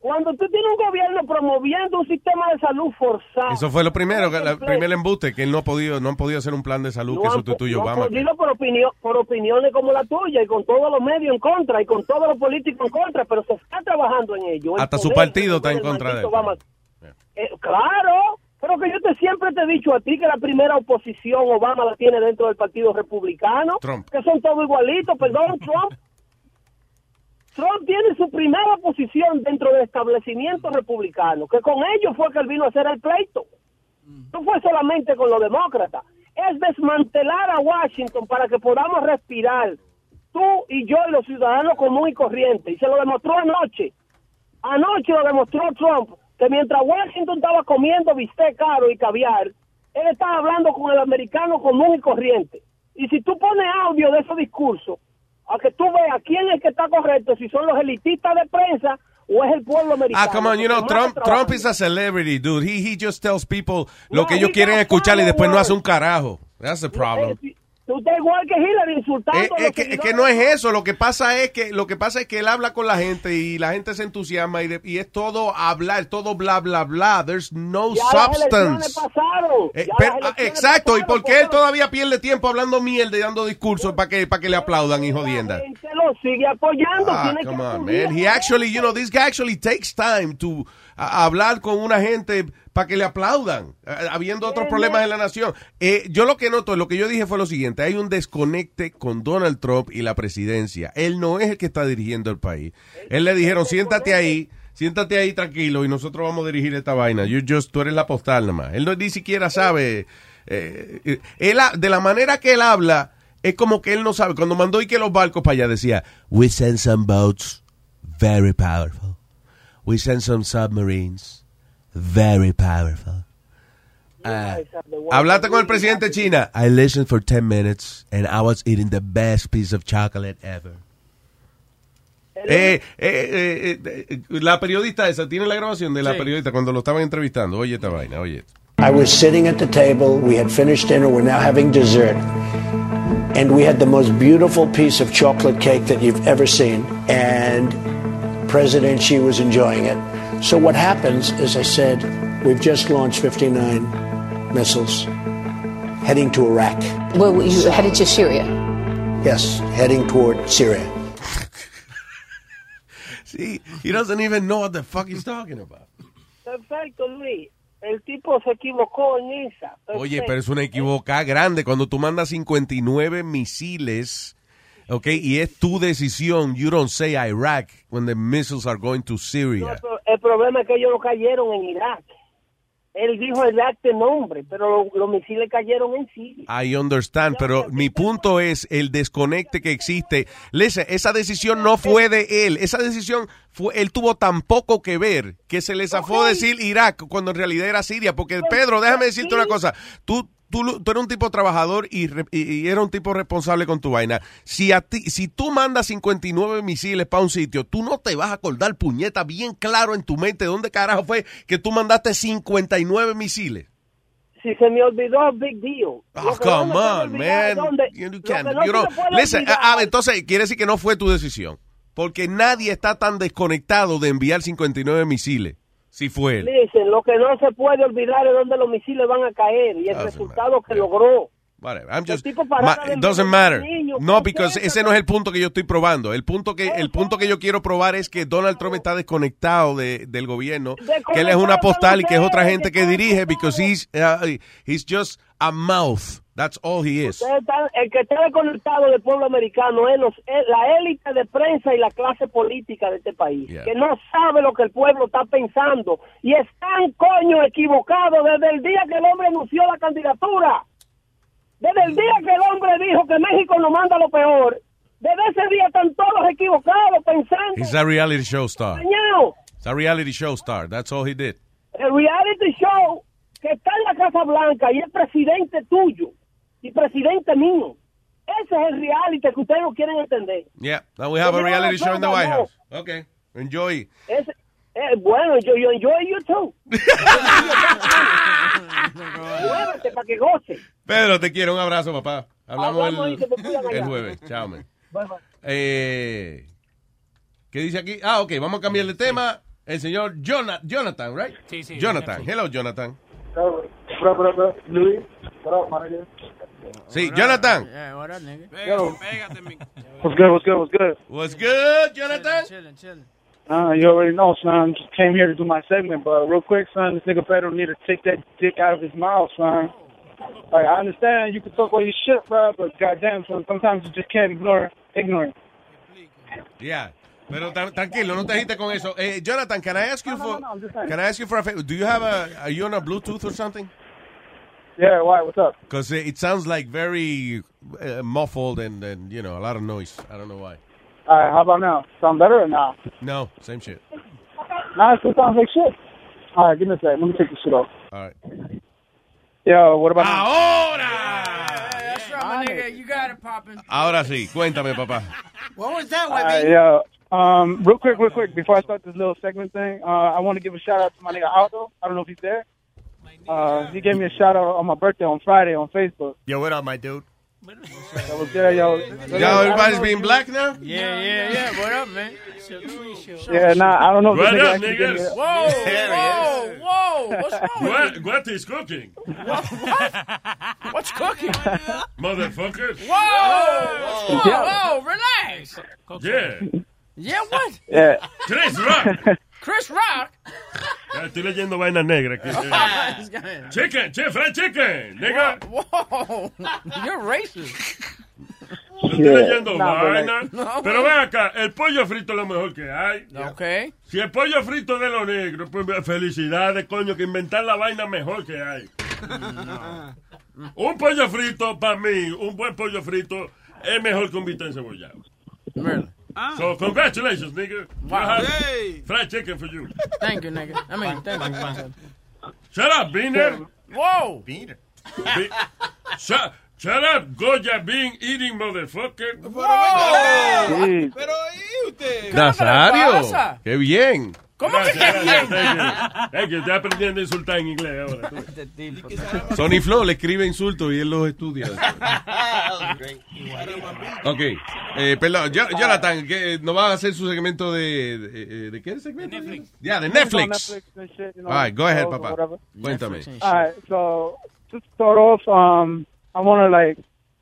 cuando tú tienes un gobierno promoviendo un sistema de salud forzado, Eso fue lo primero, el primer embuste, que él no ha podido, no han podido hacer un plan de salud no que han, sustituya no han Obama. podido por, opinión, por opiniones como la tuya y con todos los medios en contra y con todos los políticos en contra, pero se está trabajando en ello. El Hasta su partido está en contra de él. Obama- Eh, claro, pero que yo te siempre te he dicho a ti que la primera oposición Obama la tiene dentro del Partido Republicano, Trump. que son todos igualitos, perdón, Trump. Trump tiene su primera posición dentro del establecimiento republicano, que con ellos fue que él vino a hacer el pleito. No fue solamente con los demócratas. Es desmantelar a Washington para que podamos respirar. Tú y yo y los ciudadanos comunes y corrientes. Y se lo demostró anoche. Anoche lo demostró Trump, que mientras Washington estaba comiendo bistec caro y caviar, él estaba hablando con el americano común y corriente. Y si tú pones audio de esos discursos, a que tú veas quién es que está correcto, si son los elitistas de prensa o es el pueblo americano. Ah, come on, you know, Trump. Trump is a celebrity, dude. He, he just tells people lo No, que ellos quieren escuchar y después no hace un carajo. That's the problem. Tú estás igual que Hillary insultando Eh, a Es, los que, es que no es eso, lo que pasa es que lo que pasa es que él habla con la gente y la gente se entusiasma y, de- y es todo hablar, todo bla bla bla. There's no Ya las elecciones substance. pasaron. Eh, Ya pero- las ah, elecciones exacto, y pasaron, por qué él todavía pierde tiempo hablando mierda y dando discursos para que para que le aplaudan y jodienda. La gente lo sigue apoyando. Ah, tiene que come on, acudir man. a He actually, you know, this guy actually takes time to a- hablar con una gente para que le aplaudan, eh, habiendo otros problemas en la nación. Eh, yo lo que noto, lo que yo dije fue lo siguiente, hay un desconecte con Donald Trump y la presidencia. Él no es el que está dirigiendo el país. Él le dijeron, siéntate ahí, siéntate ahí tranquilo y nosotros vamos a dirigir esta vaina. You just, tú eres la postal nomás. Él no, ni siquiera sabe. eh, eh, él, de la manera que él habla, es como que él no sabe. Cuando mandó y que los barcos para allá decía, We send some boats, very powerful. We send some submarines, very powerful. Uh, Hablaste con el presidente de China. I listened for 10 minutes and I was eating the best piece of chocolate ever. Eh, eh, eh, eh, eh, la periodista esa, tiene la grabación de la Sí. periodista cuando lo estaban entrevistando. Oye esta vaina, oye. I was sitting at the table. We had finished dinner. We're now having dessert. And we had the most beautiful piece of chocolate cake that you've ever seen. And President Xi was enjoying it. So what happens as I said, we've just launched 59 missiles heading to Iraq. Well, you headed to Syria. Yes, heading toward Syria. See, he doesn't even know what the fuck he's talking about. Perfecto, Luis. El tipo se equivocó en esa. Oye, pero es una equivocada grande cuando tú mandas 59 misiles, ok, y es tu decisión. You don't say Iraq when the missiles are going to No, Syria. pero el problema es que ellos no cayeron en Irak. Él dijo el acte nombre, pero lo- los misiles cayeron en Siria. I understand, pero mi punto es el desconecte que existe. Listen, esa decisión no fue de él. Esa decisión fue, él tuvo tan poco que ver que se le zafó decir Irak cuando en realidad era Siria. Porque Pedro, déjame decirte una cosa. Tú, tú, eres un tipo trabajador y, re- y, y eres un tipo responsable con tu vaina. Si a ti, si tú mandas 59 misiles para un sitio, tú no te vas a acordar, puñeta, bien claro en tu mente dónde carajo fue que tú mandaste 59 misiles. Si se me olvidó, big deal. Oh, come no on, man. You, you no you know- listen, ah, entonces quiere decir que no fue tu decisión. Porque nadie está tan desconectado de enviar 59 misiles. Si fue él. Dicen, lo que no se puede olvidar es donde los misiles van a caer y el Doesn't resultado que logró. Whatever. I'm just, ma- it doesn't matter. No, because ese no es el punto que yo estoy probando. El punto que el punto que yo quiero probar es que Donald Trump está desconectado de, del gobierno, que él es una postal y que es otra gente que dirige because he's uh, he's just a mouth. That's all he is. Están- el que está desconectado del pueblo americano es, los- es la élite de prensa y la clase política de este país, Yeah. que no sabe lo que el pueblo está pensando y están coño equivocados desde el día que el hombre anunció la candidatura. Desde el día que el hombre dijo que México nos manda lo peor, desde ese día están todos equivocados pensando. He's a reality show star. Dañado. It's a reality show star. That's all he did. el reality show que está en la Casa Blanca y es presidente tuyo y presidente mío. Ese es el reality que ustedes no quieren entender. Yeah. Now we have a reality show in the White. House. Okay. Enjoy. Ese, eh, bueno, yo, yo enjoy you too. Muévete para que goce. Pedro, te quiero. Un abrazo, papá. Hablamos Hablamos y el, jueves. Chao, man. Bye, bye. Eh, ¿Qué dice aquí? Ah, ok, vamos a cambiar de tema. El señor Jonathan, Jonathan, right? Sí, sí, Jonathan. Hello, Jonathan. Nigga? Sí, Jonathan. Up, nigga? Yo. What's good, what's good, what's good? What's good, Jonathan? Chilling, chilling. Uh, you already know, son. Just came here to do my segment, but real quick, son, this nigga Pedro need to take that dick out of his mouth, son. Like, I understand you can talk all your shit, bro, but goddamn, son, sometimes you just can't ignore ignorance. Yeah. Pero tra- tranquilo, no te agites con eso. Eh, Jonathan, can I ask you No, for no, no, I'm just saying. Can I ask you for a favor? Do you have a are you on a Bluetooth or something? Yeah, why? What's up? Because it sounds like very uh, muffled and, and you know a lot of noise. I don't know why. All right, how about now? Sound better or not? No, same shit. Nah, it still sounds like shit. All right, give me a sec. Let me take this shit off. All right. Yo, what about now? Ahora. That's right, my nigga. You got it popping. Ahora sí, cuéntame, papá. What was that, All right, yo, um, real quick, real quick, before I start this little segment thing, uh, I want to give a shout out to my nigga Aldo. I don't know if he's there. Uh, he gave me a shout out on my birthday on Friday on Facebook. Yo, what up, my dude? That was good, yo. Yo, everybody's being black now? Yeah, yeah, yeah. What up, man? Yeah, nah, I don't know. What up, actually gave me niggas? Whoa, whoa, whoa. What's wrong with What, you? what is cooking? What's cooking? Motherfucker. Whoa! Whoa, whoa, relax. Yeah. Yeah, what? Yeah. Chris Rock. Chris Rock? Ah, Estoy leyendo vaina negra. aquí. This guy- Chicken, chef, chicken, nigga. Whoa, you're racist. Yo estoy Yeah. leyendo vaina. No, Pero ven acá, el pollo frito es lo mejor que hay. Okay. Si el pollo frito es de los negros, pues felicidades, coño, que inventar la vaina mejor que hay. Un pollo frito, para mí, un buen pollo frito es mejor que un bistec encebollado. Really? So, congratulations, nigga. Wow. Hey. fried chicken for you. Thank you, nigga. I mean, thank you. Shut up, Beaner. Whoa. Beaner. Be- shut, shut up, Goya bean eating motherfucker. Sí. Pero, ¿y usted? Nazario. pasa? Qué bien. ¿Cómo que Gracias, bien? gracias. Es que estoy aprendiendo a insultar en inglés ahora. tú. Sony Flow le escribe insultos y él los estudia. ok. Eh, perdón, Jonathan, que ¿no va a hacer su segmento de... ¿De, eh, ¿de qué segmento? De Netflix. Ya, de Netflix. Netflix and shit, you know, All right, go ahead, or papá. Cuéntame. All right, so just to start off, um, I want to like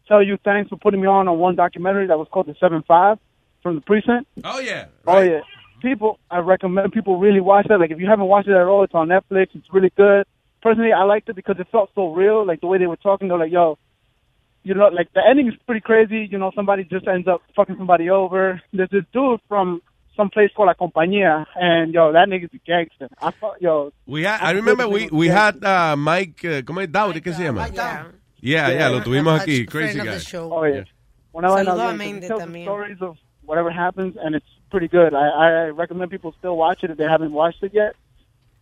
tell you thanks for putting me on on one documentary that was called The Seven Five from the Precinct. Oh, yeah. Oh yeah, people, I recommend people really watch that. Like if you haven't watched it at all, it's on Netflix. It's really good. Personally, I liked it because it felt so real. Like the way they were talking, they're like, "Yo, you know, like the ending is pretty crazy. You know, somebody just ends up fucking somebody over. There's this dude from some place called La Compañía, and yo, that nigga's a gangster. I thought, yo, We had, I remember we, we had uh, Mike, uh, ¿cómo es Dowdy? ¿Qué se llama? Yeah, yeah, lo tuvimos aquí, crazy guy. Oh, yeah. Una vaina Saludo a bien, Mende it tells the también. stories of whatever happens, and it's pretty good. I, I recommend people still watch it if they haven't watched it yet.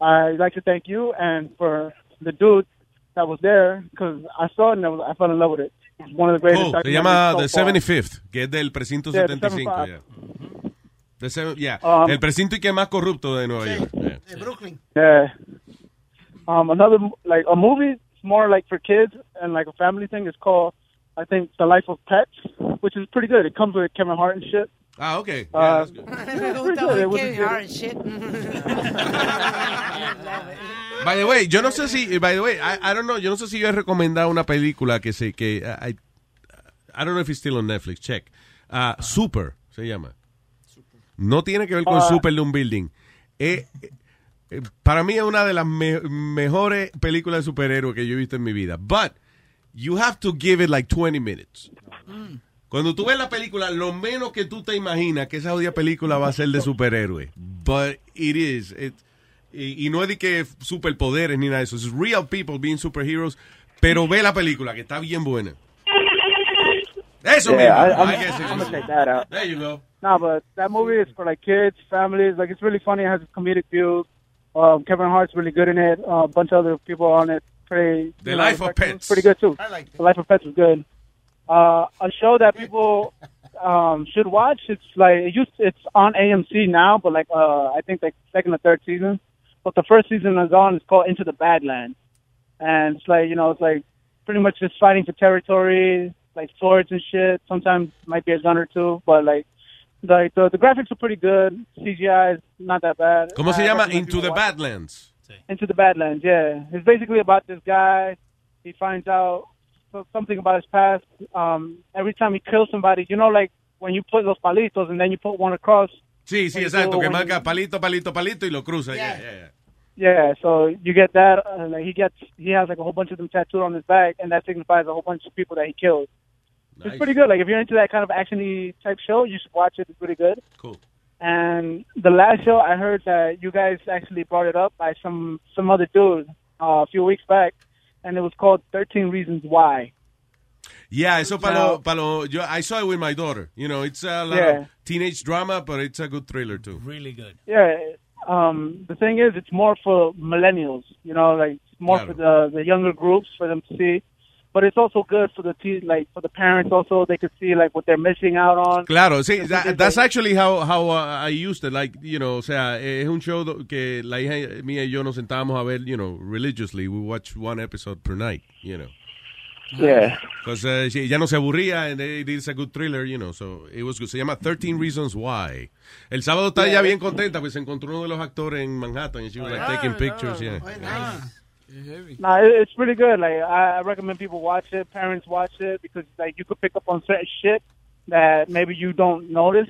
I'd like to thank you and for the dude that was there because I saw it and I, was, I fell in love with it. It's one of the greatest. Cool. Se llama documentaries The so far. 75th, que es del precinto Yeah, the 75. 75. Yeah. The seven- yeah. Um, el precinto y que más corrupto de Nueva York. Yeah. Brooklyn. Yeah. Um, another like a movie, it's more like for kids and like a family thing. It's called, I think, The Life of Pets, which is pretty good. It comes with Kevin Hart and shit. Ah, okay. Uh, and shit. By the way, yo no sé si, by the way, I, I don't know, yo no sé si yo he recomendado una película que se, que, I, I don't know if it's still on Netflix, check. Ah, Super, se llama. No tiene que ver con Ah. Super de un building. Eh, eh, para mí es una de las me- mejores películas de superhéroes que yo he visto en mi vida. But, you have to give it like 20 minutes. Cuando tú ves la película, lo menos que tú te imaginas que esa jodida película va a ser de superhéroe. But it is. It- y, y no es de que superpoderes ni nada de eso. Es real people being superheroes. Pero ve la película, que está bien buena. Eso yeah, mismo. I, I guess it I'm is. gonna take that out. There you go. No, but that movie is for like kids, families. Like it's really funny. It has comedic views. Um, Kevin Hart's really good in it. Uh, a bunch of other people on it. Pretty. The you know, Life of Pets. Pretty good too. I like The Life of Pets is good. Uh, a show that people um, should watch. It's like it used. It's on AMC now, but like uh, I think like second or third season. But the first season is on. It's called Into the Badlands, and it's like you know it's like pretty much just fighting for territory, like swords and shit. Sometimes might be a gun or two, but like like the the graphics are pretty good. CGI is not that bad. ¿Cómo se I llama? Into the. Badlands. Into the Badlands, yeah. It's basically about this guy. He finds out so- something about his past. Um, every time he kills somebody, you know, like when you put los palitos and then you put one across. Sí, sí, When you exacto. go- Que marca you- palito, palito, palito y lo cruza. Yeah, yeah, yeah. Yeah, so you get that. and like he gets, he has like a whole bunch of them tattooed on his back, and that signifies a whole bunch of people that he kills. It's pretty good. Like if you're into that kind of actiony type show, you should watch it. It's pretty good. Cool. And the last show, I heard that you guys actually brought it up by some some other dude uh, a few weeks back, and it was called Thirteen Reasons Why. Yeah, eso para Now- lo, yo, I saw it with my daughter. You know, it's a lot Yeah. of teenage drama, but it's a good thriller too. Really good. Yeah. Um, the thing is, it's more for millennials. You know, like it's more for the the younger groups for them to see. But it's also good for the te- like for the parents. Also, they could see like what they're missing out on. Claro, sí, that- that's actually how, how uh, I used it. Like, you know, o sea, es un show que la hija mía y yo nos sentábamos a ver, you know, religiously. We watch one episode per night, you know. Yeah. Because uh, she- ella no se aburría and it is a good thriller, you know, so it was good. Se llama 13 Reasons Why. El sábado está ella bien contenta porque se encontró uno de los actores en Manhattan and she was like taking pictures, yeah. No, it, it's pretty good. Like I, I recommend people watch it. Parents watch it because like you could pick up on certain shit that maybe you don't notice.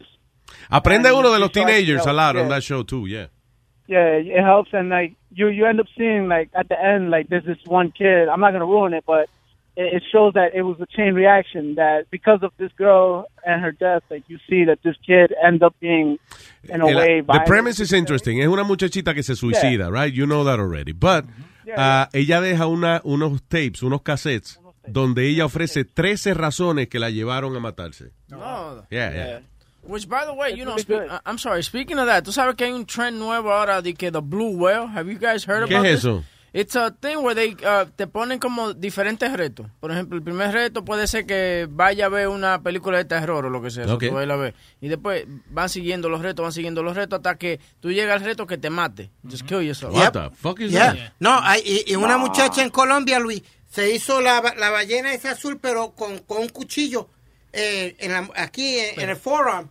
Aprende And uno de you los start, teenagers a know, lot on that show too, yeah. Yeah, it helps, and like you, you end up seeing like at the end, like there's this one kid. I'm not gonna ruin it, but it, it shows that it was a chain reaction. That because of this girl and her death, like you see that this kid ends up being in a El- way. the violent. premise is interesting. Es una muchachita que se suicida, right? You know that already. But mm-hmm. Ah, ella deja una, unos tapes, unos cassettes, donde ella ofrece 13 razones que la llevaron a matarse. No. Yeah, yeah. Which, by the way, you know, I- I'm sorry, speaking of that, tú sabes que hay un trend nuevo ahora de que the blue whale. Have you guys heard ¿Qué about es this? eso? It's a thing where they uh, te ponen como diferentes retos. Por ejemplo, el primer reto puede ser que vaya a ver una película de terror o lo que sea. Ok. so tú a ver. Y después van siguiendo los retos, van siguiendo los retos hasta que tú llegas al reto que te mate. Just kill yourself. What the fuck is Yeah. that? No, hay, y, y una No. muchacha en Colombia, Luis, se hizo la, la ballena esa azul, pero con, con un cuchillo eh, en la- aquí en, en el forearm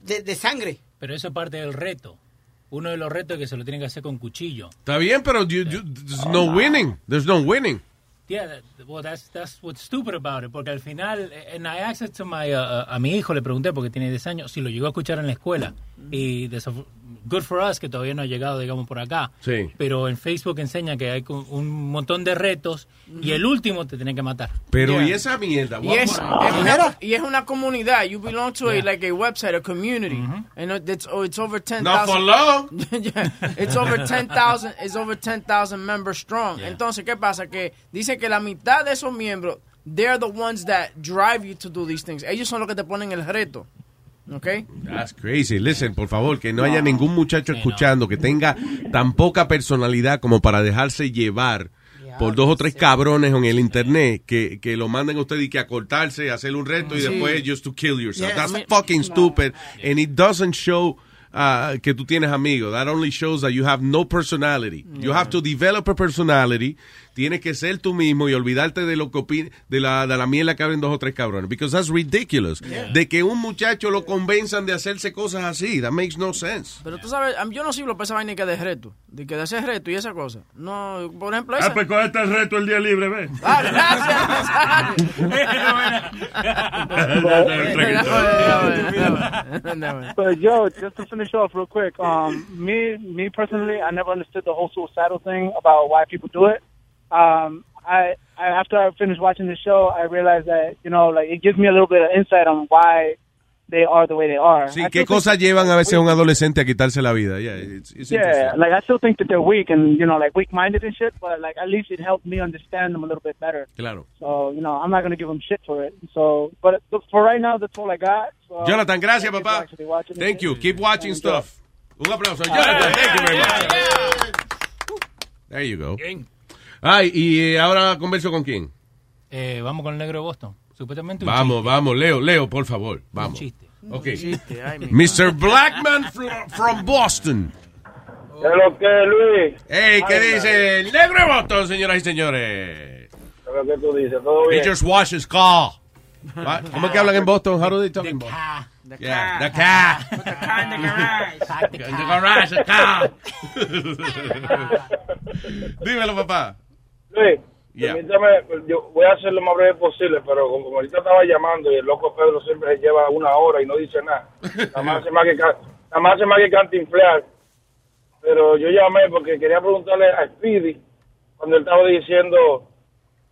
de, de sangre. Pero eso es parte del reto. Uno de los retos es que se lo tienen que hacer con cuchillo. Está bien, pero you- you- there's no winning. There's no winning. Yeah, that- well, that's, that's what's stupid about it. Porque al final, and I asked it to my, uh, a mi hijo, le pregunté, porque tiene 10 años, si lo llegó a escuchar en la escuela. Y desaf- good for us que todavía no ha llegado, digamos, por acá. Sí. Pero en Facebook enseña que hay un montón de retos y el último te tiene que matar. Pero Yeah. y esa mierda. Y es, es una, y es una comunidad. You belong to a, Yeah. like a website, a community. And it's, oh, it's over 10,000. Not for long. yeah, it's over 10,000 it's over 10,000 members strong. Entonces, ¿qué pasa? Que dice que la mitad de esos miembros, they're the ones that drive you to do these things. Ellos son los que te ponen el reto. ¿Ok? That's crazy. Listen, por favor, que no haya ningún muchacho escuchando que tenga tan poca personalidad como para dejarse llevar por dos o tres cabrones en el internet que, que lo manden a usted y que a cortarse, a hacer un reto y después just to kill yourself. That's fucking stupid. And it doesn't show uh, que tú tienes amigos. That only shows that you have no personality. You have to develop a personality. Tienes que ser tú mismo y olvidarte de lo que opina, de la, de la mierda que hablen dos o tres cabrones. Because that's ridiculous. De que un muchacho lo convenzan de hacerse cosas así. That makes no sense. Pero tú sabes, yo no sirvo para esa vaina que de reto. De que de ese reto y esa cosa. No, por ejemplo, esa. Ah, pues cógete el reto el día libre, ve. Ah, gracias. But yo, just to finish off real quick, um, me me personally, I never understood the whole suicidal thing about why people do it. Um, I, I after I finished watching the show, I realized that you know, like it gives me a little bit of insight on why they are the way they are. Sí, I ¿qué still think cosas llevan a veces a un adolescente a quitarse la vida? Yeah, it's, it's Yeah, like I still think that they're weak and you know, like weak-minded and shit. But like at least it helped me understand them a little bit better. Claro. So you know, I'm not gonna give them shit for it. So, but but for right now, that's all I got. So, Jonathan, gracias, thank you papá. actually watching it. Thank you. Keep watching And, stuff. Un aplauso. Jonathan, thank you very much. There you go. Ay, y eh, ahora converso con quién. Eh, vamos con el negro de Boston. Supuestamente un Vamos, chiste. vamos, Leo, Leo, por favor. Vamos. chiste. Ok. Chiste, ay, Mr. Blackman fro- from Boston. ¿Qué es lo que, Luis? Hey, ¿qué Ay, dice el negro de Boston, señoras y señores? ¿Qué es lo que tú dices? ¿Todo He bien? just washed his car. ¿Cómo es que hablan en Boston? How do they talk in Boston? The Yeah, car. the car. Put the car in the garage. In the garage, the car. Dímelo, papá. Luis, Yeah. permítame, yo voy a hacer lo más breve posible, pero como, ahorita estaba llamando y el loco Pedro siempre se lleva una hora y no dice nada, nada más hace más que, nada más hace más que cantinflear. Pero yo llamé porque quería preguntarle a Speedy, cuando él estaba diciendo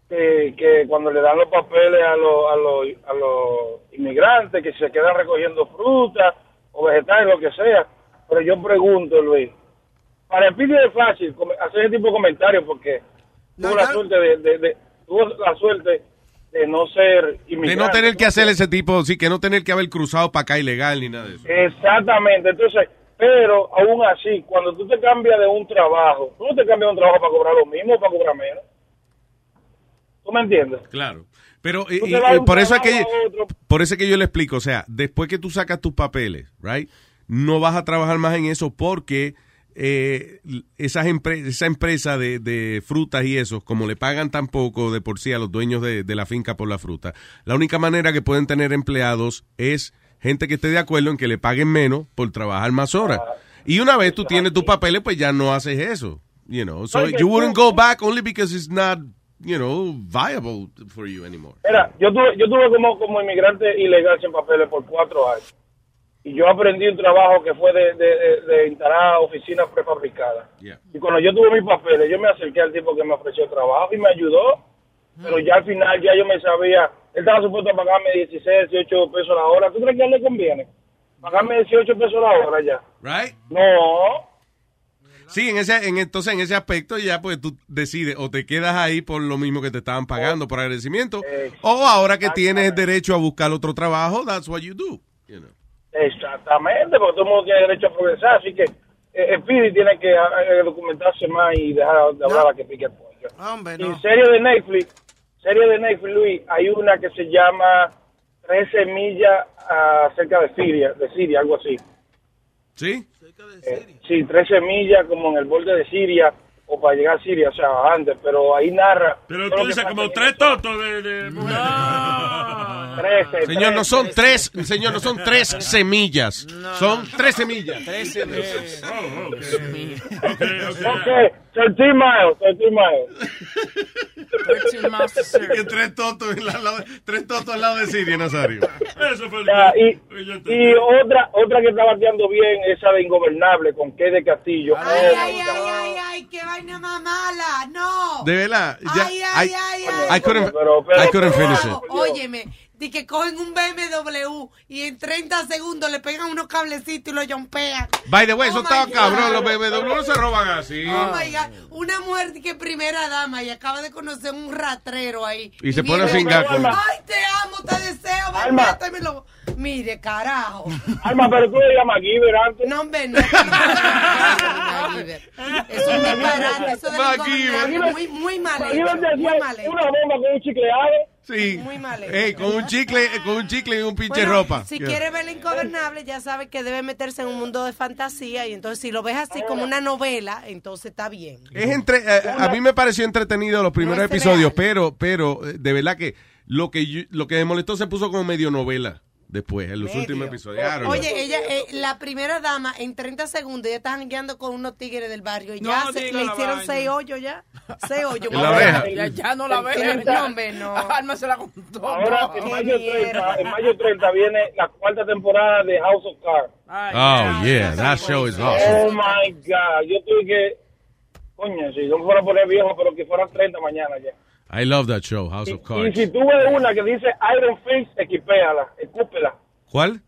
que, que cuando le dan los papeles a los, a los, a los inmigrantes, que se quedan recogiendo fruta o vegetales, lo que sea. Pero yo pregunto, Luis, para Speedy es fácil hacer ese tipo de comentarios porque tuvo la suerte de, de- de- tuvo la suerte de no ser De inmigrante. no tener que hacer ese tipo, sí, que no tener que haber cruzado para acá ilegal ni nada de eso. Exactamente, entonces, pero aún así, cuando tú te cambias de un trabajo, tú no te cambias de un trabajo para cobrar lo mismo o para cobrar menos. ¿Tú me entiendes? Claro. Pero y- y- de un por eso es que por eso es que yo le explico, o sea, después que tú sacas tus papeles, right, no vas a trabajar más en eso porque eh, esas empre- esa empresa de, de frutas y eso, como le pagan tan poco de por sí a los dueños de, de la finca por la fruta, la única manera que pueden tener empleados es gente que esté de acuerdo en que le paguen menos por trabajar más horas. Y una vez tú tienes tus papeles, pues ya no haces eso. You know, so you wouldn't go back only because it's not, you know, viable for you anymore. Mira, yo tuve, yo tuve como, como inmigrante ilegal sin papeles por cuatro años. Y yo aprendí un trabajo que fue de, de, de, de instalar oficinas prefabricadas. Yeah. Y cuando yo tuve mis papeles, yo me acerqué al tipo que me ofreció trabajo y me ayudó. Pero ya al final, ya yo me sabía, él estaba supuesto a pagarme 16, 18 pesos la hora. ¿Tú crees que a él le conviene? Pagarme 18 pesos la hora ya. Right? No. Sí, en ese, en, entonces en ese aspecto ya pues tú decides o te quedas ahí por lo mismo que te estaban pagando por agradecimiento o ahora que tienes derecho a buscar otro trabajo, that's what you do. you know. Exactamente, porque todo el mundo tiene derecho a progresar. Así que eh, Speedy tiene que eh, documentarse más y dejar de hablar a que pique el pollo. Hombre, Y no. serie de Netflix, serie de Netflix, Luis, hay una que se llama Tres semillas ah, cerca de Siria, de Siria, algo así. ¿Sí? Eh, sí, tres semillas como en el borde de Siria o para llegar a Siria, o sea, antes, pero ahí narra. Pero tú dices como tres totos de... de Trece, Señor, no trece. son tres, señor, no son tres semillas, son tres semillas. Ok, 13 miles, 13 miles. 13 miles to Syria. Que tres totos, en la- la- tres totos al lado de Siria, Nazario. Eso fue Ya, y, y otra otra que está bateando bien, esa de Ingobernable, con qué de Castillo. Ay, Oh, ay, ay, ay, ay, qué vaina más mala. No. De verdad. Ya, Ay, ay, I- ay, ay. I couldn't, Pero- pero- I couldn't finish it. Óyeme, de que cogen un BMW y en 30 segundos le pegan unos cablecitos y lo jompean. By the way, eso Oh, estaba God. cabrón. Los BMW no se roban así. Oh my God. Una mujer que primera dama y acaba de conocer un ratrero ahí. Y se pone fingar con- Ay, te amo, te deseo. Alma. métemelo. Mire, carajo. Alma, pero tú le llamas Giver antes. No, hombre, no. Es un disparate. Eso de MacGyver. muy, muy mal hecho. MacGyver Muy mal hecho. Una bomba con un chicleado. Sí. Muy mal hecho. Ey, con un chicle, con un chicle y un pinche Bueno, ropa. Si Yeah. quiere ver la ingobernable, ya sabe que debe meterse en un mundo de fantasía y entonces si lo ves así como una novela, entonces está bien. Es entre, eh, a mí me pareció entretenido los primeros No episodios, pero, pero eh, de verdad que lo que yo- lo que me molestó se puso como medio novela después, en los últimos episodios. Oye, ella, eh, la primera dama, en 30 segundos, ya estaban guiando con unos tigres del barrio y No ya se- le hicieron seis hoyos ya. Seis hoyos. En la oreja. Ya, ya no la ve. No, hombre, no. Alma se la contó. Ahora, No. en mayo 30, en mayo 30 viene la cuarta temporada de House of Cards. Oh, yeah, that show is Oh awesome. my God. Yo tuve que. Coño, si no me fuera a poner viejo, pero que fueran 30 mañana ya. I love that show, House of Y Cards. si tú ves una que dice Iron Fist, equipéala, escúpela. ¿Cuál?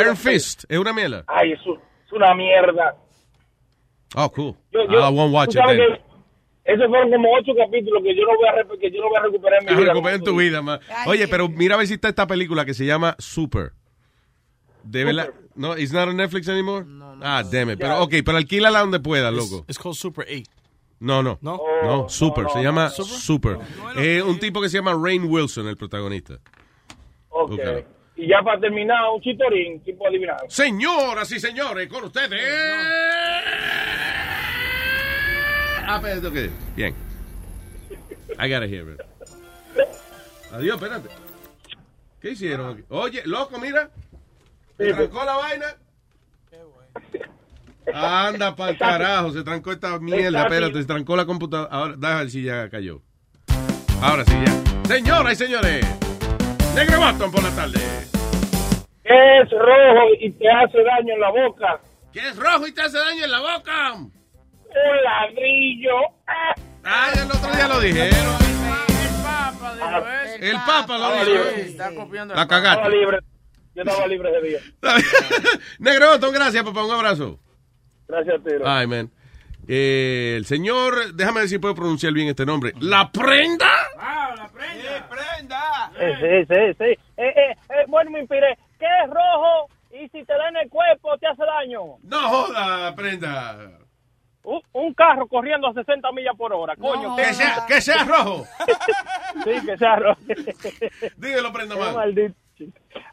Iron Fist, es una mierda. Ay, es, un- es una mierda. Oh, cool. Yo, yo, I won't watch it then. esos fueron como ocho capítulos que yo no voy a, que yo no voy a recuperar en mi Ah, vida. recupera en tu vida, ma. Oye, pero mira a ver si está esta película que se llama Super. De verdad. No, it's not on Netflix anymore? Ah, damn it. Pero, ok, pero alquílala donde pueda, loco. It's called Super 8. No, no. No. No, Super. no, se llama ¿Super? Super. Un tipo que se llama Rain Wilson, el protagonista. Ok. Búscalo. Y ya para terminar, un chitorín, tipo adivinado. Señoras y señores, con ustedes. Ah, pero ok. Bien. I gotta hear it. Adiós, espérate. ¿Qué hicieron aquí? Oye, loco, mira. Se trancó la vaina. Anda pa'l carajo, se trancó esta mierda. Espérate, se trancó la computadora. Ahora, déjame si ya cayó. Ahora sí, ya. Señoras y señores, Negro Boston por la tarde. Es rojo y te hace daño en la boca. ¿Qué es rojo y te hace daño en la boca? Un ladrillo. Ah. El otro día lo dijeron. El Papa lo Estaba dijo. libre. Está copiando. La cagaste. Yo estaba libre de día. Negro Boston, gracias, papá. Un abrazo. Gracias, Tiro. Ay, man. Eh, el señor, déjame ver si puedo pronunciar bien este nombre. ¿La prenda? Sí, sí, sí. sí. Eh, eh, eh, bueno, me inspiré. ¿Qué es rojo y si te da en el cuerpo te hace daño? No joda, prenda. Un, un carro corriendo a 60 millas por hora, coño. Que sea, que sea rojo. Sí, que sea rojo. Dígelo, prenda más. maldito.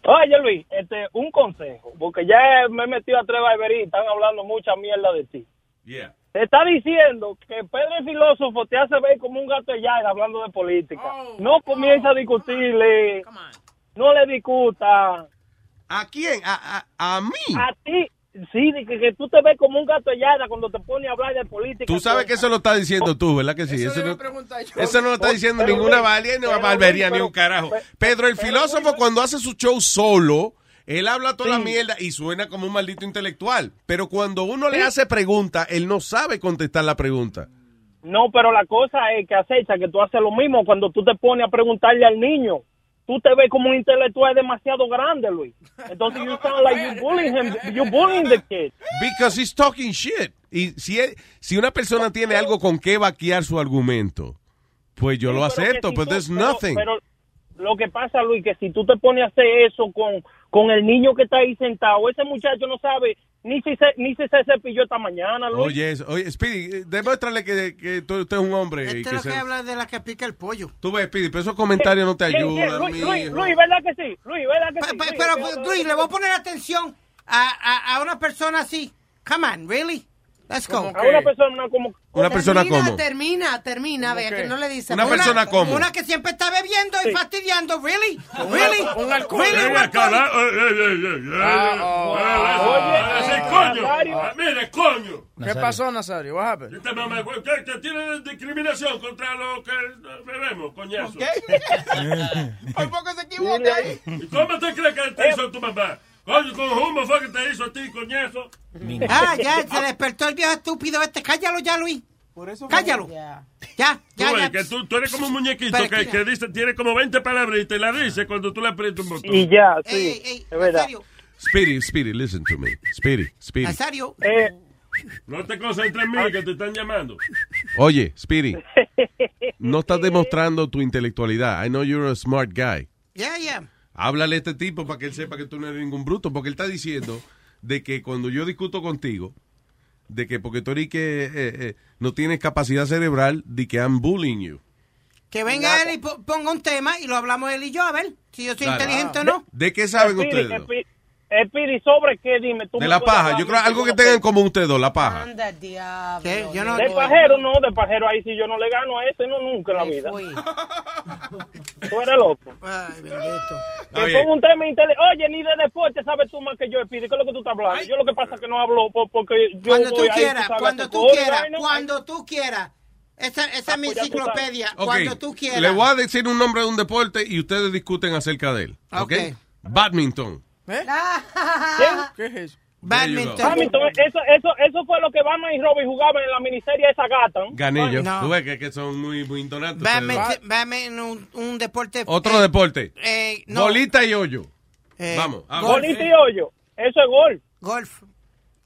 Oye, Luis, este, un consejo, porque ya me he metido a tres barberías y están hablando mucha mierda de ti. Yeah. Te está diciendo que Pedro el filósofo te hace ver como un gato de llaga hablando de política. no comienza a discutirle. No le discuta. ¿A quién? ¿A, a, a mí? A ti. Sí, de que, que tú te ves como un gato de llada cuando te pones a hablar de política. Tú sabes que eso lo está diciendo tú, ¿verdad que sí? Eso, no, yo. eso no lo está diciendo Pero, ninguna valía ni barbería ni un carajo. pero- Pedro el pero, filósofo cuando hace su show solo, él habla toda la mierda y suena como un maldito intelectual. Pero cuando uno le hace pregunta, él no sabe contestar la pregunta. No, pero la cosa es que acecha que tú haces lo mismo cuando tú te pones a preguntarle al niño. Tú te ves como un intelectual demasiado grande, Luis. Entonces you sound like you bullying him, you bullying the kid. Because he's talking shit. Y si, si una persona tiene algo con qué vaquear su argumento, pues yo lo Sí, pero acepto, que si but tú- there's pero- nothing. Pero lo que pasa, Luis, que si tú te pones a hacer eso con, con el niño que está ahí sentado, ese muchacho no sabe ni si se, ni si se cepilló esta mañana, Luis. Oye, eso- oye, Speedy, eh, demuéstrale que, que tú, usted es un hombre. y Este que es lo se- que habla de la que pica el pollo. Tú ves, Speedy, pero esos comentarios no te ayudan. Luis, Luis. Luis, ¿verdad que sí? Luis, ¿verdad que sí? Pero, ¿verdad pues, que Luis, le voy a poner atención a, a, a una persona así. Come on, really? Let's go. A una persona como... Una persona termina, como. termina, termina, vea que no le dice. Una persona como. Una que siempre está bebiendo y Sí. fastidiando. Really? Really? al- un. Really? eh, eh, eh, eh, Ah, eh, eh, eh, oye, eh, coño. Nazario. Mire, coño. ¿Qué pasó, Nazario? What happened? Este mamá, ¿qué, que tiene discriminación contra los que eh, bebemos, coñazo? Por poco se equivoca ahí. ¿Y cómo te crees que te hizo tu mamá? Coño, humo fue que te hizo a ti, coñazo. Ah, ya, se despertó el viejo estúpido este. Cállalo ya, Luis. Por eso Cállalo. Ya. Ya, Tú, ya, ves ya. que tú, tú eres como un muñequito que, que dice, tiene como 20 palabras y te la dice cuando tú le aprietas un botón. Y ya, sí, ey, ey, es verdad. Speedy, Speedy, listen to me. Speedy, Speedy. Nazario. Eh, No te concentres en mí, que te están llamando. Oye, Speedy, no estás demostrando tu intelectualidad. I know you're a smart guy. Yeah, yeah. Háblale a este tipo para que él sepa que tú no eres ningún bruto, porque él está diciendo de que cuando yo discuto contigo, de que porque tú eres que eh, eh, no tienes capacidad cerebral, de que I'm bullying you. Que venga él y po- ponga un tema y lo hablamos él y yo, a ver si yo soy Dale. inteligente o no. ¿De qué saben Speedy, ustedes? Speedy, Speedy, ¿sobre qué? Dime. Tú De la paja. Yo creo algo que tengan en común ustedes dos, la paja. Anda, diablo. ¿Qué? Yo no- De pajero, no, de pajero ahí sí yo no le gano a ese, no, nunca en la vida. fui. Tú eres loco. Ay, bendito. Que un tema inteligente. Oye, ni de deporte sabes tú más que yo, Speedy. ¿Qué es lo que tú estás hablando? Yo lo que pasa es que no hablo po- porque yo Cuando tú voy quieras, sabes, cuando tú quieras, cuando tú quieras. Esa, esa es mi pues tú enciclopedia. Cuando tú quieras. Le voy a decir un nombre de un deporte y ustedes discuten acerca de él. ¿Ok? Ok. Badminton. ¿Eh? Ah. ¿Qué es eso? Badminton. Badminton, eso, eso, eso fue lo que Batman y Robin jugaban en la miniserie esa gata. Gané yo. No. Tú ves que, que son muy, muy dos. Badminton, Badminton, un, un deporte. Otro eh, deporte. eh, no, Bolita y hoyo. eh, Vamos. Golf, Bonito y hoyo. Eso es gol. golf.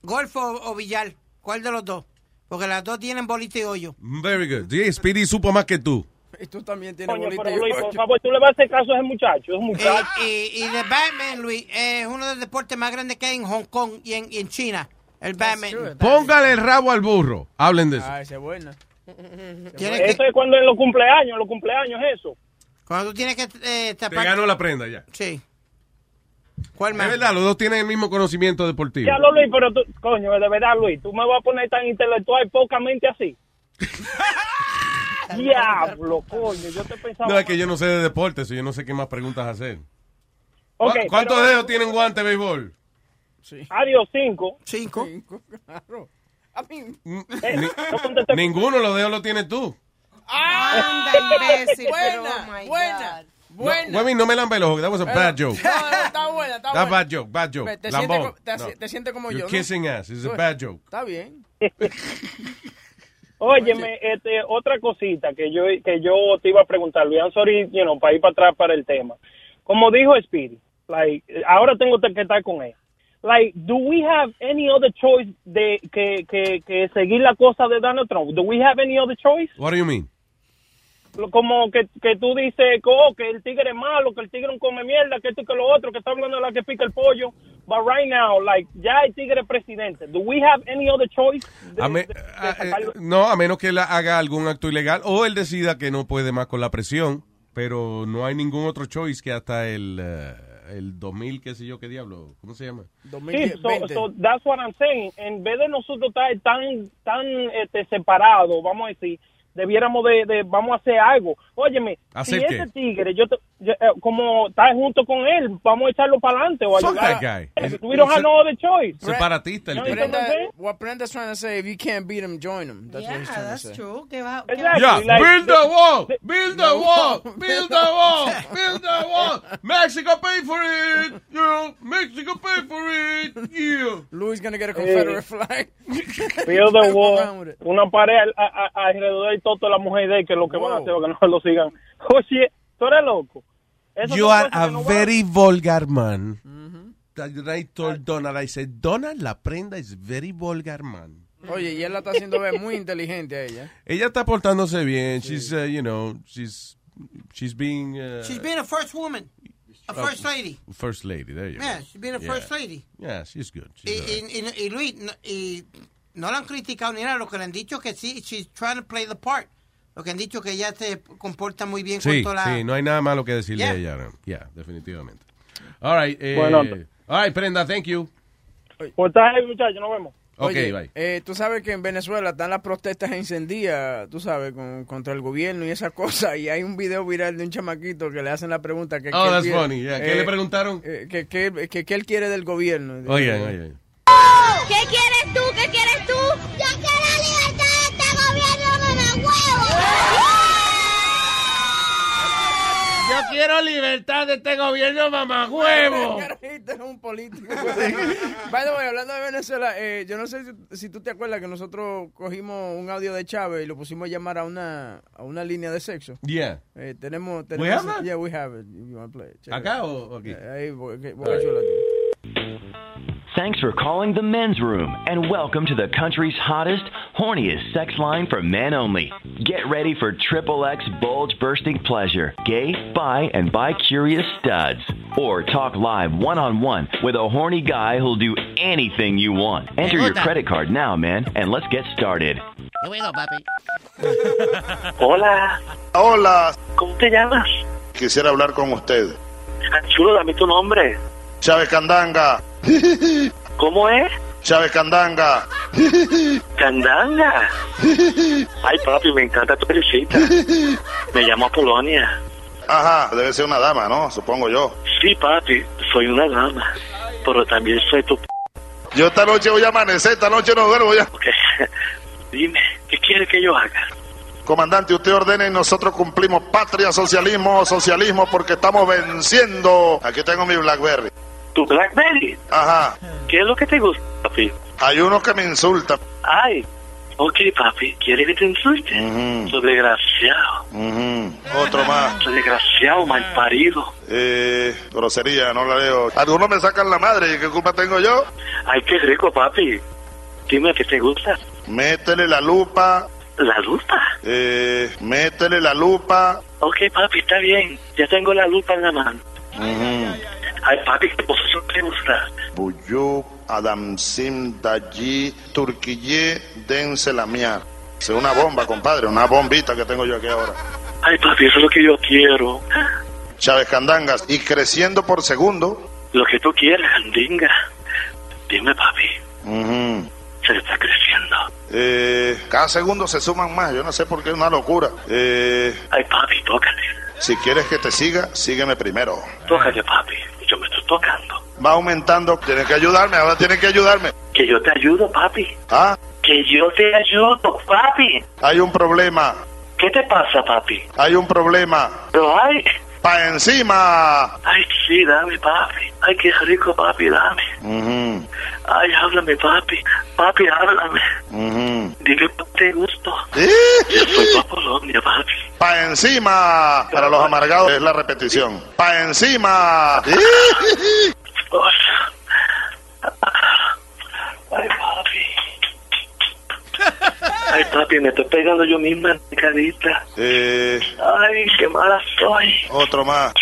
Golf o, o billar. ¿Cuál de los dos? Porque las dos tienen bolita y hoyo. Very good. Sí, Speedy supo más que tú. Y tú también tienes Coño, bolita pero y Luis, por ocho. favor, tú le vas a hacer caso a ese muchacho. Ese Eh, muchacho. y, y de Batman, Luis, es uno de los deportes más grandes que hay en Hong Kong y en, y en China. El Batman. Póngale el rabo al burro. Hablen de eso. Ah, esa es. Tienes que, Eso es cuando en los cumpleaños, en los cumpleaños, eso. cuando tú tienes que eh, Te tapar. ganó la prenda ya. Sí. ¿Cuál Es más? verdad, los dos tienen el mismo conocimiento deportivo. Ya lo Luis, pero tú, coño, de verdad, Luis, tú me vas a poner tan intelectual pocamente así. Diablo, coño, yo te pensaba. No, es que yo no sé de deportes, yo no sé qué más preguntas hacer. Ok, ¿Cu- ¿Cuántos pero- dedos tienen guante de béisbol? Adiós, cinco. Cinco. Claro. A mí. Eh, no ninguno de los dedos lo tienes tú. Anda, imbécil. Buena, oh buena. God. Buena. Webby, no me lambe el ojo. That was a bad joke. No, no, está buena, está That's buena. bad joke, bad joke. Te, Lambón. siente, co- te, No. te siente como You're yo. ¿no? kissing ass. It's a bad joke. Está bien. Óyeme, este, otra cosita que yo que yo te iba a preguntar, Luis, sorry, you know, para ir para atrás para el tema. Como dijo Speedy, like, ahora tengo que estar con él. Like, do we have any other choice de que, que, que seguir la cosa de Donald Trump? Do we have any other choice? What do you mean? Como que, que tú dices que, oh, que el tigre es malo, que el tigre no come mierda, que esto y que lo otro, que está hablando de la que pica el pollo. But right now, like, ya el tigre es presidente. Do we have any other choice? de- A me- de- de a- eh, no, a menos que él haga algún acto ilegal o él decida que no puede más con la presión, pero no hay ningún otro choice que hasta el, eh, el 2000, qué sé yo, qué diablo, ¿cómo se llama? Sí, 2020. so, so that's what I'm saying. En vez de nosotros estar tan, tan este, separados, vamos a decir, debiéramos de, de- vamos a hacer algo. Óyeme, ¿Hacer si qué? ese tigre, yo, te- yo, eh, como está junto con él, vamos a echarlo para adelante o Fuck ayudar. that guy. Eh, We don't have no other choice. Separatista el. Brenda- Brenda, what Brenda's trying to say, if you can't beat him, join him. That's what he's Yeah, trying to that's say. true. ¿Qué va, Exactly, Yeah, like, build the wall, build the wall, build the wall, build the wall. Mexico pay for it, you know, Mexico pay for it, yeah. Louis gonna get a Confederate flag. Build the wall, una pared al- a- todo la mujer de él, que es lo que van a hacer para que no lo sigan. Oye, tú eres loco. Esas You are a que no van- very vulgar man. That I told Donald, I said, Donald, la prenda is very vulgar man. Oye, y él la está haciendo ver muy inteligente a ella. Ella está portándose bien. She's, uh, you know, she's, she's being uh, She's being a first woman. A first lady. first lady. There you Yeah, go. she's being a Yeah. first lady. Yeah, she's good. Y, She's all right. y, y, y Luis, no, y no la han criticado ni nada, lo que le han dicho que sí, she's trying to play the part. Lo que han dicho que ella se comporta muy bien Sí, con toda la... sí, no hay nada malo que decirle Yeah. a ella. no. Yeah, definitivamente. All right. Eh, Bueno. all right, Prenda, thank you. Pues está ahí, muchachos, nos vemos. Ok, Oye, bye. eh, tú sabes que en Venezuela están las protestas encendidas, tú sabes, con- contra el gobierno y esas cosas. Y hay un video viral de un chamaquito que le hacen la pregunta que Oh, que that's quiere- funny, yeah. ¿Qué le preguntaron? eh, que, que, que, que él quiere del gobierno. Oigan, ¿Qué quieres tú? ¿Qué quieres tú? Yo quiero libertad de este gobierno, Yo quiero libertad de este gobierno mamagüevo. Carajito, es un político. By the way, hablando de Venezuela, eh, yo no sé si, si tú te acuerdas que nosotros cogimos un audio de Chávez y lo pusimos a llamar a una, a una línea de sexo. Yeah. Eh, tenemos, We tenemos have that? Yeah, we have it. If you want to play it. Check ¿Acá it o aquí? Eh, Ahí, voy, ok, voy a. Thanks for calling the men's room and welcome to the country's hottest, horniest sex line for men only. Get ready for triple X bulge bursting pleasure, gay, bi, and bi curious studs. Or talk live one on one with a horny guy who'll do anything you want. Enter your credit card now, man, and let's get started. Here we go, papi. Hola. Hola, ¿Cómo te llamas? quisiera hablar con usted. Chulo, dame tu nombre. Chávez Candanga. ¿Cómo es? Chávez Candanga. Candanga. Ay, papi, me encanta tu risita. Me llamo Polonia. Ajá, debe ser una dama, ¿no? Supongo yo. Sí, papi, soy una dama. Pero también soy tu... p- Yo esta noche voy a amanecer, esta noche no duermo ya. Dime, ¿qué quieres que yo haga? Comandante, usted ordena y nosotros cumplimos patria, socialismo, socialismo, porque estamos venciendo. Aquí tengo mi Blackberry. ¿Tu Blackberry? Ajá. ¿Qué es lo que te gusta, papi? Hay uno que me insulta. Ay, ok, papi, ¿quieres que te insulte? Soy desgraciado. Otro más. Soy desgraciado, mal parido. Eh, grosería, no la leo. Algunos me sacan la madre, ¿y qué culpa tengo yo? Ay, qué rico, papi. Dime, ¿qué te gusta? Métele la lupa. ¿La lupa? Eh, métele la lupa. Ok, papi, está bien. Ya tengo la lupa en la mano. Ay, papi, ¿qué posición te gusta? Buyuk, Adamsim, Dayi, Turquille, Dense la mía. Es una bomba, compadre, una bombita que tengo yo aquí ahora. Ay, papi, eso es lo que yo quiero. Chávez Candangas. Y creciendo por segundo. Lo que tú quieras, andinga. Dime, papi, Ujú. se está creciendo. Eh, cada segundo se suman más, yo no sé por qué es una locura. Eh, Ay, papi, tócate. Si quieres que te siga, sígueme primero. Tócate, papi. Yo me estoy tocando. Va aumentando, tienes que ayudarme, ahora tienes que ayudarme. Que yo te ayudo, papi. Ah, Que yo te ayudo, papi. hay un problema, ¿Qué te pasa, papi? hay un problema. Pero, ay, Pa' encima. ay, sí, dame, papi. Ay, qué rico, papi, dame. Ay, háblame, papi. Papi, háblame. ujú. Dime, te gusto. Yo soy pa' Polonia, papi. Pa' encima. Para los amargados es la repetición. Pa' encima. Ay, papi. Ay, papi, me estoy pegando yo misma carita. Eh, Ay, qué mala soy. otro más.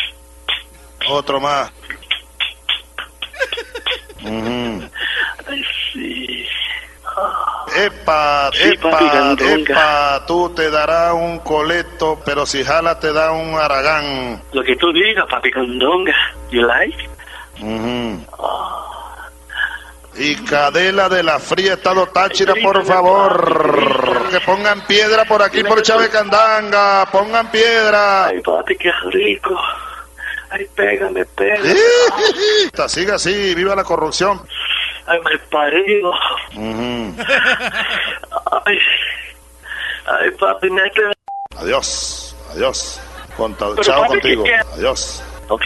Otro más. Ujú. Ay, sí. Epa, Sí, papi, epa, gandonga. epa, tú te darás un coleto, pero si jala te da un aragán. Lo que tú digas, papi candonga. You like? Ujú. Y Cadela de la Fría, Estado Táchira, por favor. Que pongan piedra por aquí, por Chávez Candanga. Pongan piedra. Ay, papi, qué rico. Ay, pégame, pégame. Siga así, viva la corrupción. Ay, mal parido. Ay, ay, papi, me que... Adiós, adiós. Conta- chao papi, contigo. Adiós. Ok.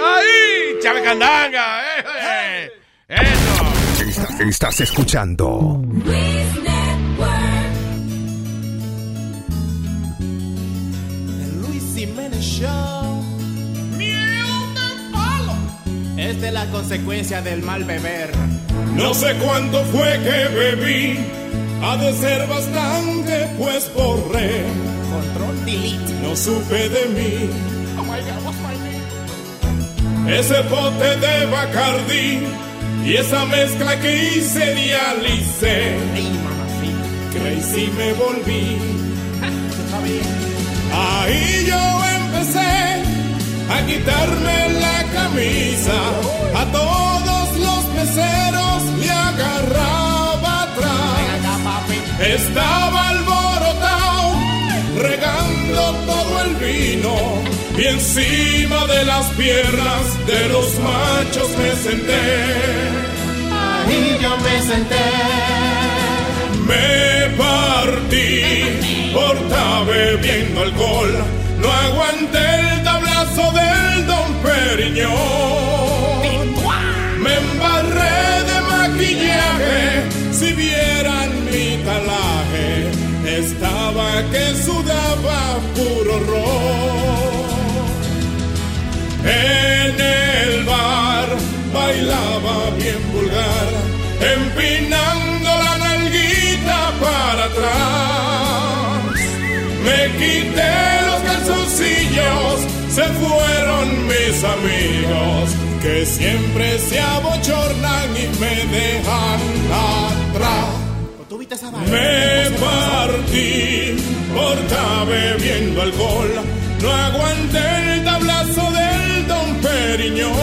¡Ahí! ¡Chávez Candanga! ¡Eh, eh! ¡Eso! Estás, estás escuchando El Luis Jiménez Show. Es de la consecuencia del mal beber. No sé cuánto fue que bebí. Ha de ser bastante, pues borré. Control delete. No supe de mí. Oh my god, what's my name? Ese bote de Bacardi. Y esa mezcla que hice dialicé. Crazy me volví. Ahí yo empecé a quitarme la camisa. A todos los meseros me agarraba atrás. Estaba alborotado, regando todo el vino. Y encima de las piernas de los machos me senté. Ahí yo me senté. Me partí por estar bebiendo alcohol. No aguanté el tablazo del Don Periñón. Me embarré de maquillaje. Si vieran mi talaje, estaba que sudaba puro ron. En el bar bailaba bien vulgar, empinando la nalguita para atrás. Me quité los calzoncillos, se fueron mis amigos, que siempre se abochornan y me dejan atrás. Me partí por bebiendo alcohol, no aguanté el tablazo del Don Periñón.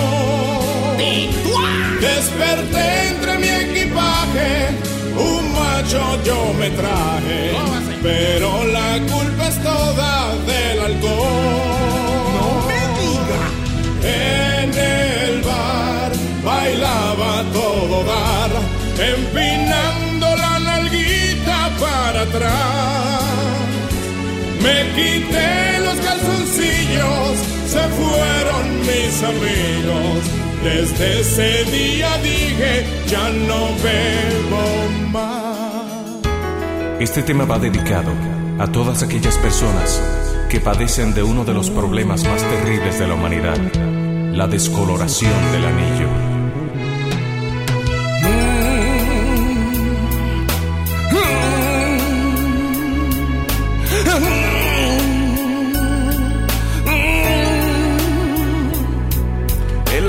Desperté entre mi equipaje, un macho yo me traje, pero la culpa es toda del alcohol. No me diga. En el bar bailaba todo dar, empinando la nalguita para atrás. Me quité amigos. Desde ese día dije, ya no bebo más. Este tema va dedicado a todas aquellas personas que padecen de uno de los problemas más terribles de la humanidad, la descoloración del anillo.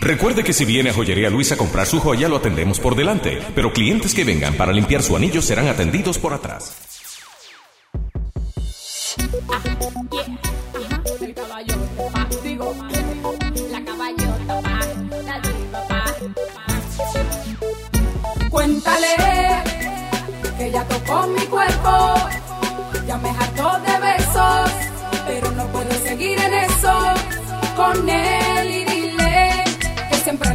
Recuerde que si viene a Joyería Luis a comprar su joya, lo atendemos por delante, pero clientes que vengan para limpiar su anillo serán atendidos por atrás. Cuéntale que ya tocó mi cuerpo, ya me hartó de besos, pero no puedo seguir en eso con él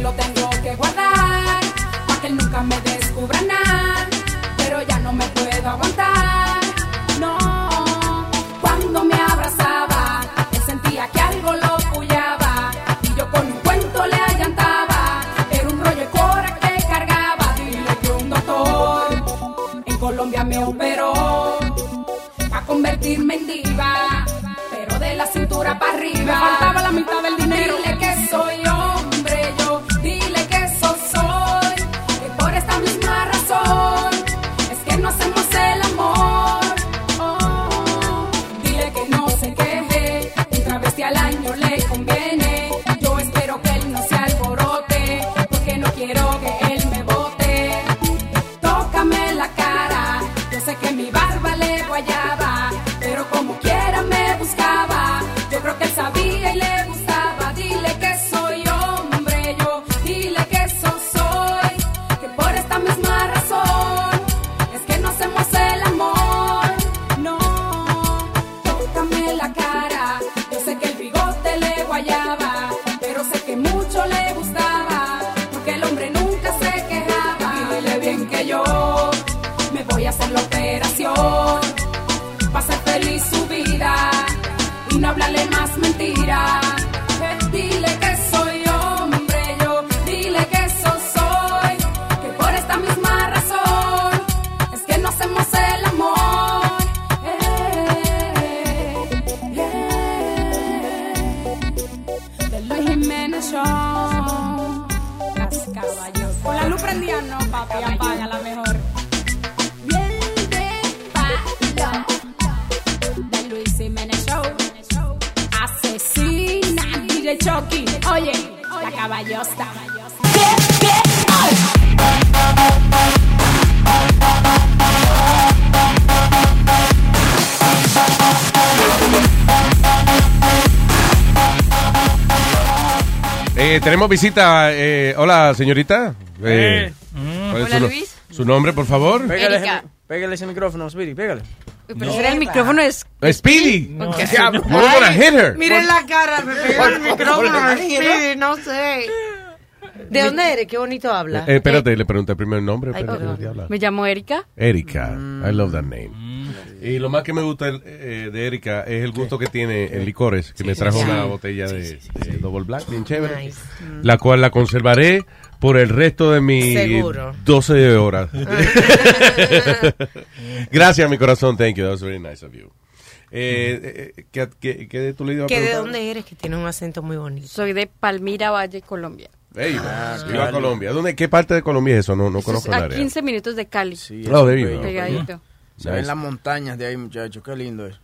lo tengo que guardar, para que nunca me descubra nada, pero ya no me puedo aguantar, tenemos visita. eh, hola, señorita. Eh, Eh. ¿cuál es Hola, su, no- Luis. su nombre, por favor? Pégale, Erika. ese- pégale ese micrófono, Speedy, pégale. Pero será el micrófono es. Eh, Speedy. Ok. Diablo, hit her. Miren la cara, me pegó el micrófono. Sí, no sé. ¿De dónde eres? Qué bonito habla. Eh, espérate, le pregunté primero el nombre. Ay, espérate. Me llamo Erika. Erika. I love that name. Y lo más que me gusta eh, de Erika es el gusto que tiene en licores, que me trajo sí. una botella de, de Double Black, bien chévere, la cual la conservaré por el resto de mis Seguro. 12 horas. Gracias, mi corazón, thank you, that was very nice of you. Eh, eh, ¿qué, qué, qué tú le ibas a ¿Que de dónde eres? Que tiene un acento muy bonito. Soy de Palmira Valle, Colombia. Ey, Ah, viva Colombia. ¿Dónde, ¿Qué parte de Colombia es eso? No, no conozco el A área. 15 minutos de Cali. Oh, there you go. Pegadito. Se ven las montañas de ahí, muchachos. Qué lindo es.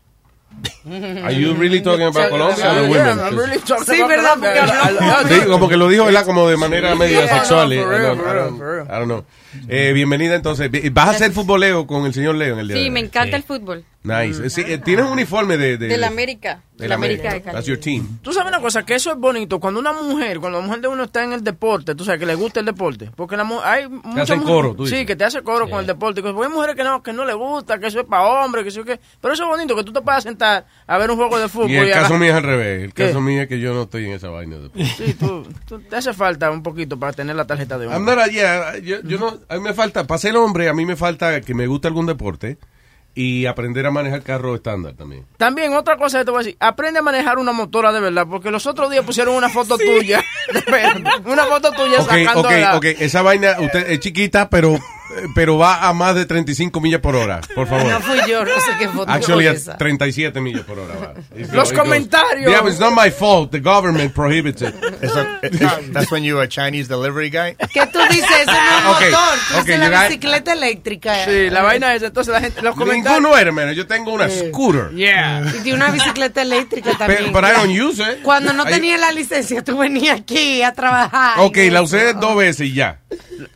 Are you really talking about Colombia or the Yeah, women? I'm really talking Sí, about ¿verdad? Colombia. Porque Sí, lo dijo, ¿verdad? Como de manera media Yeah, sexual. no, y- for I real, don't- for I real, don't- for real. I don't know. Eh, bienvenida entonces. ¿Vas a hacer futboleo con el señor Leo en el día de Sí, me encanta el fútbol. Nice. Sí, eh, tienes un uniforme de... De, De la América. de la América de América. That's your team. Tú sabes una cosa, que eso es bonito. Cuando una mujer, cuando la mujer de uno está en el deporte, tú sabes que le gusta el deporte. Porque la mu- hay muchas hacen mujeres- coro, tú Sí, que te hace coro con el deporte. Porque hay mujeres que no, que no le gusta, que eso es para hombres, que eso es que. Pero eso es bonito, que tú te puedas sentar a ver un juego de fútbol. Y el caso mío es al revés. El ¿Qué? caso mío es que yo no estoy en esa vaina. de- Sí, tú, tú- te hace falta un poquito para tener la tarjeta de I'm hombre. not a- yeah, yo, yo no, a mí me falta, para ser hombre, a mí me falta que me guste algún deporte y aprender a manejar carro estándar también. También otra cosa que te voy a decir, aprende a manejar una motora de verdad, porque los otros días pusieron una foto tuya, una foto tuya Ok, sacando ok, la- ok. Esa vaina usted es chiquita, pero, pero va a más de 35 millas por hora, por favor. No fui yo, no sé qué foto Actually, a esa. 37 millas por hora va. Los goes- comentarios. Yeah, but it's not my fault. The government prohibits it. Eso- eh, that's when you're a Chinese delivery guy. ¿Qué tú dices? Eso no es Ok, motor. Tú ok, dices you la bicicleta eléctrica. Sí, la vaina es, entonces la gente, los comentarios... Ninguno era, man. Yo tengo una scooter. Yeah. Y una bicicleta eléctrica también. Pero but I don't use it. Cuando no tenía la licencia, tú venías aquí a trabajar. Ok, la usé dos veces y ya.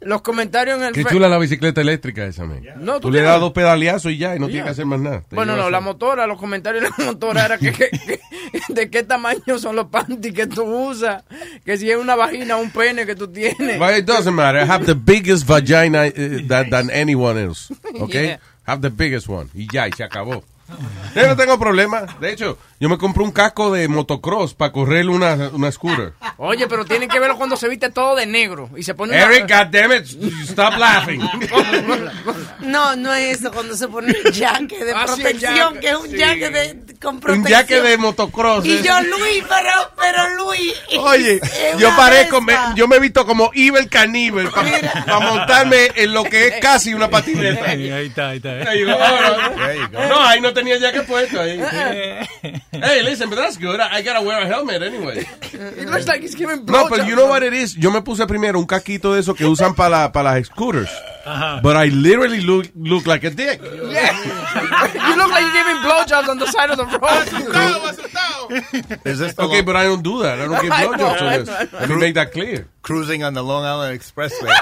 Los comentarios en el... Qué chula la bicicleta eléctrica esa, man. No, tú tú le das dos pedaleazos y ya, y no Yeah. tienes que hacer más nada. Te Bueno, no, la motora, los comentarios de la motora era que, que- que- de qué tamaño son los panties que tú usas, que si es una vagina o un pene que tú tienes. But it doesn't matter. I have the biggest vagina uh, than, than anyone else. Okay? Yeah. Have the biggest one. Y ya, y se acabó. Yo no tengo problema. De hecho, yo me compré un casco de motocross para correr una, una scooter. Oye, pero tienen que verlo cuando se viste todo de negro y se pone una- Eric, goddammit, stop laughing. No, no es eso, cuando se pone un jaque de Ah, sí, protección, jaque, que es un sí. jaque de, con protección. Un jaque de motocross. Y yo, Luis, pero, pero Luis. Oye, yo una parezco, me- yo me he visto como Evil Caníbal para montarme en lo que es casi una patineta. Ahí está, ahí está. No, ahí no tenía ya que puesto ahí. hey, listen, but that's good. I gotta wear a helmet anyway. It looks like he's giving No, blowjobs. pero you know what it is? Yo me puse primero un casquito de eso que usan para para las scooters. Ajá. But I literally look, look like a dick. Yeah. you look like you're giving blowjobs on the side of the road. Is this the Okay, long- but I don't do that. I don't give I blowjobs I on this. Let me make that clear. cruising on the Long Island Expressway?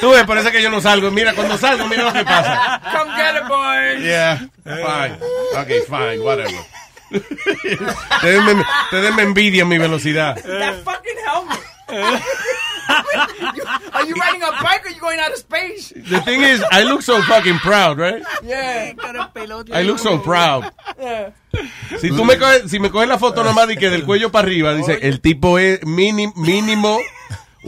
Tú ves, por eso que yo no salgo. Mira, cuando salgo, mira lo que pasa. Come get it, boy. Yeah, fine. Okay, fine, whatever. Ustedes me, envidian mi velocidad. That fucking helmet. are you riding a bike or you going out of space? The thing is, I look so fucking proud, right? Yeah. I look so proud. Yeah. Si tú me coges, si me coges la foto nomás de que del cuello para arriba, dice, el tipo es mini- mínimo,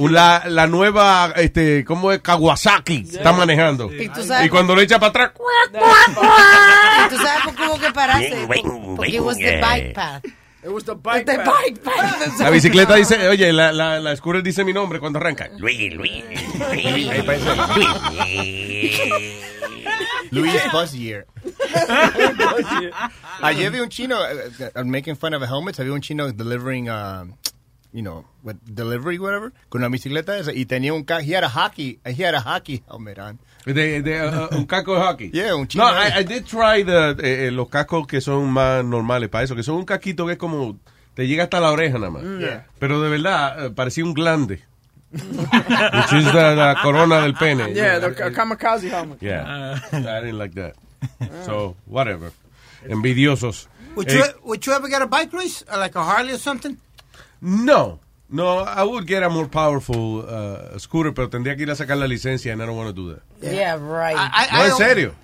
la, la nueva, este, ¿cómo es? Kawasaki está manejando. Y tú sabes- Y cuando le echa para atrás, Y tú sabes por qué hubo que pararse. Porque it was the bike path. It was the bike. The path. bike path. la bicicleta dice, oye, la, la, la scooter dice mi nombre cuando arranca. Luis, Luis. Luis Buzz Year. Ayer vi un chino uh, uh, making fun of helmets. Había un chino delivering, um, you know, what, delivery, whatever, con una bicicleta esa. Y tenía un ca- he had a hockey, he had a hockey helmet on. De, de, uh, un casco de hockey. Yeah, un chino. No, I, I did try the, eh, eh, los cascos que son más normales para eso, que son un casquito que es como, te llega hasta la oreja nada más. Mm, yeah. Pero de verdad, eh, parecía un glande. Which is the, la corona del pene. Yeah, the ka- kamikaze helmet. Yeah. I didn't like that. So, whatever. Envidiosos. Would Eh, you, would you ever get a bike, Luis? Uh, Like a Harley or something? No. No, I would get a more powerful uh, scooter, pero tendría que ir a sacar la licencia and I don't want to do that. Yeah, right. No, en serio.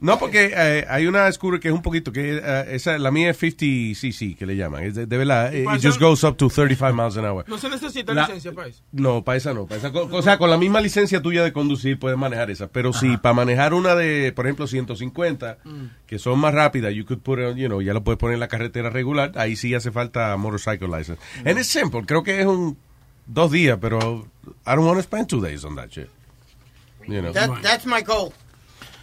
No, porque eh, hay una scooter que es un poquito, que eh, esa, la mía es 50cc, que le llaman. Es de, de verdad, eh, it just goes up to 35 miles an hour. No se necesita La- licencia para eso. No, para esa no. Para esa, o sea, con la misma licencia tuya de conducir puedes manejar esa. Pero si para manejar una de, por ejemplo, 150, que son más rápidas, you could put it on, you know, ya lo puedes poner en la carretera regular, ahí sí hace falta motorcycle license. And it's simple. Creo que es un dos días, pero I don't want to spend two days on that shit. You know. That, that's my goal.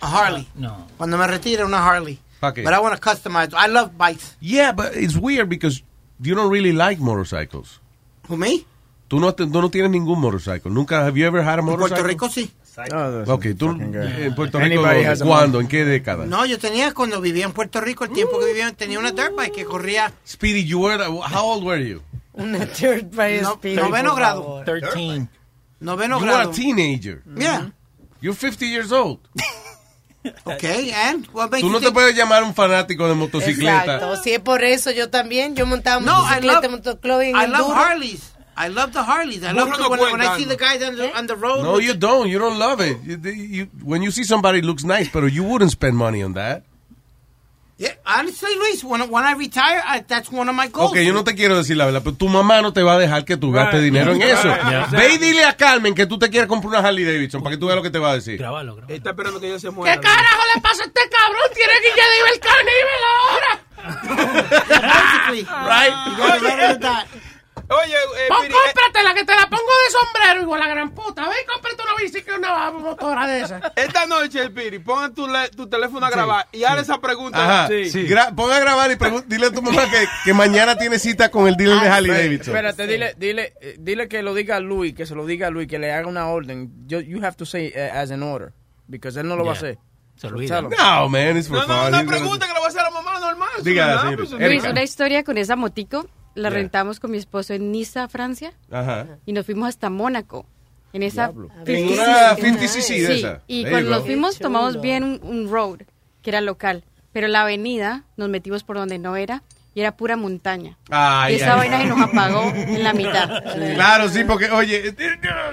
A Harley. No. Cuando me retire, una Harley. ¿Pa qué? But I want to customize. I love bikes. Yeah, but it's weird because you don't really like motorcycles. Who, me? Tú no, tú no tienes ningún motorcycle. Nunca, have you ever had a En motorcycle? Puerto Rico sí. Ok, tú en Puerto Rico, ¿cuándo? ¿En qué década? No, yo tenía cuando vivía en Puerto Rico, el tiempo que vivía, tenía una dirt bike que corría Speedy, you were, how old were you? Una dirt bike no, speed, noveno grado. favor. 13. Noveno You were a grado. teenager. Yeah. You're 50 years old. Okay, and what makes Tú you no te think- puedes llamar un fanático de motocicleta. Exacto. Si es por eso, yo también. Yo montaba No, motocicleta, love, motoclub en I love. Harleys. I love the Harleys. I love no when, when I see the guys on the, on the road. No, you don't. You don't love it. You, you- when you see somebody looks nice, but you wouldn't spend money on that. Yeah, honestly, Luis, when, when I retire, I, that's one of my goals. Ok, yo no te quiero decir la verdad, pero tu mamá no te va a dejar que tú gastes Right. dinero en Right. eso. Yeah. Ve y dile a Carmen que tú te quieres comprar una Harley Davidson para que tú veas lo que te va a decir. Está esperando que ella se muera. ¿Qué carajo le pasa a este cabrón? Tiene que ya de el caníbal ahora. Basically. Right. You gotta let die. Oye, eh, Pon- Piri, eh, cómpratela que te la pongo de sombrero igual la gran puta. Ve y cómprate una bicicleta, una motora de esa. esta noche, Piri, pon tu, le- tu teléfono a grabar y hazle esa pregunta. Ajá. Gra- pon a grabar y pregun- dile a tu mamá que, que mañana tiene cita con el dealer de Harley Davidson. Espérate, dile, dile, eh, dile que lo diga a Luis, que se lo diga a Luis, que le haga una orden. You, you have to say eh, as an order, because él no lo va a hacer. Se olvida. No, man, it's for No, no, fun. una He's gonna- pregunta que le va a hacer a la mamá normal. nada, señorita. pues, Luis, Erika. una historia con esa motico. La Yeah. rentamos con mi esposo en Niza, Francia. Ajá. Y nos fuimos hasta Mónaco. En esa En una 50cc de Sí, esa. y There cuando nos fuimos tomamos bien un, un road, que era local. Pero la avenida nos metimos por donde no era y era pura montaña. Ay, y esa ay. vaina se nos apagó en la mitad. Claro, sí, porque, oye,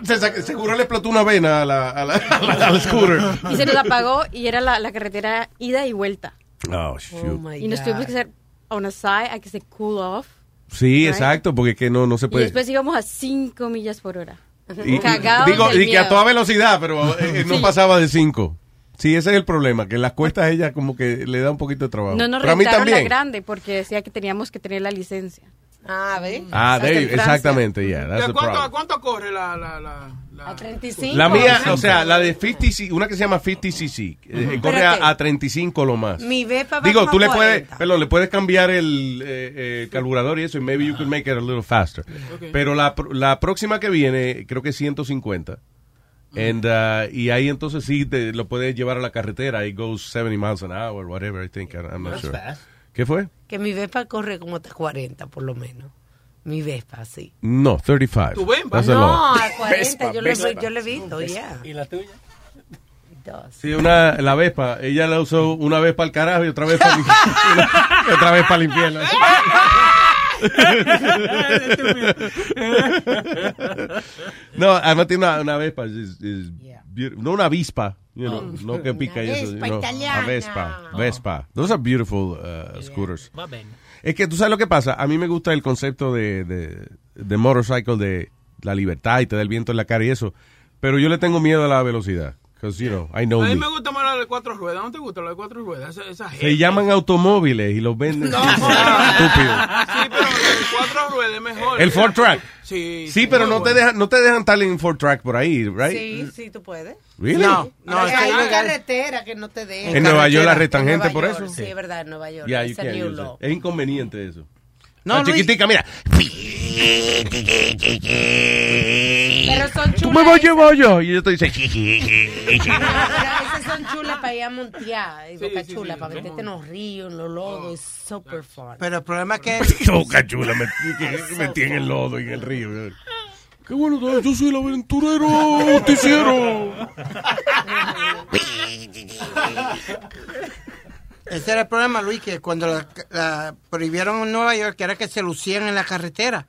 se sa- seguro le explotó una vena a la, a la, a la- al scooter. Y se nos apagó y era la, la carretera ida y vuelta. Oh, shoot. y nos tuvimos que hacer on a side, hay que se cool off. Sí, exacto, porque es que no, no se Y puede. después íbamos a 5 millas por hora. Y- y- Cagados digo, y que a toda velocidad, pero eh, no Sí. pasaba de 5. Sí, ese es el problema, que las cuestas ella como que le da un poquito de trabajo. No nos pero a mí rentaron la también. grande porque decía que teníamos que tener la licencia. Ah, ¿ves? Ah, Hasta there you- exactamente, yeah, that's ¿A cuánto, a cuánto corre la, la, la, la- A 35. La mía, o sea, la de 50cc, una que se llama 50cc, eh, corre Espérate. a, a 35 lo más. Mi Vespa va Digo, tú le puedes, 40. perdón, le puedes cambiar el eh, eh, carburador y eso, y maybe you could make it a little faster. Pero la, la próxima que viene, creo que es 150. And, uh, y ahí entonces sí te, lo puedes llevar a la carretera. It goes 70 miles an hour, whatever, I think. I'm not That's sure. fast. ¿Qué fue? Que mi Vespa corre como hasta 40, por lo menos. Mi Vespa, sí. No, 35. ¿Tu Vespa? No, a 40, Vespa, yo, lo, he- Vespa. yo lo he visto, ya. ¿Y la tuya? does. Sí, una, la Vespa, ella la usó una vez para el carajo y otra vez para y otra vez para el infierno. no, además tiene una, una Vespa, no una avispa, you know, no que pica y eso, Vespa you know, italiana. a Vespa, Vespa. Those are beautiful uh, scooters. Es que tú sabes lo que pasa, a mí me gusta el concepto de, de, de motorcycle, de la libertad y te da el viento en la cara y eso, pero yo le tengo miedo a la velocidad. Because, you know, I know A mí me. me gusta más la de cuatro ruedas. ¿No te gusta la de cuatro ruedas? Esa, esa Se gente. llaman automóviles y los venden. No. Estúpido. Sí, pero la de cuatro ruedas es mejor. El Ford Track. Sí, Sí, pero no te bueno. dejan, no te dejan estar en Ford Track por ahí, right? Sí, sí, tú puedes. Really? No, no, Hay es que es una carretera que no te deja. En Nueva York la En Nueva gente por York, eso. Sí, es verdad, en Nueva York. Yeah. Es inconveniente eso. No, La chiquitica, mira. Pero son Tú chulas. me vas a llevar yo. Y yo te dice. Pero esas son chulas para ir a montear. Y boca chula, para meterte en los ríos, en los lodos. Es super fun. Pero el problema es que... Boca chula, me me metí en el lodo y en el río. Qué bueno, yo soy el aventurero justiciero. Ese era el problema, Luis, que cuando la, la prohibieron en Nueva York, que era que se lucían en la carretera.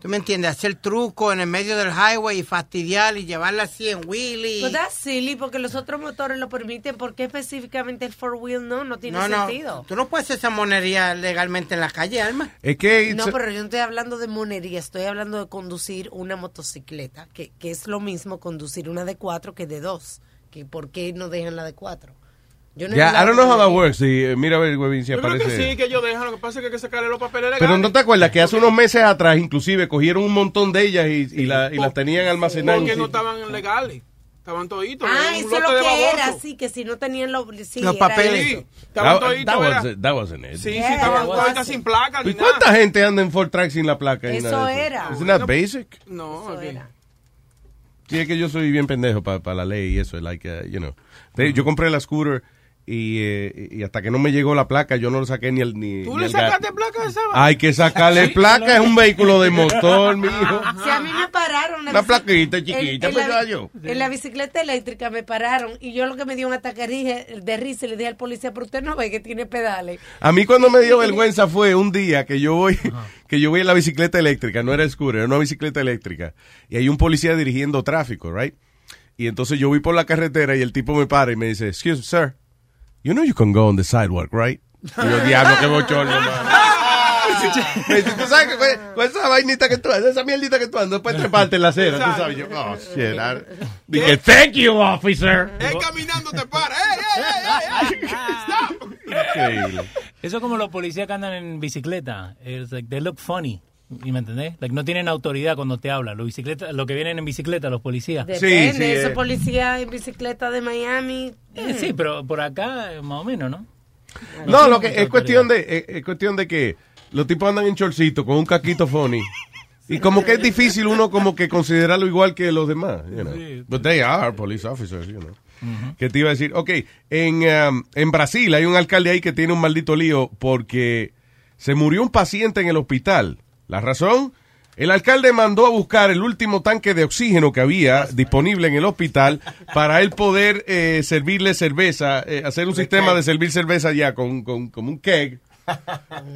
¿Tú me entiendes? Hacer truco en el medio del highway y fastidiar y llevarla así en wheelie. Pues that's silly, porque los otros motores lo permiten. ¿Por qué específicamente el four wheel no? No tiene no, no, sentido. tú no puedes hacer esa monería legalmente en la calle, Alma. Es que. No, pero yo no estoy hablando de monería, estoy hablando de conducir una motocicleta, que, que es lo mismo conducir una de cuatro que de dos. Que ¿Por qué no dejan la de cuatro? Yo no Ya, I don't know how that works. Sí, eh, mira a ver, Webin, si Yo creo que aparece. sí, que ellos dejan. Lo que pasa es que hay que sacarle los papeles legales. Pero no te acuerdas que hace unos meses atrás, inclusive, cogieron un montón de ellas y, y, la- y las tenían almacenadas. Porque no estaban legales. Estaban toditos. Ah, eso es lo que era, sí, que si no tenían los, sí, Los papeles. Sí, estaban toditos. that was, that wasn't it. Sí, sí, Yeah, estaban it toditas sin placa ni ¿Y nada. cuánta gente anda en Ford Track sin la placa? Eso era. Isn't that basic? No, Eso ok. era. Sí, es que yo soy bien pendejo para la ley y eso, like, uh, you know. Yo compré la scooter y, eh, y hasta que no me llegó la placa, yo no le saqué ni el ni, ¿Tú ni le el sacaste placa a esa Hay que sacarle placa, es un vehículo de motor, mijo. Si a mí me pararon. la Una plaquita en- chiquita, en pues la- yo. En la bicicleta eléctrica me pararon y yo lo que me dio un ataque de risa- de risa y le dije al policía, pero usted no ve que tiene pedales. A mí cuando me dio vergüenza fue un día que yo voy, que yo voy en la bicicleta eléctrica, no era scooter, era una bicicleta eléctrica, y hay un policía dirigiendo tráfico, right? Y entonces yo voy por la carretera y el tipo me para y me dice, excuse me, sir, you know you can go on the sidewalk, right? Y yo, diablo, qué bochorno, man. Me dice, tú sabes que con, con esa vainita que tú haces, esa mierdita que tú no puedes treparte en la acera, tú sabes. Yo, oh, shit. I- Dije, thank you, officer. Él caminando te para. ¡Ey, ey, ey, ey, ey! ¡Stop! Increíble. Eso es como los policías que andan en bicicleta. It's like, they look funny. ¿Y me entendés? Like, no tienen autoridad cuando te hablan. Los bicicleta, los que vienen en bicicleta, los policías. Depende, sí, esos eh. policías en bicicleta de Miami. Eh, sí, pero por acá, eh, más o menos, ¿no? No, lo que es cuestión de es, es cuestión de que los tipos andan en chorcito con un caquito funny. Y como que es difícil uno como que considerarlo igual que los demás, you know. But they are police officers, you know. ¿Qué te iba a decir? Ok, en, um, en Brasil hay un alcalde ahí que tiene un maldito lío porque se murió un paciente en el hospital. ¿La razón? El alcalde mandó a buscar el último tanque de oxígeno que había disponible en el hospital para él poder eh, servirle cerveza, eh, hacer un sistema de servir cerveza ya con, con, como un keg.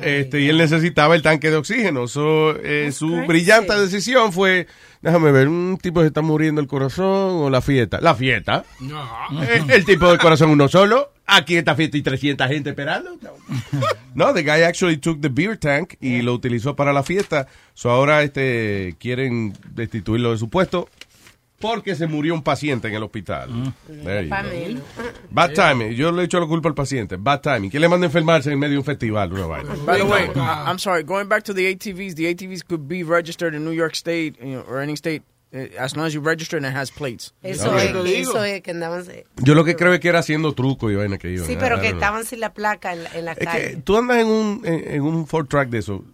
Este, y él necesitaba el tanque de oxígeno. So, eh, su crazy. brillante decisión fue, déjame ver, un tipo se está muriendo el corazón o la fiesta. La fiesta. Eh, el tipo del corazón uno solo. Aquí esta fiesta y 300 gente esperando. No, the guy actually took the beer tank y lo utilizó para la fiesta. So ahora este quieren destituirlo de su puesto porque se murió un paciente en el hospital. There you Pa' go. menos. Bad timing. Yo le he hecho la culpa al paciente. Bad timing. ¿Quién le manda a enfermarse en medio de un festival? Una vaina. By the way, I- I'm sorry. Going back to the ATVs, the ATVs could be registered in New York State you know, or any state uh, as long as you register and it has plates. Eso, Ok. es, eso es que andaban. Sí, Yo lo que creo es que era haciendo truco y vaina que iban. pero I que estaban sin la placa en la, en la Es que calle. tú andas en un, en, en un Ford Track de eso.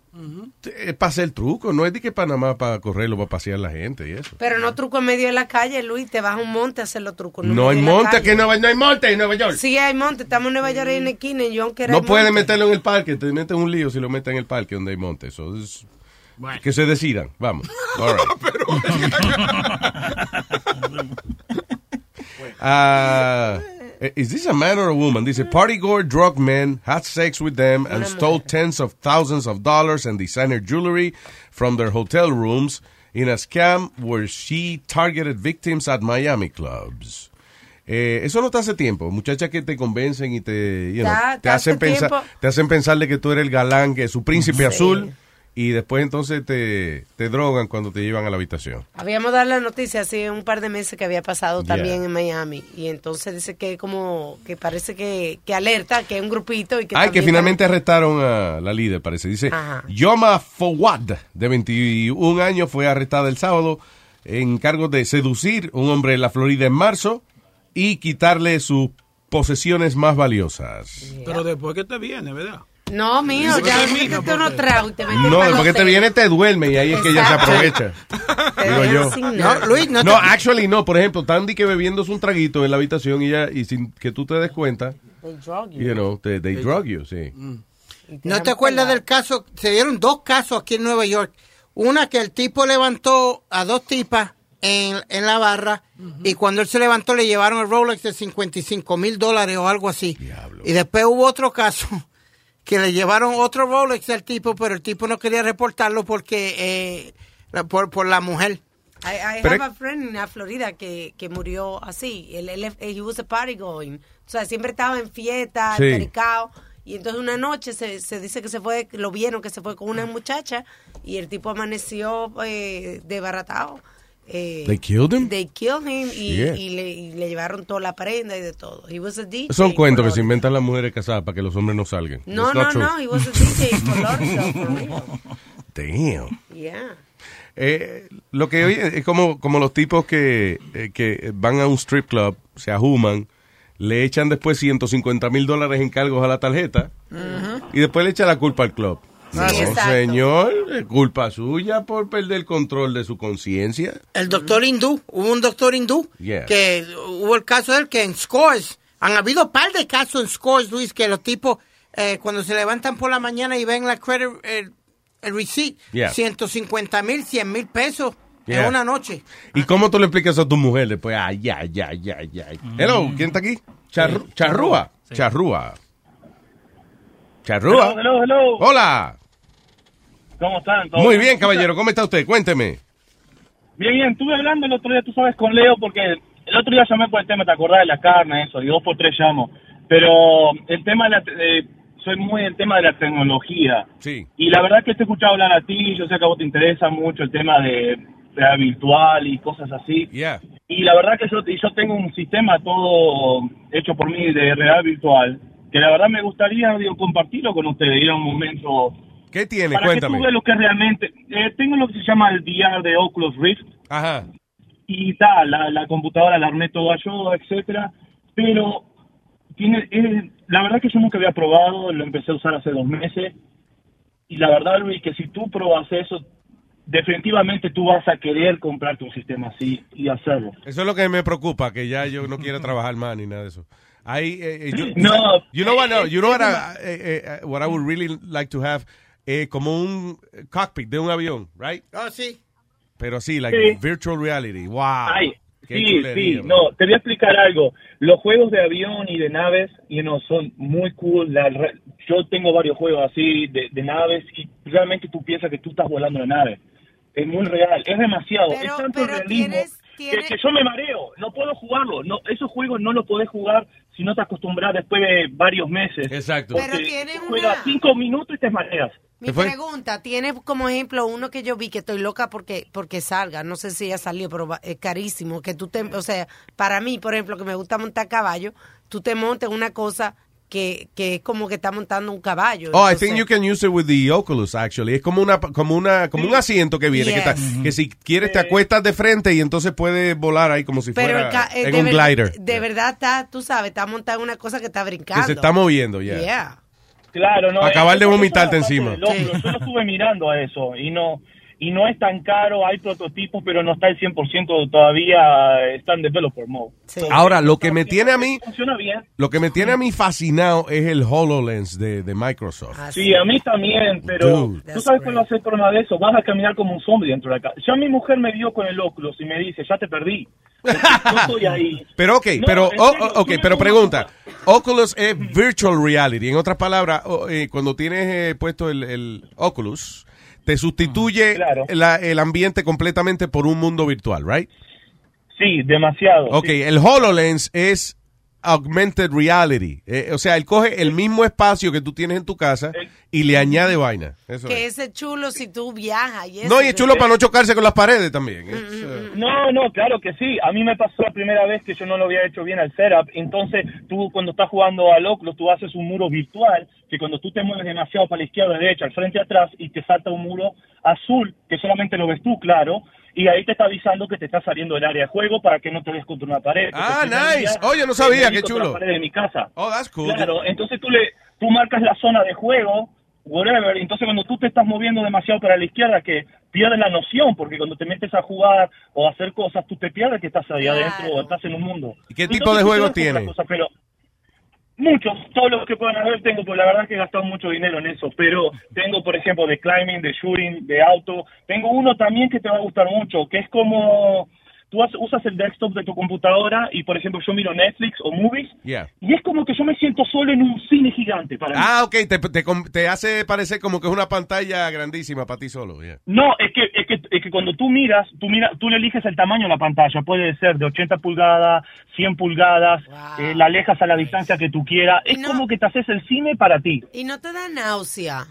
Es para hacer truco. No es de que para nada más para correrlo, para pasear la gente y eso. Pero no truco en medio de la calle, Luis. Te vas a un monte a hacer los trucos. en No hay monte, aquí en Nueva, no hay monte en Nueva York. Sí, hay monte. Estamos en Nueva York en la esquina. En John, No el puedes monte. meterlo en el parque, te metes un lío si lo metes en el parque donde hay monte. Eso es- Que se decidan, vamos. All right. Uh, is this a man or a woman? Dice, party goer drug men had sex with them and stole tens of thousands of dollars and designer jewelry from their hotel rooms in a scam where she targeted victims at Miami clubs. Eh, eso no te hace tiempo, muchachas que te convencen y te, you know, te te hace hacen pensar, te hacen pensar de que tú eres el galán, que es su príncipe Sí. azul, y después entonces te, te drogan cuando te llevan a la habitación. Habíamos dado la noticia hace un par de meses que había pasado Yeah. también en Miami. Y entonces dice que como que parece que, que alerta, que es un grupito y que Ay, que finalmente arrestaron a la líder, parece. Dice, Ajá. Yoma Fawad, de 21 años, fue arrestada el sábado en cargo de seducir un hombre en la Florida en marzo y quitarle sus posesiones más valiosas. Pero después que te viene, ¿verdad? No, mío, ya termina, tú no trago y te metes No, pa'l después que te viene te duerme y ahí es que ella se aprovecha. Te Digo yo. No, Luis, no No, te- actually no. Por ejemplo, Tandy que bebiéndose un traguito en la habitación y, ya, y sin que tú te des cuenta, They drug you. you know, they, they drug you, sí. ¿No te acuerdas del caso? Se dieron dos casos aquí en Nueva York. Una que el tipo levantó a dos tipas en, en la barra y cuando él se levantó le llevaron el Rolex de 55 mil dólares o algo así. Y después hubo otro caso que le llevaron otro Rolex al tipo, pero el tipo no quería reportarlo porque eh, la- por, por la mujer. I, I have a friend en Florida que, que murió así. Él, él, he was a party going. O sea, siempre estaba en fiesta, Sí. Y entonces una noche se, se dice que se fue, lo vieron que se fue con una muchacha y el tipo amaneció eh, desbaratado. Eh, They killed him? They killed him y, y le, y le llevaron toda la prenda y de todo. He was a DJ. Son cuentos que se inventan las mujeres casadas para que los hombres no salgan. No, no, true. no. He was a DJ. Damn. Yeah. Eh, lo que oye es como, como los tipos que, eh, que van a un strip club, se ajuman, le echan después 150 mil dólares en cargos a la tarjeta y después le echan la culpa al club. Sí, no, señor, culpa suya por perder el control de su conciencia. El doctor hindú, hubo un doctor hindú Yeah. que hubo el caso de él que en Scores, han habido un par de casos en Scores, Luis, que los tipos eh, cuando se levantan por la mañana y ven la credit, el, el receipt, Yeah. 150 mil, 100 mil pesos Yeah. en una noche. ¿Y cómo tú le explicas eso a tu mujer después? Ay, ay, ay, ay, ay. Hello, ¿quién está aquí? Charru- Sí, Charrúa. sí. Charrúa. Charrúa. Hello, hello, hello. Hola. ¿Cómo están? ¿Todo Muy bien, caballero. ¿Cómo está usted? Cuénteme. Bien, bien. Estuve hablando el otro día, tú sabes, con Leo, porque el otro día llamé por el tema, ¿te acordás de la carne, eso? Y dos por tres llamo. Pero el tema de la... eh, soy muy el tema de la tecnología. Sí. Y la verdad que te he escuchado hablar a ti, yo sé que a vos te interesa mucho el tema de realidad virtual y cosas así. Yeah. Y la verdad que yo, yo tengo un sistema todo hecho por mí de realidad virtual, que la verdad me gustaría digo, compartirlo con ustedes, ir a un momento... ¿Qué tiene? Para Cuéntame. que tú veas lo que realmente... eh, tengo lo que se llama el VR de Oculus Rift. Ajá. Y tal, la, la computadora la armé todo yo, etcétera. Pero tiene, eh, la verdad que yo nunca había probado, lo empecé a usar hace dos meses. Y la verdad, Luis, que si tú probas eso, definitivamente tú vas a querer comprarte un sistema así y hacerlo. Eso es lo que me preocupa, que ya yo no quiero trabajar más ni nada de eso. Ahí, eh, eh, yo- No. You know what, no, you know what, I, eh, eh, what I would really like to have, eh, como un cockpit de un avión, right? Oh, sí. Pero sí, like Sí. virtual reality. Wow. Ay, Qué sí, chulería, sí, no, te voy a explicar algo. Los juegos de avión y de naves, you know, son muy cool. La yo tengo varios juegos así de, de naves y realmente tú piensas que tú estás volando la nave. Es muy real, es demasiado, Pero- es tanto pero realismo tienes- que- tienes- Que, yo me mareo, no puedo jugarlo. No, esos juegos no los podés jugar si no te acostumbras después de varios meses. Exacto. Pero Porque tiene tú una- juegas cinco minutos y te mareas. Mi pregunta, tiene como ejemplo uno que yo vi que estoy loca porque porque salga, no sé si ya salió, pero va- es carísimo, que tú te, o sea, para mí, por ejemplo, que me gusta montar caballo, tú te montes una cosa que, que es como que está montando un caballo. Oh, I think you can use it with the Oculus, actually. Es como una, como una, como un asiento que viene, que, está- que si quieres te acuestas de frente y entonces puedes volar ahí como si pero fuera eh, en de un ver- glider. De verdad está, tú sabes, está montada una cosa que está brincando. Que se está moviendo, ya. Yeah. Claro, no. Acabar de vomitarte encima. Yo lo estuve mirando a eso y no y no es tan caro, hay prototipos, pero no está el 100% todavía, está en developer mode. Ahora, lo que me tiene a mí, Funciona bien. lo que me tiene a mí fascinado es el HoloLens de, de Microsoft. Sí, a mí también, pero Dude. tú sabes cuál va a ser el problema de eso, vas a caminar como un zombie dentro de la casa. Ya mi mujer me vio con el Oculus y me dice, ya te perdí. Yo estoy ahí. Pero ok, No, pero, oh, serio, oh, ok, tú me pero pregunta. Oculus es virtual reality. En otras palabras, oh, eh, cuando tienes eh, puesto el, el Oculus, te sustituye la- el ambiente completamente por un mundo virtual, right? Sí, demasiado. Ok, sí. el HoloLens es augmented reality. Eh, o sea, él coge el mismo espacio que tú tienes en tu casa y le añade vaina. Eso Que es. ese chulo si tú viajas y eso. No, y es chulo para no chocarse con las paredes también. Mm, Es, eh, No, no, claro que sí. A mí me pasó la primera vez que yo no lo había hecho bien al setup. Entonces, tú cuando estás jugando al Oculus, tú haces un muro virtual que cuando tú te mueves demasiado para la izquierda, derecha, al frente, atrás, y te salta un muro azul que solamente lo ves tú, claro. Y ahí te está avisando que te está saliendo el área de juego para que no te des contra una pared. Ah, no, nice. Oye, no me sabía, qué chulo. la pared de mi casa. Oh, that's cool. Claro, entonces tú le tú marcas la zona de juego, whatever, entonces cuando tú te estás moviendo demasiado para la izquierda que pierdes la noción, porque cuando te metes a jugar o a hacer cosas, tú te pierdes que estás ahí adentro o estás en un mundo. ¿Y qué Entonces, tipo de otra tiene? cosa, pero muchos, todos los que puedan haber tengo, pues la verdad que he gastado mucho dinero en eso, pero tengo, por ejemplo, de climbing, de shooting, de auto, tengo uno también que te va a gustar mucho, que es como... Tú has- usas el desktop de tu computadora y, por ejemplo, yo miro Netflix o movies yeah. y es como que yo me siento solo en un cine gigante para mí. Ah, ok, te, te, com- te hace parecer como que es una pantalla grandísima para ti solo. yeah. No, es que, es que, es que cuando tú miras, tú mira, tú le eliges el tamaño de la pantalla. Puede ser de 80 pulgadas, 100 pulgadas, eh, la alejas a la distancia que tú quieras. Es como que te haces el cine para ti. Y no te da náusea.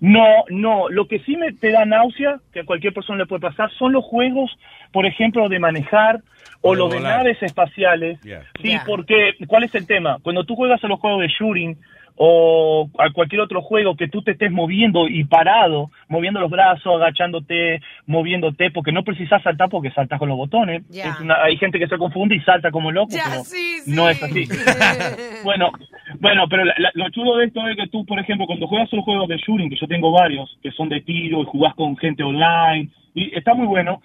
No, no. Lo que sí me te da náusea, que a cualquier persona le puede pasar, son los juegos, por ejemplo, de manejar o O de los de naves espaciales. Yeah. Sí, porque ¿cuál es el tema? Cuando tú juegas a los juegos de shooting o a cualquier otro juego que tú te estés moviendo y parado, moviendo los brazos, agachándote, moviéndote, porque no precisas saltar porque saltas con los botones. Ya. Es una- hay gente que se confunde y salta como loco, pero sí, no es así. bueno, bueno, pero la- la- lo chulo de esto es que tú, por ejemplo, cuando juegas los juegos de shooting, que yo tengo varios, que son de tiro y jugás con gente online, y está muy bueno,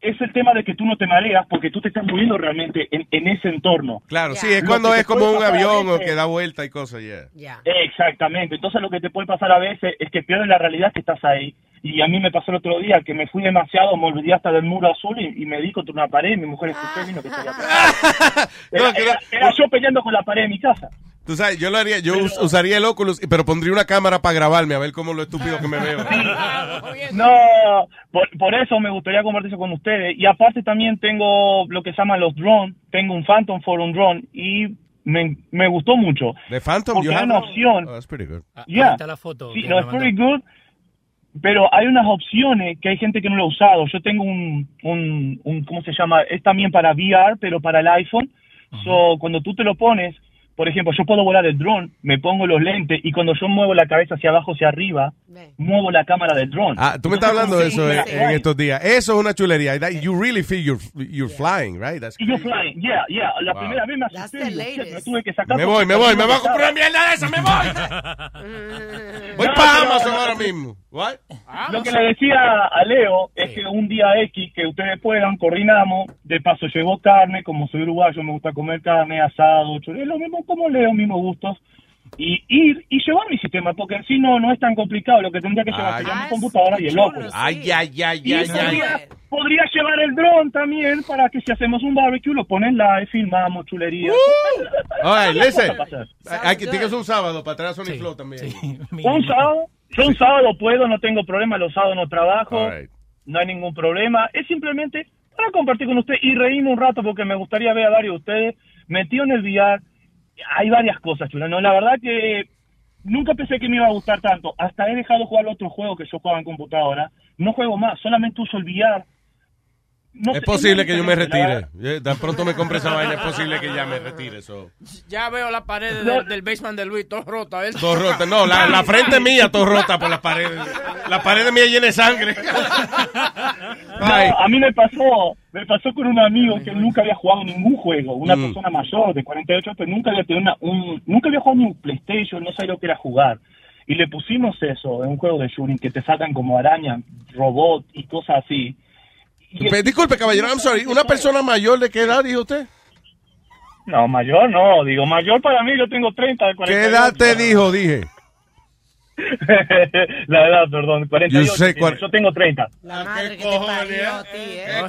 es el tema de que tú no te mareas porque tú te estás moviendo realmente en, en ese entorno. Claro, sí, es cuando es como un avión o que da vuelta y cosas, yeah. Exactamente. Entonces lo que te puede pasar a veces es que pierdes la realidad que estás ahí. Y a mí me pasó el otro día que me fui demasiado, me olvidé hasta del muro azul y, y me di contra una pared y mi mujer escuchó y vino que pegado. Era, era- era yo peleando con la pared de mi casa. Tú sabes, yo lo haría, yo us- usaría el Oculus, pero pondría una cámara para grabarme a ver cómo lo estúpido que me veo. No, por, por eso me gustaría compartir eso con ustedes. Y aparte también tengo lo que se llaman los drones. Tengo un Phantom for un drone y me, me gustó mucho. ¿De Phantom? Porque You hay una opción. Oh, that's pretty good. Yeah. Ahí está la foto. Sí, no, mandó. pretty good. Pero hay unas opciones que hay gente que no lo ha usado. Yo tengo un, un, un ¿cómo se llama? Es también para VR, pero para el iPhone. So, cuando tú te lo pones, por ejemplo, yo puedo volar el drone, me pongo los lentes y cuando yo muevo la cabeza hacia abajo, hacia arriba, muevo la cámara del drone. Ah, tú me estás hablando de eso en, en estos días. Eso es una chulería. That- You really feel you're, you're flying, right? That's Y yo flying, yeah, yeah. La Wow. primera vez me asusté, me tuve que sacar. Me voy, me voy, me voy a comprar una mierda de esa, me voy. Voy No, para Amazon ahora mismo. What? Lo que le decía a Leo es que un día X que ustedes puedan, coordinamos, de paso llevo carne, como soy uruguayo me gusta comer carne, asado, chorizo, lo mismo como Leo, mismos gustos, y ir y llevar mi sistema, porque en sí no, no es tan complicado, lo que tendría que llevar Ay. sería mi computadora y el loco. Ay, ay, ay, Y ay, podría, ay. podría llevar el dron también para que si hacemos un barbecue lo ponen live, filmamos chulería. All right, listen. Que tienes un sábado para traer a Sony Flow también. Un sábado, yo un sábado puedo, no tengo problema, los sábados no trabajo, right. no hay ningún problema. Es simplemente para compartir con usted y reírme un rato porque me gustaría ver a varios de ustedes metido en el VR. Hay varias cosas, chula. No, la verdad que nunca pensé que me iba a gustar tanto. Hasta he dejado jugar otro juego que yo jugaba en computadora. No juego más, solamente uso el VR. No es sé, posible que yo me retire. Eh, Tan pronto me compre esa vaina, es posible que ya me retire. So. Ya veo la pared del, del basement de Luis, todo rota. ¿eh? Todo rota. No, la, la frente mía todo rota por las paredes. La pared mía llena de sangre. No, a mí me pasó, me pasó con un amigo que nunca había jugado ningún juego, una Mm. persona mayor de 48, pero nunca había tenido una, un, nunca había jugado ni un PlayStation, no sabía lo que era jugar. Y le pusimos eso en un juego de shooting que te sacan como arañas, robot y cosas así. Pe- Disculpe, caballero, I'm sorry. ¿Una persona mayor de qué edad dijo usted? No, mayor no, digo, mayor para mí, yo tengo 30 de ¿Qué 48. edad te dijo? Dije. La edad, perdón, 48. Yo sé cuál- Yo tengo 30. La madre que te parió a ti, ¿eh?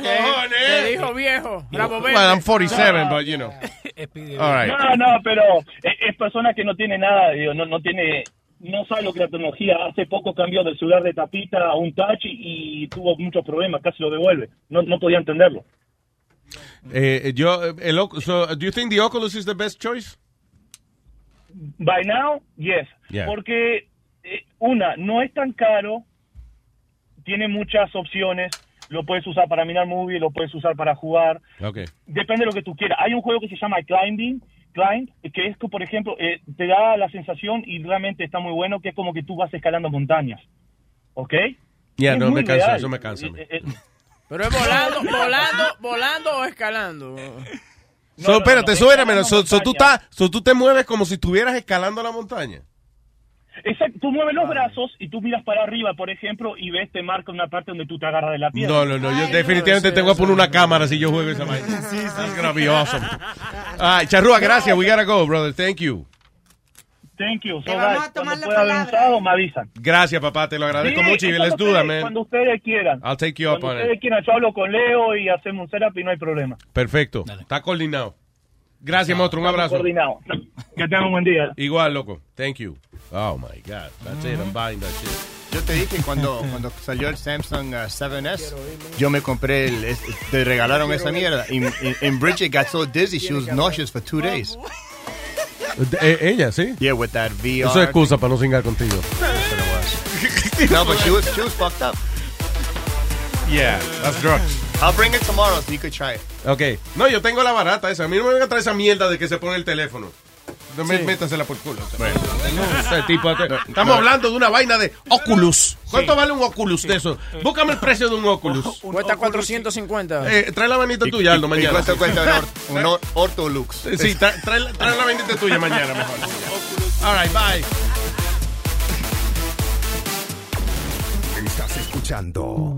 Te dijo viejo. Bravo, Well, I'm 47, but you know. All right. No, no, pero es, es persona que no tiene nada, digo, no, no tiene, no sabe lo que la tecnología. Hace poco cambió del celular de tapita a un touch y, y tuvo muchos problemas, casi lo devuelve. No, no podía entenderlo. Eh, yo, el, Oc- so, do you think the Oculus is the best choice? By now, yes. Yeah. Porque, eh, una, no es tan caro, tiene muchas opciones, lo puedes usar para mirar movie, lo puedes usar para jugar, Okay. depende de lo que tú quieras. Hay un juego que se llama Climbing, Climb, que es que, por ejemplo, eh, te da la sensación y realmente está muy bueno, que es como que tú vas escalando montañas. ¿Ok? Ya, no, me cansa, real. eso me cansa. Eh, eh, Pero es volando, volando, volando o escalando. So, espérate, eso era menos. So, so tú estás- so tú te mueves como si estuvieras escalando la montaña. Exacto, tú mueves los brazos y tú miras para arriba, por ejemplo, y ves, te marca una parte donde tú te agarras de la piedra. No, no, no. Yo definitivamente tengo que poner una cámara si yo juego esa vaina. Be awesome. All right, Charrúa, gracias. We gotta go, brother. Thank you. Thank you. So, vamos a tomar cuando la pueda haber un palabra. sábado, me avisan. Gracias, papá. Te lo agradezco Sí, mucho. Y that, ustedes- man. Cuando ustedes quieran. I'll take you up Cuando on ustedes it. quieran, yo hablo con Leo y hacemos un setup y no hay problema. Perfecto. Está coordinado. Gracias, monstruo. Un abrazo. Coordinado. Que tengan un buen día. Igual, loco. Thank you. Oh, my God. That's it. I'm buying that shit. Yo te dije cuando, cuando salió el Samsung uh, 7S, yo me compré, el, es- te regalaron esa mierda. Y, Bridget got so dizzy, she was nauseous for two days. Eh, ella, sí. Yeah, with that VR. Eso es excusa para no cingar contigo. No, but she was, she was fucked up. Yeah, that's drugs. I'll bring it tomorrow so you could try it. Ok. No, yo tengo la barata esa. A mí no me venga a traer esa mierda de que se pone el teléfono. No me métasela por culo. Ese tipo- estamos hablando de una vaina de Oculus. ¿Cuánto vale un Oculus de eso? Búscame el precio de un Oculus. Cuesta 450. Eh, trae la vainita tuya, Aldo, ¿Y mañana. cuánto cuesta un, un or- Ortolux? Sí, trae, trae la- vainita tuya mañana mejor. All right, bye. Estás escuchando